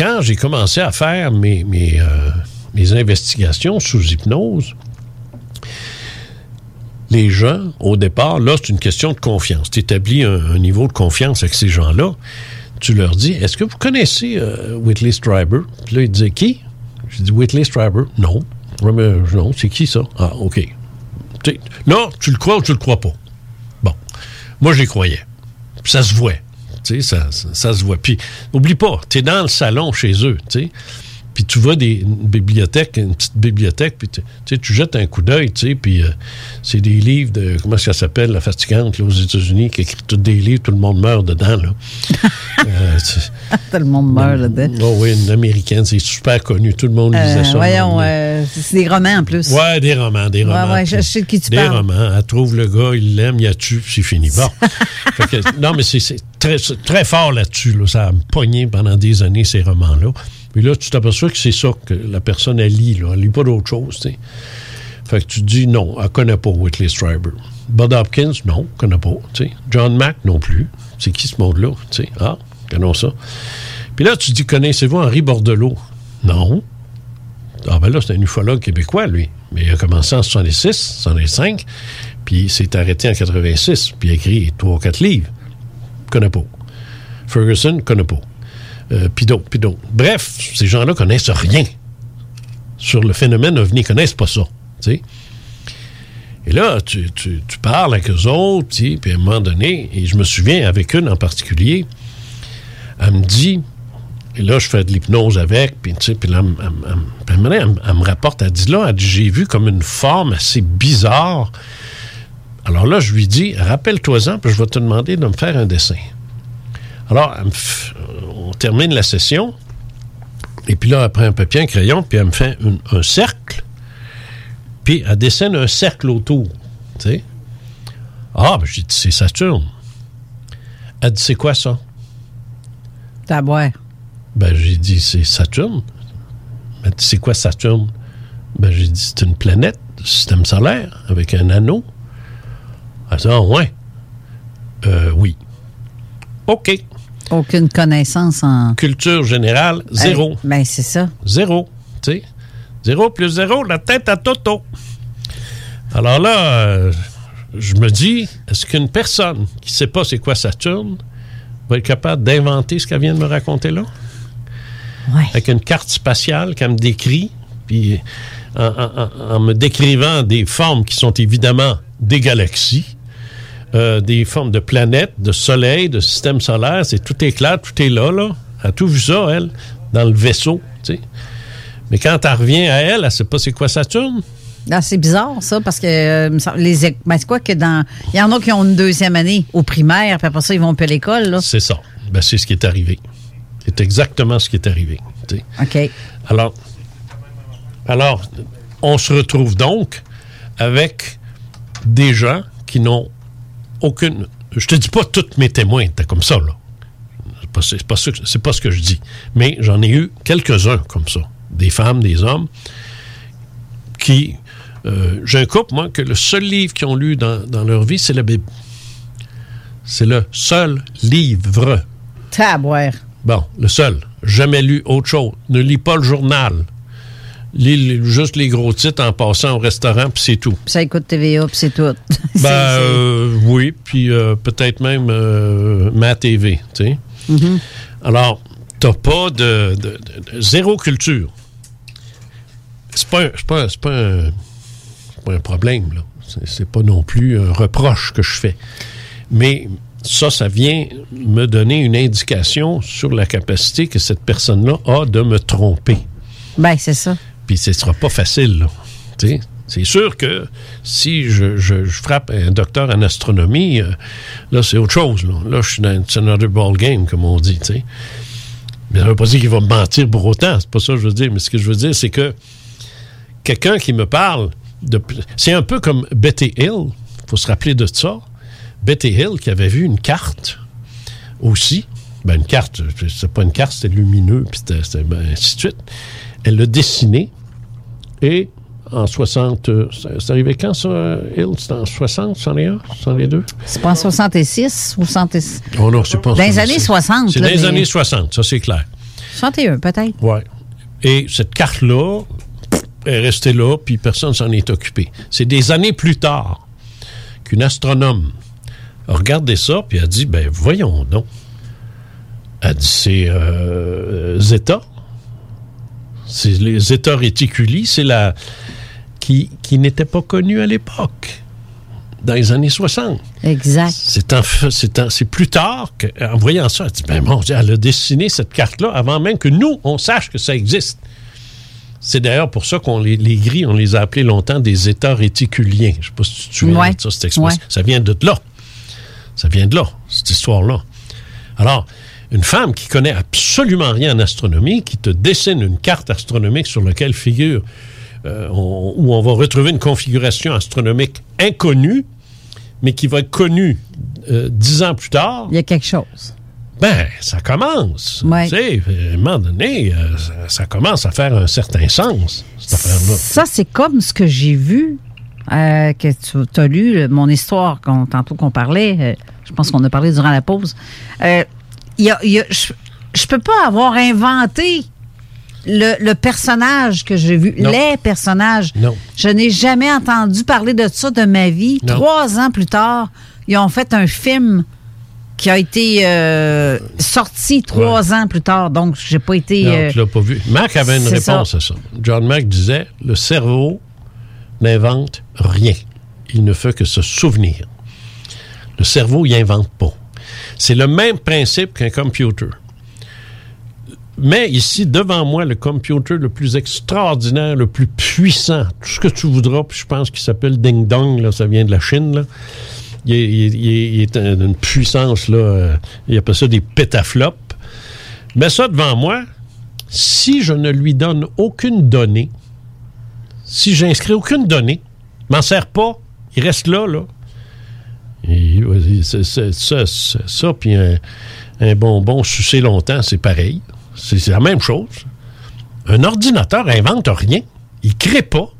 quand j'ai commencé à faire mes, euh, mes investigations sous hypnose, les gens, au départ, là, c'est une question de confiance. Tu établis un, niveau de confiance avec ces gens-là. Tu leur dis, est-ce que vous connaissez euh, Whitley Strieber? Puis là, ils disaient, qui? J'ai dit, Whitley Strieber. Non. Mais, non, c'est qui ça? Ah, OK. Là, tu le crois ou tu le crois pas? Bon. Moi, j'y croyais. Ça se voit. Ça, ça, ça se voit. Puis, oublie pas, tu es dans le salon chez eux, tu sais. Puis tu vois des, une bibliothèque, une petite bibliothèque, puis tu tu jettes un coup d'œil, tu sais, puis euh, c'est des livres de, comment ça s'appelle, la fatigante, là, aux États-Unis, qui écrit tous des livres, tout le monde meurt dedans, là. [LAUGHS] Euh, Tout le monde meurt là-dedans. Oh oui, une américaine, c'est super connu, tout le monde lisait Euh, ça. voyons, euh, c'est des romans en plus. Ouais, des romans, des Ouais, romans. ouais, je- je sais de qui tu des parles. romans. Elle trouve le gars, il l'aime, il a tue, c'est fini. Bon. [LAUGHS] Que, non, mais c'est très, très fort là-dessus. là. Ça a me pogné pendant des années, ces romans-là. Puis là, tu t'aperçois que c'est ça que la personne, elle lit. Là. Elle lit pas d'autre chose, tu sais. Fait que tu dis non, elle connaît pas Whitley Strieber. Bud Hopkins, non, connaît pas. John Mack, non plus. C'est qui ce monde-là? Ah, connaissons ça. Puis là, tu dis, connaissez-vous Henri Bordelot? Non. Ah ben là, c'est un ufologue québécois, lui. Mais il a commencé en 66, 65, puis il s'est arrêté en 86, puis il a écrit trois ou quatre livres. Connais pas. Ferguson, connais pas. Euh, puis. Bref, ces gens-là connaissent rien sur le phénomène ovni, ils connaissent pas ça. Et là, tu, parles avec eux autres, puis à un moment donné, et je me souviens avec une en particulier, elle me dit, et là, je fais de l'hypnose avec, puis là, elle, elle me- rapporte, elle dit là, j'ai vu comme une forme assez bizarre. Alors là, je lui dis, rappelle-toi-en, puis je vais te demander de me faire un dessin. Alors, elle me f- on termine la session, et puis là, elle prend un papier, un crayon, puis elle me fait une- un cercle, puis elle dessine un cercle autour, tu sais. Ah, ben j'ai dit, c'est Saturne. Elle dit, c'est quoi ça? Boire. Ben, j'ai dit, c'est Saturne. Elle dit, c'est quoi Saturne? Ben, j'ai dit, c'est une planète du système solaire avec un anneau. Elle dit, ah, ouais. Euh, oui. OK. Aucune connaissance en. Culture générale, zéro. Ben, c'est ça. Zéro. Tu sais? Zéro plus zéro, la tête à Toto. Alors là, euh, je me dis, est-ce qu'une personne qui ne sait pas c'est quoi Saturne va être capable d'inventer ce qu'elle vient de me raconter là? Avec une carte spatiale qu'elle me décrit, puis en, en- en- en me décrivant des formes qui sont évidemment des galaxies, euh, des formes de planètes, de soleil, de système solaire, c'est tout est clair, tout est là, là. Elle a tout vu ça, elle, dans le vaisseau, tu sais. Mais quand elle revient à elle, elle ne sait pas c'est quoi Saturne. Ah, c'est bizarre, ça, parce que euh, les ben, c'est quoi que dans. Il y en a qui ont une deuxième année au primaire, puis après ça, ils vont plus à l'école, là. C'est ça. Ben, c'est ce qui est arrivé. C'est exactement ce qui est arrivé. OK. Alors, alors, on se retrouve donc avec des gens qui n'ont aucune. Je te dis pas tous mes témoins étaient comme ça, là. C'est pas, ce que je dis. Mais j'en ai eu quelques-uns comme ça. Des femmes, des hommes, qui. euh, J'ai un couple, moi, que le seul livre qu'ils ont lu dans, dans leur vie, c'est la Bible. C'est le seul livre. Tabouère. Bon, le seul. Jamais lu autre chose. Ne lis pas le journal. Les- juste les gros titres en passant au restaurant, puis c'est tout. Ça écoute TVA, puis c'est tout. [LAUGHS] Ben, euh, oui, puis euh, peut-être même euh, ma TV, tu sais. Mhm. Alors, t'as pas de, de- de- de- zéro culture. C'est pas, un- c'est pas, pas, un, pas un problème, là. C'est- C'est pas non plus un reproche que je fais. Mais ça, ça vient me donner une indication sur la capacité que cette personne-là a de me tromper. Ben, c'est ça. Puis ce sera pas facile, C'est sûr que si je, frappe un docteur en astronomie, euh, là, c'est autre chose. Là, je suis dans it's another ball game, comme on dit. tu sais. Mais ça ne veut pas dire qu'il va me mentir pour autant. C'est pas ça que je veux dire. Mais ce que je veux dire, c'est que quelqu'un qui me parle de. C'est un peu comme Betty Hill. Il faut se rappeler de ça. Betty Hill qui avait vu une carte aussi. Ben, une carte, c'est pas une carte, c'était lumineux, puis ben, ainsi de suite. Elle l'a dessiné et en 60. euh, C'est c'est arrivé quand ça, Hill? C'était en 60, 61, 62 C'est pas en 66, 66. Oh non, c'est pas en Dans les 66. années 60, C'est dans les années 60, ça c'est clair. 61, peut-être. Ouais. Et cette carte-là est restée là, puis personne s'en est occupé. C'est des années plus tard qu'une astronome a regardé ça, puis a dit, ben voyons donc. Elle dit, c'est euh, Zeta. C'est les Zeta Reticuli, c'est la... qui, qui n'était pas connue à l'époque, dans les années 60. Exact. C'est plus tard qu'en voyant ça, elle dit, ben mon Dieu, elle a dessiné cette carte-là avant même que nous, on sache que ça existe. C'est d'ailleurs pour ça qu'on les, les gris, on les a appelés longtemps des états réticuliens. Je sais pas si tu te souviens Ouais. de ça, cette expression. Ouais. Ça vient de là. Ça vient de là, cette histoire-là. Alors, une femme qui connaît absolument rien en astronomie, qui te dessine une carte astronomique sur laquelle figure, euh, on- où on va retrouver une configuration astronomique inconnue, mais qui va être connue euh, dix ans plus tard. Il y a quelque chose. Ben, ça commence. Ouais. Tu sais, à un moment donné, euh, ça, ça commence à faire un certain sens, cette affaire-là. Ça, c'est comme ce que j'ai vu, que tu as lu, mon histoire, qu'on- tantôt qu'on parlait. je pense qu'on a parlé durant la pause. Il y a- il y a- je je peux pas avoir inventé le, le personnage que j'ai vu, Non. les personnages. Non. Je n'ai jamais entendu parler de ça de ma vie. Non. Trois ans plus tard, ils ont fait un film qui a été euh, sorti trois ans plus tard. Donc, j'ai pas été. Non, euh, tu l'as pas vu. Mac avait une réponse ça. à ça. John Mack disait le cerveau n'invente rien. Il ne fait que se souvenir. Le cerveau, il invente pas. C'est le même principe qu'un computer. Mais ici, devant moi, le computer le plus extraordinaire, le plus puissant, tout ce que tu voudras, puis je pense qu'il s'appelle Ding Dong, là, ça vient de la Chine, là. Il est, il est- il est- il est un- d'une puissance, là, euh, il appelle ça des pétaflops. Mets ça devant moi, si je ne lui donne aucune donnée, si j'inscris aucune donnée, m'en sert pas, il reste là, là. Ça, ça, puis un, bonbon sucé longtemps, c'est pareil. C'est c'est la même chose. Un ordinateur invente rien. Il crée pas.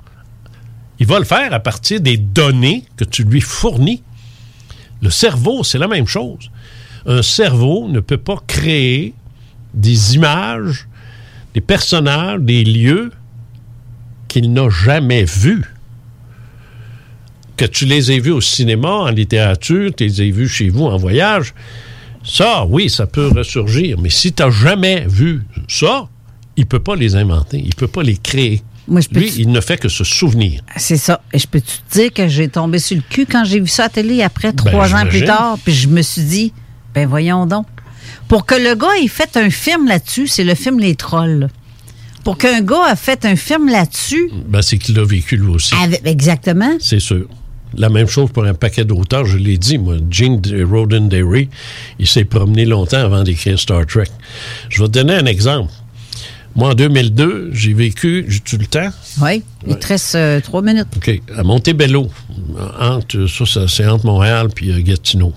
Il va le faire à partir des données que tu lui fournis. Le cerveau, c'est la même chose. Un cerveau ne peut pas créer des images, des personnages, des lieux qu'il n'a jamais vus. Que tu les aies vus au cinéma, en littérature, tu les aies vus chez vous en voyage, ça, oui, ça peut ressurgir. Mais si tu n'as jamais vu ça, il ne peut pas les inventer, il ne peut pas les créer. Moi, je peux Lui, il ne fait que se souvenir. C'est ça. Et je peux te dire que j'ai tombé sur le cul quand j'ai vu ça à télé après trois ans plus tard, puis je me suis dit, ben voyons donc. Pour que le gars ait fait un film là-dessus, c'est le film Les Trolls. Pour qu'un gars a fait un film là-dessus, Ben, c'est qu'il l'a vécu lui aussi. avec- exactement. C'est sûr. La même chose pour un paquet d'auteurs, je l'ai dit, moi. Gene Roddenberry, il s'est promené longtemps avant d'écrire Star Trek. Je vais te donner un exemple. Moi, en 2002, j'ai vécu, j'ai-tu le temps? Oui, il te reste euh, trois minutes. OK. À Montebello, entre, ça, c'est entre Montréal puis euh, Gatineau.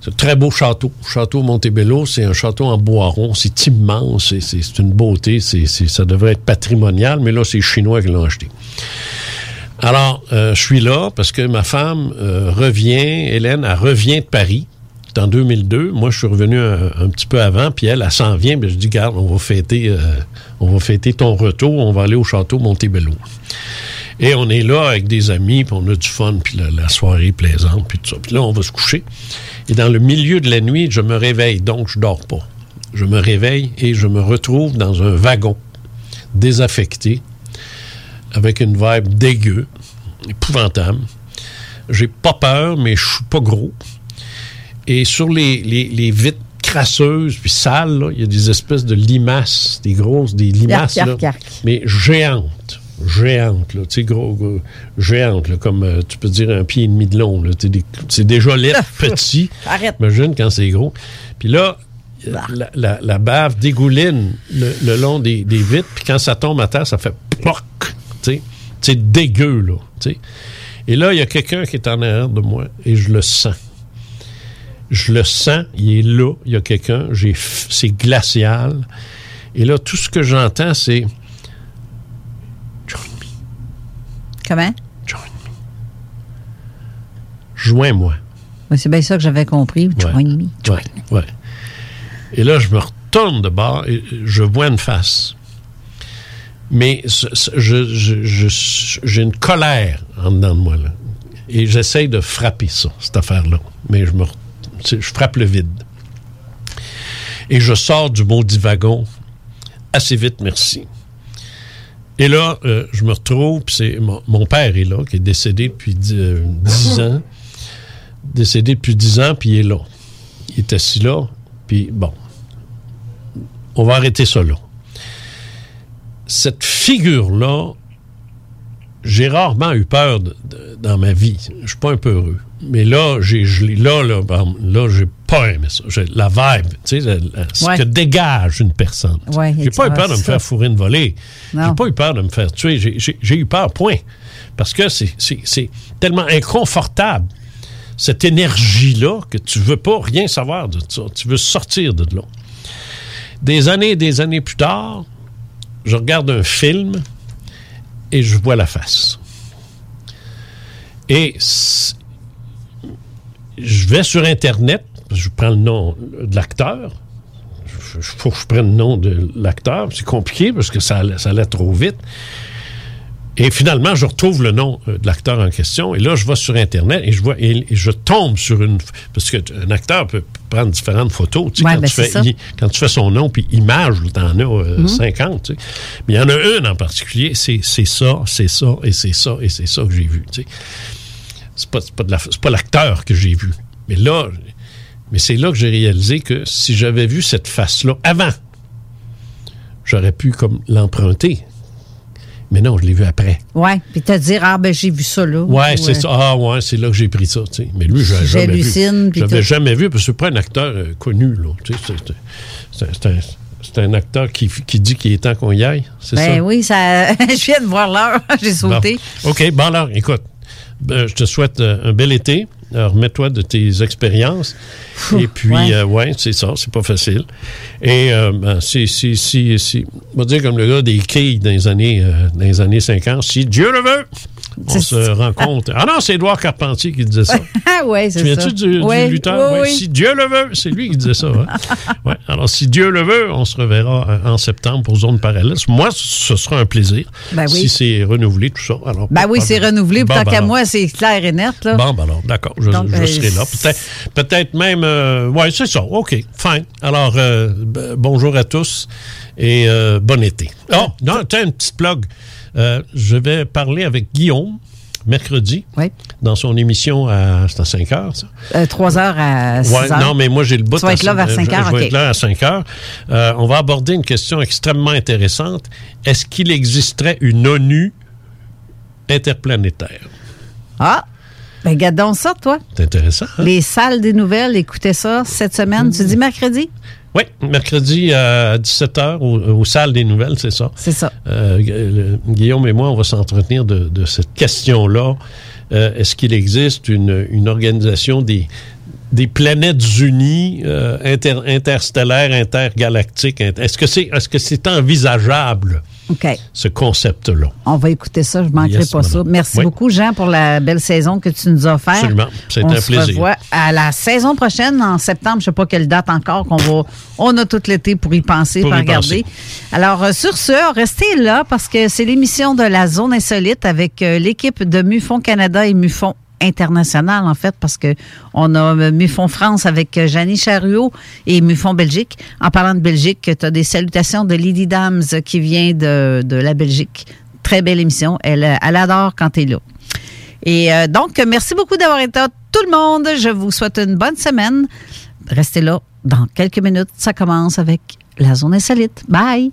C'est un très beau château. Château Montebello, c'est un château en bois rond. C'est immense. c'est- C'est c'est une beauté. c'est c'est- ça devrait être patrimonial, mais là, c'est les Chinois qui l'ont acheté. Alors, euh, je suis là parce que ma femme euh, revient, Hélène, elle revient de Paris. C'est en 2002. Moi, je suis revenu un, petit peu avant, puis elle, elle s'en vient. Je dis, garde, on va fêter, euh, on va fêter ton retour. On va aller au château Montebello. Et on est là avec des amis, puis on a du fun, puis la, la soirée est plaisante, puis tout ça. Puis là, on va se coucher. Et dans le milieu de la nuit, je me réveille, donc je dors pas. Je me réveille et je me retrouve dans un wagon désaffecté, avec une vibe dégueu, épouvantable. J'ai pas peur, mais je suis pas gros. Et sur les, les- les vitres crasseuses puis sales, il y a des espèces de limaces, des grosses, des limaces, Yark, yark, mais géantes. Géantes, là, tu sais, gros, gros, géantes, là, comme euh, tu peux dire un pied et demi de long. C'est déjà laid, [LAUGHS] petit. Arrête. Imagine quand c'est gros. Puis là, la, la- la bave dégouline le, le long des, des vitres, puis quand ça tombe à terre, ça fait ploc. C'est dégueu, là. Et là, il y a quelqu'un qui est en arrière de moi, et je le sens. Je le sens, il est là, il y a quelqu'un, j'ai c'est glacial. Et là, tout ce que j'entends, c'est Comment? joins-moi. Oui, c'est bien ça que j'avais compris. Join me. Ouais, ouais. Et là, je me retourne de bord et je vois une face. Mais j'ai une colère en dedans de moi. Là. Et j'essaye de frapper ça, cette affaire-là. Mais je me je frappe le vide. Et je sors du maudit wagon assez vite, merci. Et là, euh, je me retrouve, c'est mon, mon père est là, qui est décédé depuis dix euh, dix ans. Décédé depuis dix ans, puis il est là. Il est assis là, puis bon. On va arrêter ça là. Cette figure-là, j'ai rarement eu peur de- de- dans ma vie. Je suis pas un peu heureux. Mais là, j'ai, là, là, là, j'ai pas aimé ça. La vibe, tu sais, ce Ouais. que dégage une personne. Ouais, j'ai pas eu peur de me ça. faire fourrer une volée. J'ai pas eu peur de me faire tuer. J'ai, eu peur, point. Parce que c'est tellement inconfortable, cette énergie-là, que tu veux pas rien savoir de ça. Tu veux sortir de là. Des années et des années plus tard, je regarde un film et je vois la face. Et je vais sur Internet, je prends le nom de l'acteur. Il faut que je prenne le nom de l'acteur. C'est compliqué parce que ça, ça allait trop vite. Et finalement, je retrouve le nom euh, de l'acteur en question. Et là, je vais sur Internet et je vois et, et je tombe sur une. Parce qu'un acteur peut prendre différentes photos. Tu sais, Ouais, quand, ben, tu fais, quand tu fais son nom puis image, tu en as euh, Mhm. 50. tu sais. Mais il y en a une en particulier. C'est c'est ça, c'est ça, et c'est ça, et c'est ça que j'ai vu. tu sais. C'est pas, c'est pas, de la- c'est pas l'acteur que j'ai vu. Mais là, mais c'est là que j'ai réalisé que si j'avais vu cette face-là avant, j'aurais pu comme l'emprunter. Mais non, je l'ai vu après. Ouais, puis te dire, ah, ben, j'ai vu ça là. Ouais, Ou, c'est euh, ça. Ah, ouais, c'est là que j'ai pris ça. tu sais. Mais lui, j'avais jamais vu. J'avais jamais vu, parce que c'est pas un acteur euh, connu, là. Tu sais, c'est- un, c'est un acteur qui, qui dit qu'il est temps qu'on y aille. C'est Ben ça? oui, ça... [LAUGHS] je viens de voir l'heure. [LAUGHS] j'ai sauté. Bon. OK, bon alors, écoute, ben, je te souhaite euh, un bel été. Remets-toi de tes expériences. Et puis, ouais. euh, ouais, c'est ça, c'est pas facile. Et euh, ben, si, si, si, si, on va dire comme le gars des quilles dans les années, euh, dans les années 50, si Dieu le veut, on se rencontre. Ah non, c'est Édouard Carpentier qui disait ça. Ah [LAUGHS] ouais, c'est Tu ça. viens-tu du, du Ouais, lutteur? oui, Ouais, oui. Si Dieu le veut, c'est lui qui disait ça. hein. [LAUGHS] Ouais. Alors, si Dieu le veut, on se reverra euh, en septembre pour Zone Parallèle. Moi, ce sera un plaisir. Ben oui. Si c'est renouvelé, tout ça. Alors, Ben oui, c'est renouvelé. Bon, Tant ben qu'à moi, c'est clair et net. Là. Bon, ben alors, d'accord, je, Donc, je euh, serai là. Peut-être peut-être même... euh, oui, c'est ça. OK, fine. Alors, euh, bonjour à tous et bon été. Oh, non, tiens, une petite plug. Euh, je vais parler avec Guillaume mercredi dans son émission à, c'est à 5 heures, ça? Euh, 3 heures à 6 Ouais, heures. non, mais moi, j'ai le bout Tu vas être là vers je- 5 je- heures, Je vais OK. être là à 5 heures. Euh, on va aborder une question extrêmement intéressante. Est-ce qu'il existerait une ONU interplanétaire? Ah! Ben, garde donc ça, toi. C'est intéressant. hein? Les salles des nouvelles, écoutez ça cette semaine. Tu dis mercredi? Oui, mercredi à 17h au, aux salles des nouvelles, c'est ça. C'est ça. Euh, Guillaume et moi, on va s'entretenir de, de cette question-là. Euh, Est-ce qu'il existe une, une organisation des, des planètes unies, euh, inter- interstellaires, intergalactiques? inter- Est-ce que c'est est -ce que c'est envisageable, OK. ce concept-là? On va écouter ça, je ne manquerai Yes, pas ça. Merci Oui. beaucoup, Jean, pour la belle saison que tu nous as offerte. Absolument. C'est On un se plaisir. revoit à la saison prochaine, en septembre. Je ne sais pas quelle date encore, qu'on va. On a tout l'été pour y penser, Pour pour y regarder. penser. Alors, euh, sur ce, restez là parce que c'est l'émission de la Zone Insolite avec euh, l'équipe de MUFON Canada et MUFON international en fait parce que on a euh, MUFON France avec euh, Janie Chariot et MUFON Belgique. En parlant de Belgique, tu as des salutations de Lydie Dams euh, qui vient de, de la Belgique. Très belle émission. Elle, elle adore quand tu es là. Et donc, merci beaucoup d'avoir été là, tout le monde. Je vous souhaite une bonne semaine. Restez là. Dans quelques minutes, ça commence avec la zone insolite. Bye!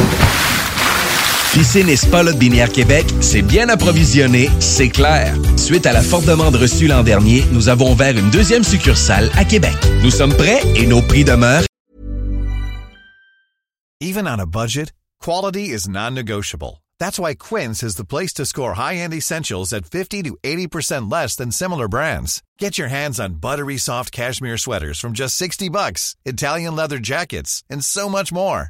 Piscine et Spa Lot Binière Québec, c'est bien approvisionné, c'est clair. Suite à la forte demande reçue l'an dernier, nous avons ouvert une deuxième succursale à Québec. Nous sommes prêts et nos prix demeurent Even on a budget, quality is non-negotiable. That's why Quince is the place to score high-end essentials at 50 to 80% less than similar brands. Get your hands on buttery soft cashmere sweaters from just 60 bucks, Italian leather jackets, and so much more.